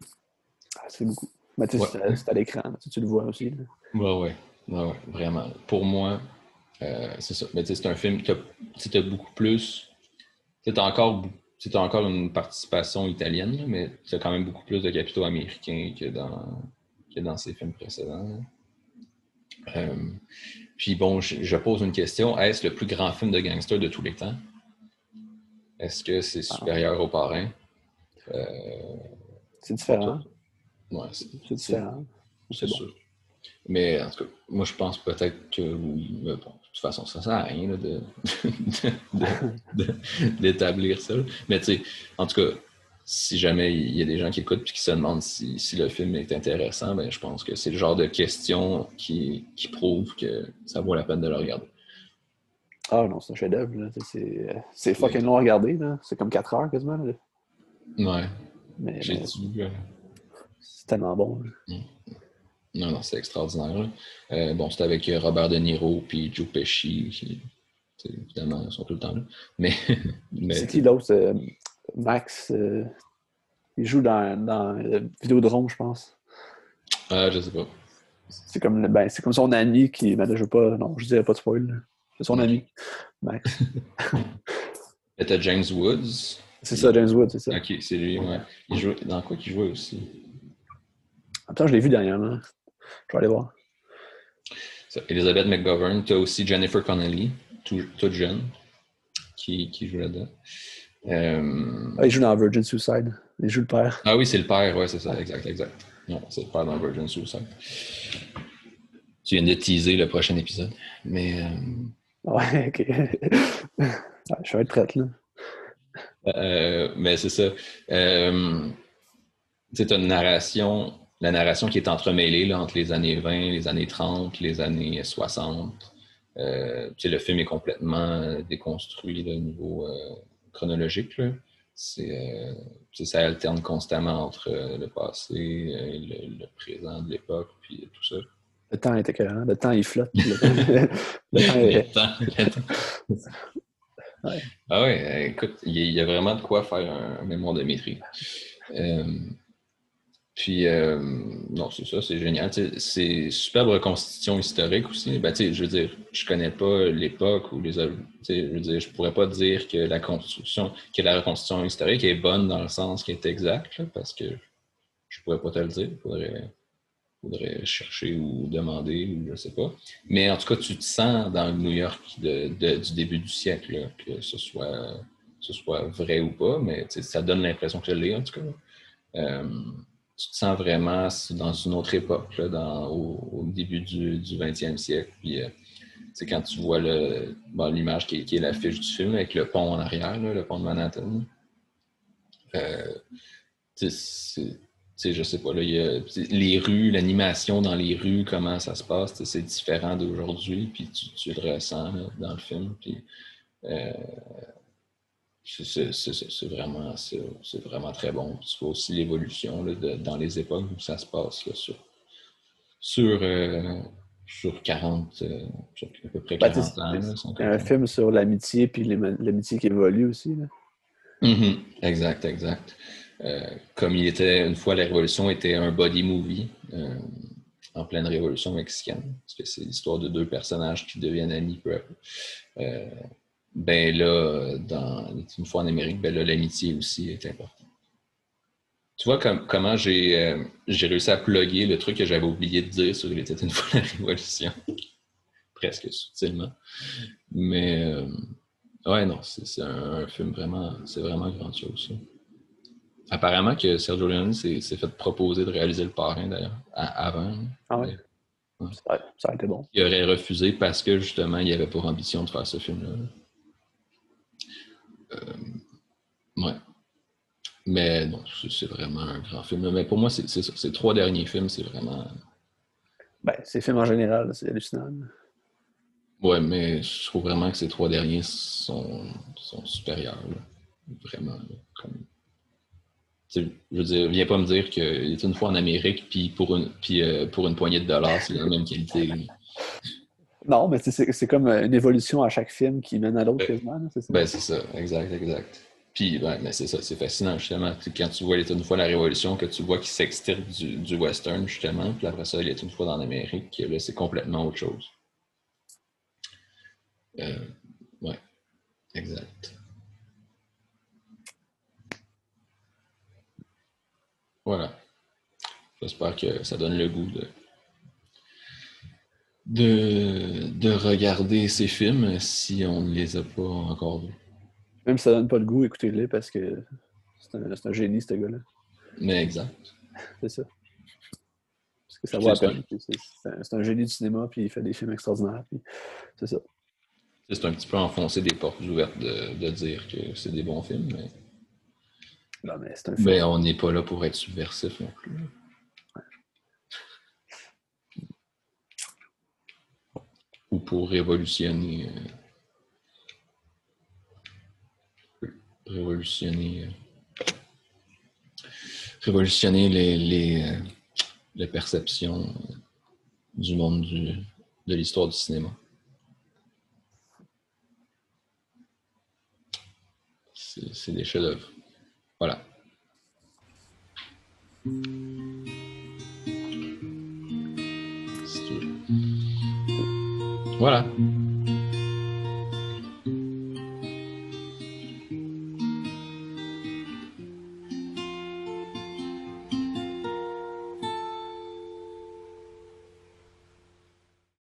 Ah, c'est beaucoup. Mais tu sais, Ouais. c'est- à l'écran. Tu, le vois aussi. là. Ouais, ouais, ouais, ouais, vraiment. Pour moi, euh, c'est ça. Mais tu sais, c'est un film qui a, tu beaucoup plus. Encore, tu sais, t'as encore une participation italienne, mais tu as quand même beaucoup plus de capitaux américains que dans, que dans ces films précédents. Euh, puis bon, je, je pose une question. Est-ce le plus grand film de gangster de tous les temps? Est-ce que c'est supérieur au parrain? Euh, C'est différent. ouais, c'est différent. c'est bon. sûr. Mais en tout cas, moi je pense peut-être que oui. Mais bon, de toute façon, ça sert à rien là, de- d'établir ça. Mais tu sais, en tout cas, si jamais il y a des gens qui écoutent et qui se demandent si, si le film est intéressant, ben, je pense que c'est le genre de questions qui, qui prouvent que ça vaut la peine de le regarder. Ah non, c'est un chef-d'œuvre. C'est- fucking long à regarder. C'est comme 4 heures quasiment. là. Ouais, Mais, j'ai mais dû. euh, c'est tellement bon. là. Non, non, c'est extraordinaire. Euh, bon, c'était avec Robert De Niro puis Joe Pesci, qui, évidemment, ils sont tout le temps là. Mais, mais C'est qui l'autre euh, Max euh, Il joue dans, dans euh, Vidéodrome, je pense. ah, je sais pas. C'est comme, ben, comme son ami qui. Ben là, je veux pas. Non, je dirais pas de spoil. C'est son ami, t'as James Woods. C'est ça, James Wood, c'est ça. Ok, c'est lui, ouais. Il joue... Dans quoi qu'il jouait aussi? Attends, je l'ai vu dernièrement. Je vais aller voir. Elizabeth McGovern. T'as aussi Jennifer Connelly, tout- toute jeune, qui, qui joue là-dedans. Euh, Ah, il joue dans Virgin Suicide. Il joue le père. Ah oui, c'est le père, ouais, c'est ça, exact, exact. Non, c'est le père dans Virgin Suicide. Tu viens de teaser le prochain épisode. Mais. euh, Ouais, ok. Je vais être prête, là. Euh, mais c'est ça. Euh, as une narration, la narration qui est entremêlée entre les années 20, les années 30, les années 60. Euh, le film est complètement déconstruit là, au niveau euh, chronologique. c'est, ça alterne constamment entre le passé et le, présent de l'époque, puis tout ça. Le temps est écœurant, le temps il flotte. Le, temps, Ah oui, écoute, il y, a vraiment de quoi faire un, mémoire de maîtrise. Puis, euh, non, c'est ça, c'est génial. C'est superbe reconstitution historique aussi. Ben, je veux dire, je connais pas l'époque où les. Je veux dire, je pourrais pas dire que la construction, que la reconstitution historique est bonne dans le sens qui est exact, parce que je pourrais pas te le dire. Faudrait, chercher ou demander, ou je sais pas. Mais en tout cas, tu te sens dans le New York du début du siècle, que ce soit, ce soit vrai ou pas, mais ça donne l'impression que je l'ai, en tout cas. Euh, tu te sens vraiment dans une autre époque, dans, au, début du, du, 20e siècle. Puis, c'est euh, quand tu vois l'image qui, est l'affiche du film avec le pont en arrière, le pont de Manhattan. Euh, je sais pas, là, les rues, l'animation dans les rues, comment ça se passe, c'est différent d'aujourd'hui, puis tu, le ressens dans le film. Puis, euh, c'est vraiment, vraiment très bon. Tu vois aussi l'évolution dans les époques où ça se passe sur, sur, euh, sur 40, euh, sur à peu près 40 ben, ans. C'est un film sur l'amitié puis l'amitié qui évolue aussi. Mm-hmm. Exact, exact. Euh, comme il était, une fois la Révolution était un body movie en pleine Révolution mexicaine, parce que c'est l'histoire de deux personnages qui deviennent amis peu à peu ben là, dans, une fois en Amérique, ben là, l'amitié aussi est importante. Tu vois comment j'ai euh, réussi à plugger le truc que j'avais oublié de dire sur Il était une fois la Révolution. Presque subtilement. Mais euh, ouais, non, c'est un, film vraiment, c'est vraiment grandiose. Apparemment que Sergio Leone s'est fait proposer de réaliser le parrain d'ailleurs, avant. Ah ouais? Ça, a été bon. Il aurait refusé parce que justement, il avait pour ambition de faire ce film-là. Euh, ouais. Mais non, c'est vraiment un grand film. Mais pour moi, c'est ça. Ces trois derniers films, c'est vraiment. Ben, ces films en général, c'est hallucinant. Ouais, mais je trouve vraiment que ces trois derniers sont, sont supérieurs. Vraiment. Comme... Je veux dire, viens pas me dire qu'il est une fois en Amérique, puis pour une, puis, euh, pour une poignée de dollars, c'est la même qualité. Non, mais c'est comme une évolution à chaque film qui mène à l'autre, quasiment. C'est? Ben, c'est ça, exact, exact. Puis, ben, mais c'est ça, c'est fascinant, justement. Quand tu vois Il est une fois la Révolution, que tu vois qu'il s'extirpe du, du, western, justement, puis après ça, il est une fois dans l'Amérique, là, c'est complètement autre chose. Euh, ouais, exact. Voilà. J'espère que ça donne le goût de de, de regarder ces films si on ne les a pas encore vus. Même si ça donne pas le goût, écoutez-les parce que c'est un, un, génie, ce gars-là. Mais exact. c'est ça. Parce que ça va à peine. C'est un, génie du cinéma, puis il fait des films extraordinaires. C'est ça. C'est un petit peu enfoncer des portes ouvertes de, de dire que c'est des bons films, mais. Non, mais c'est un film. Mais on n'est pas là pour être subversif non plus. ou pour révolutionner euh, révolutionner euh, révolutionner les, les, euh, les perceptions du monde du, de l'histoire du cinéma. C'est des chefs-d'œuvre. Voilà. Voilà.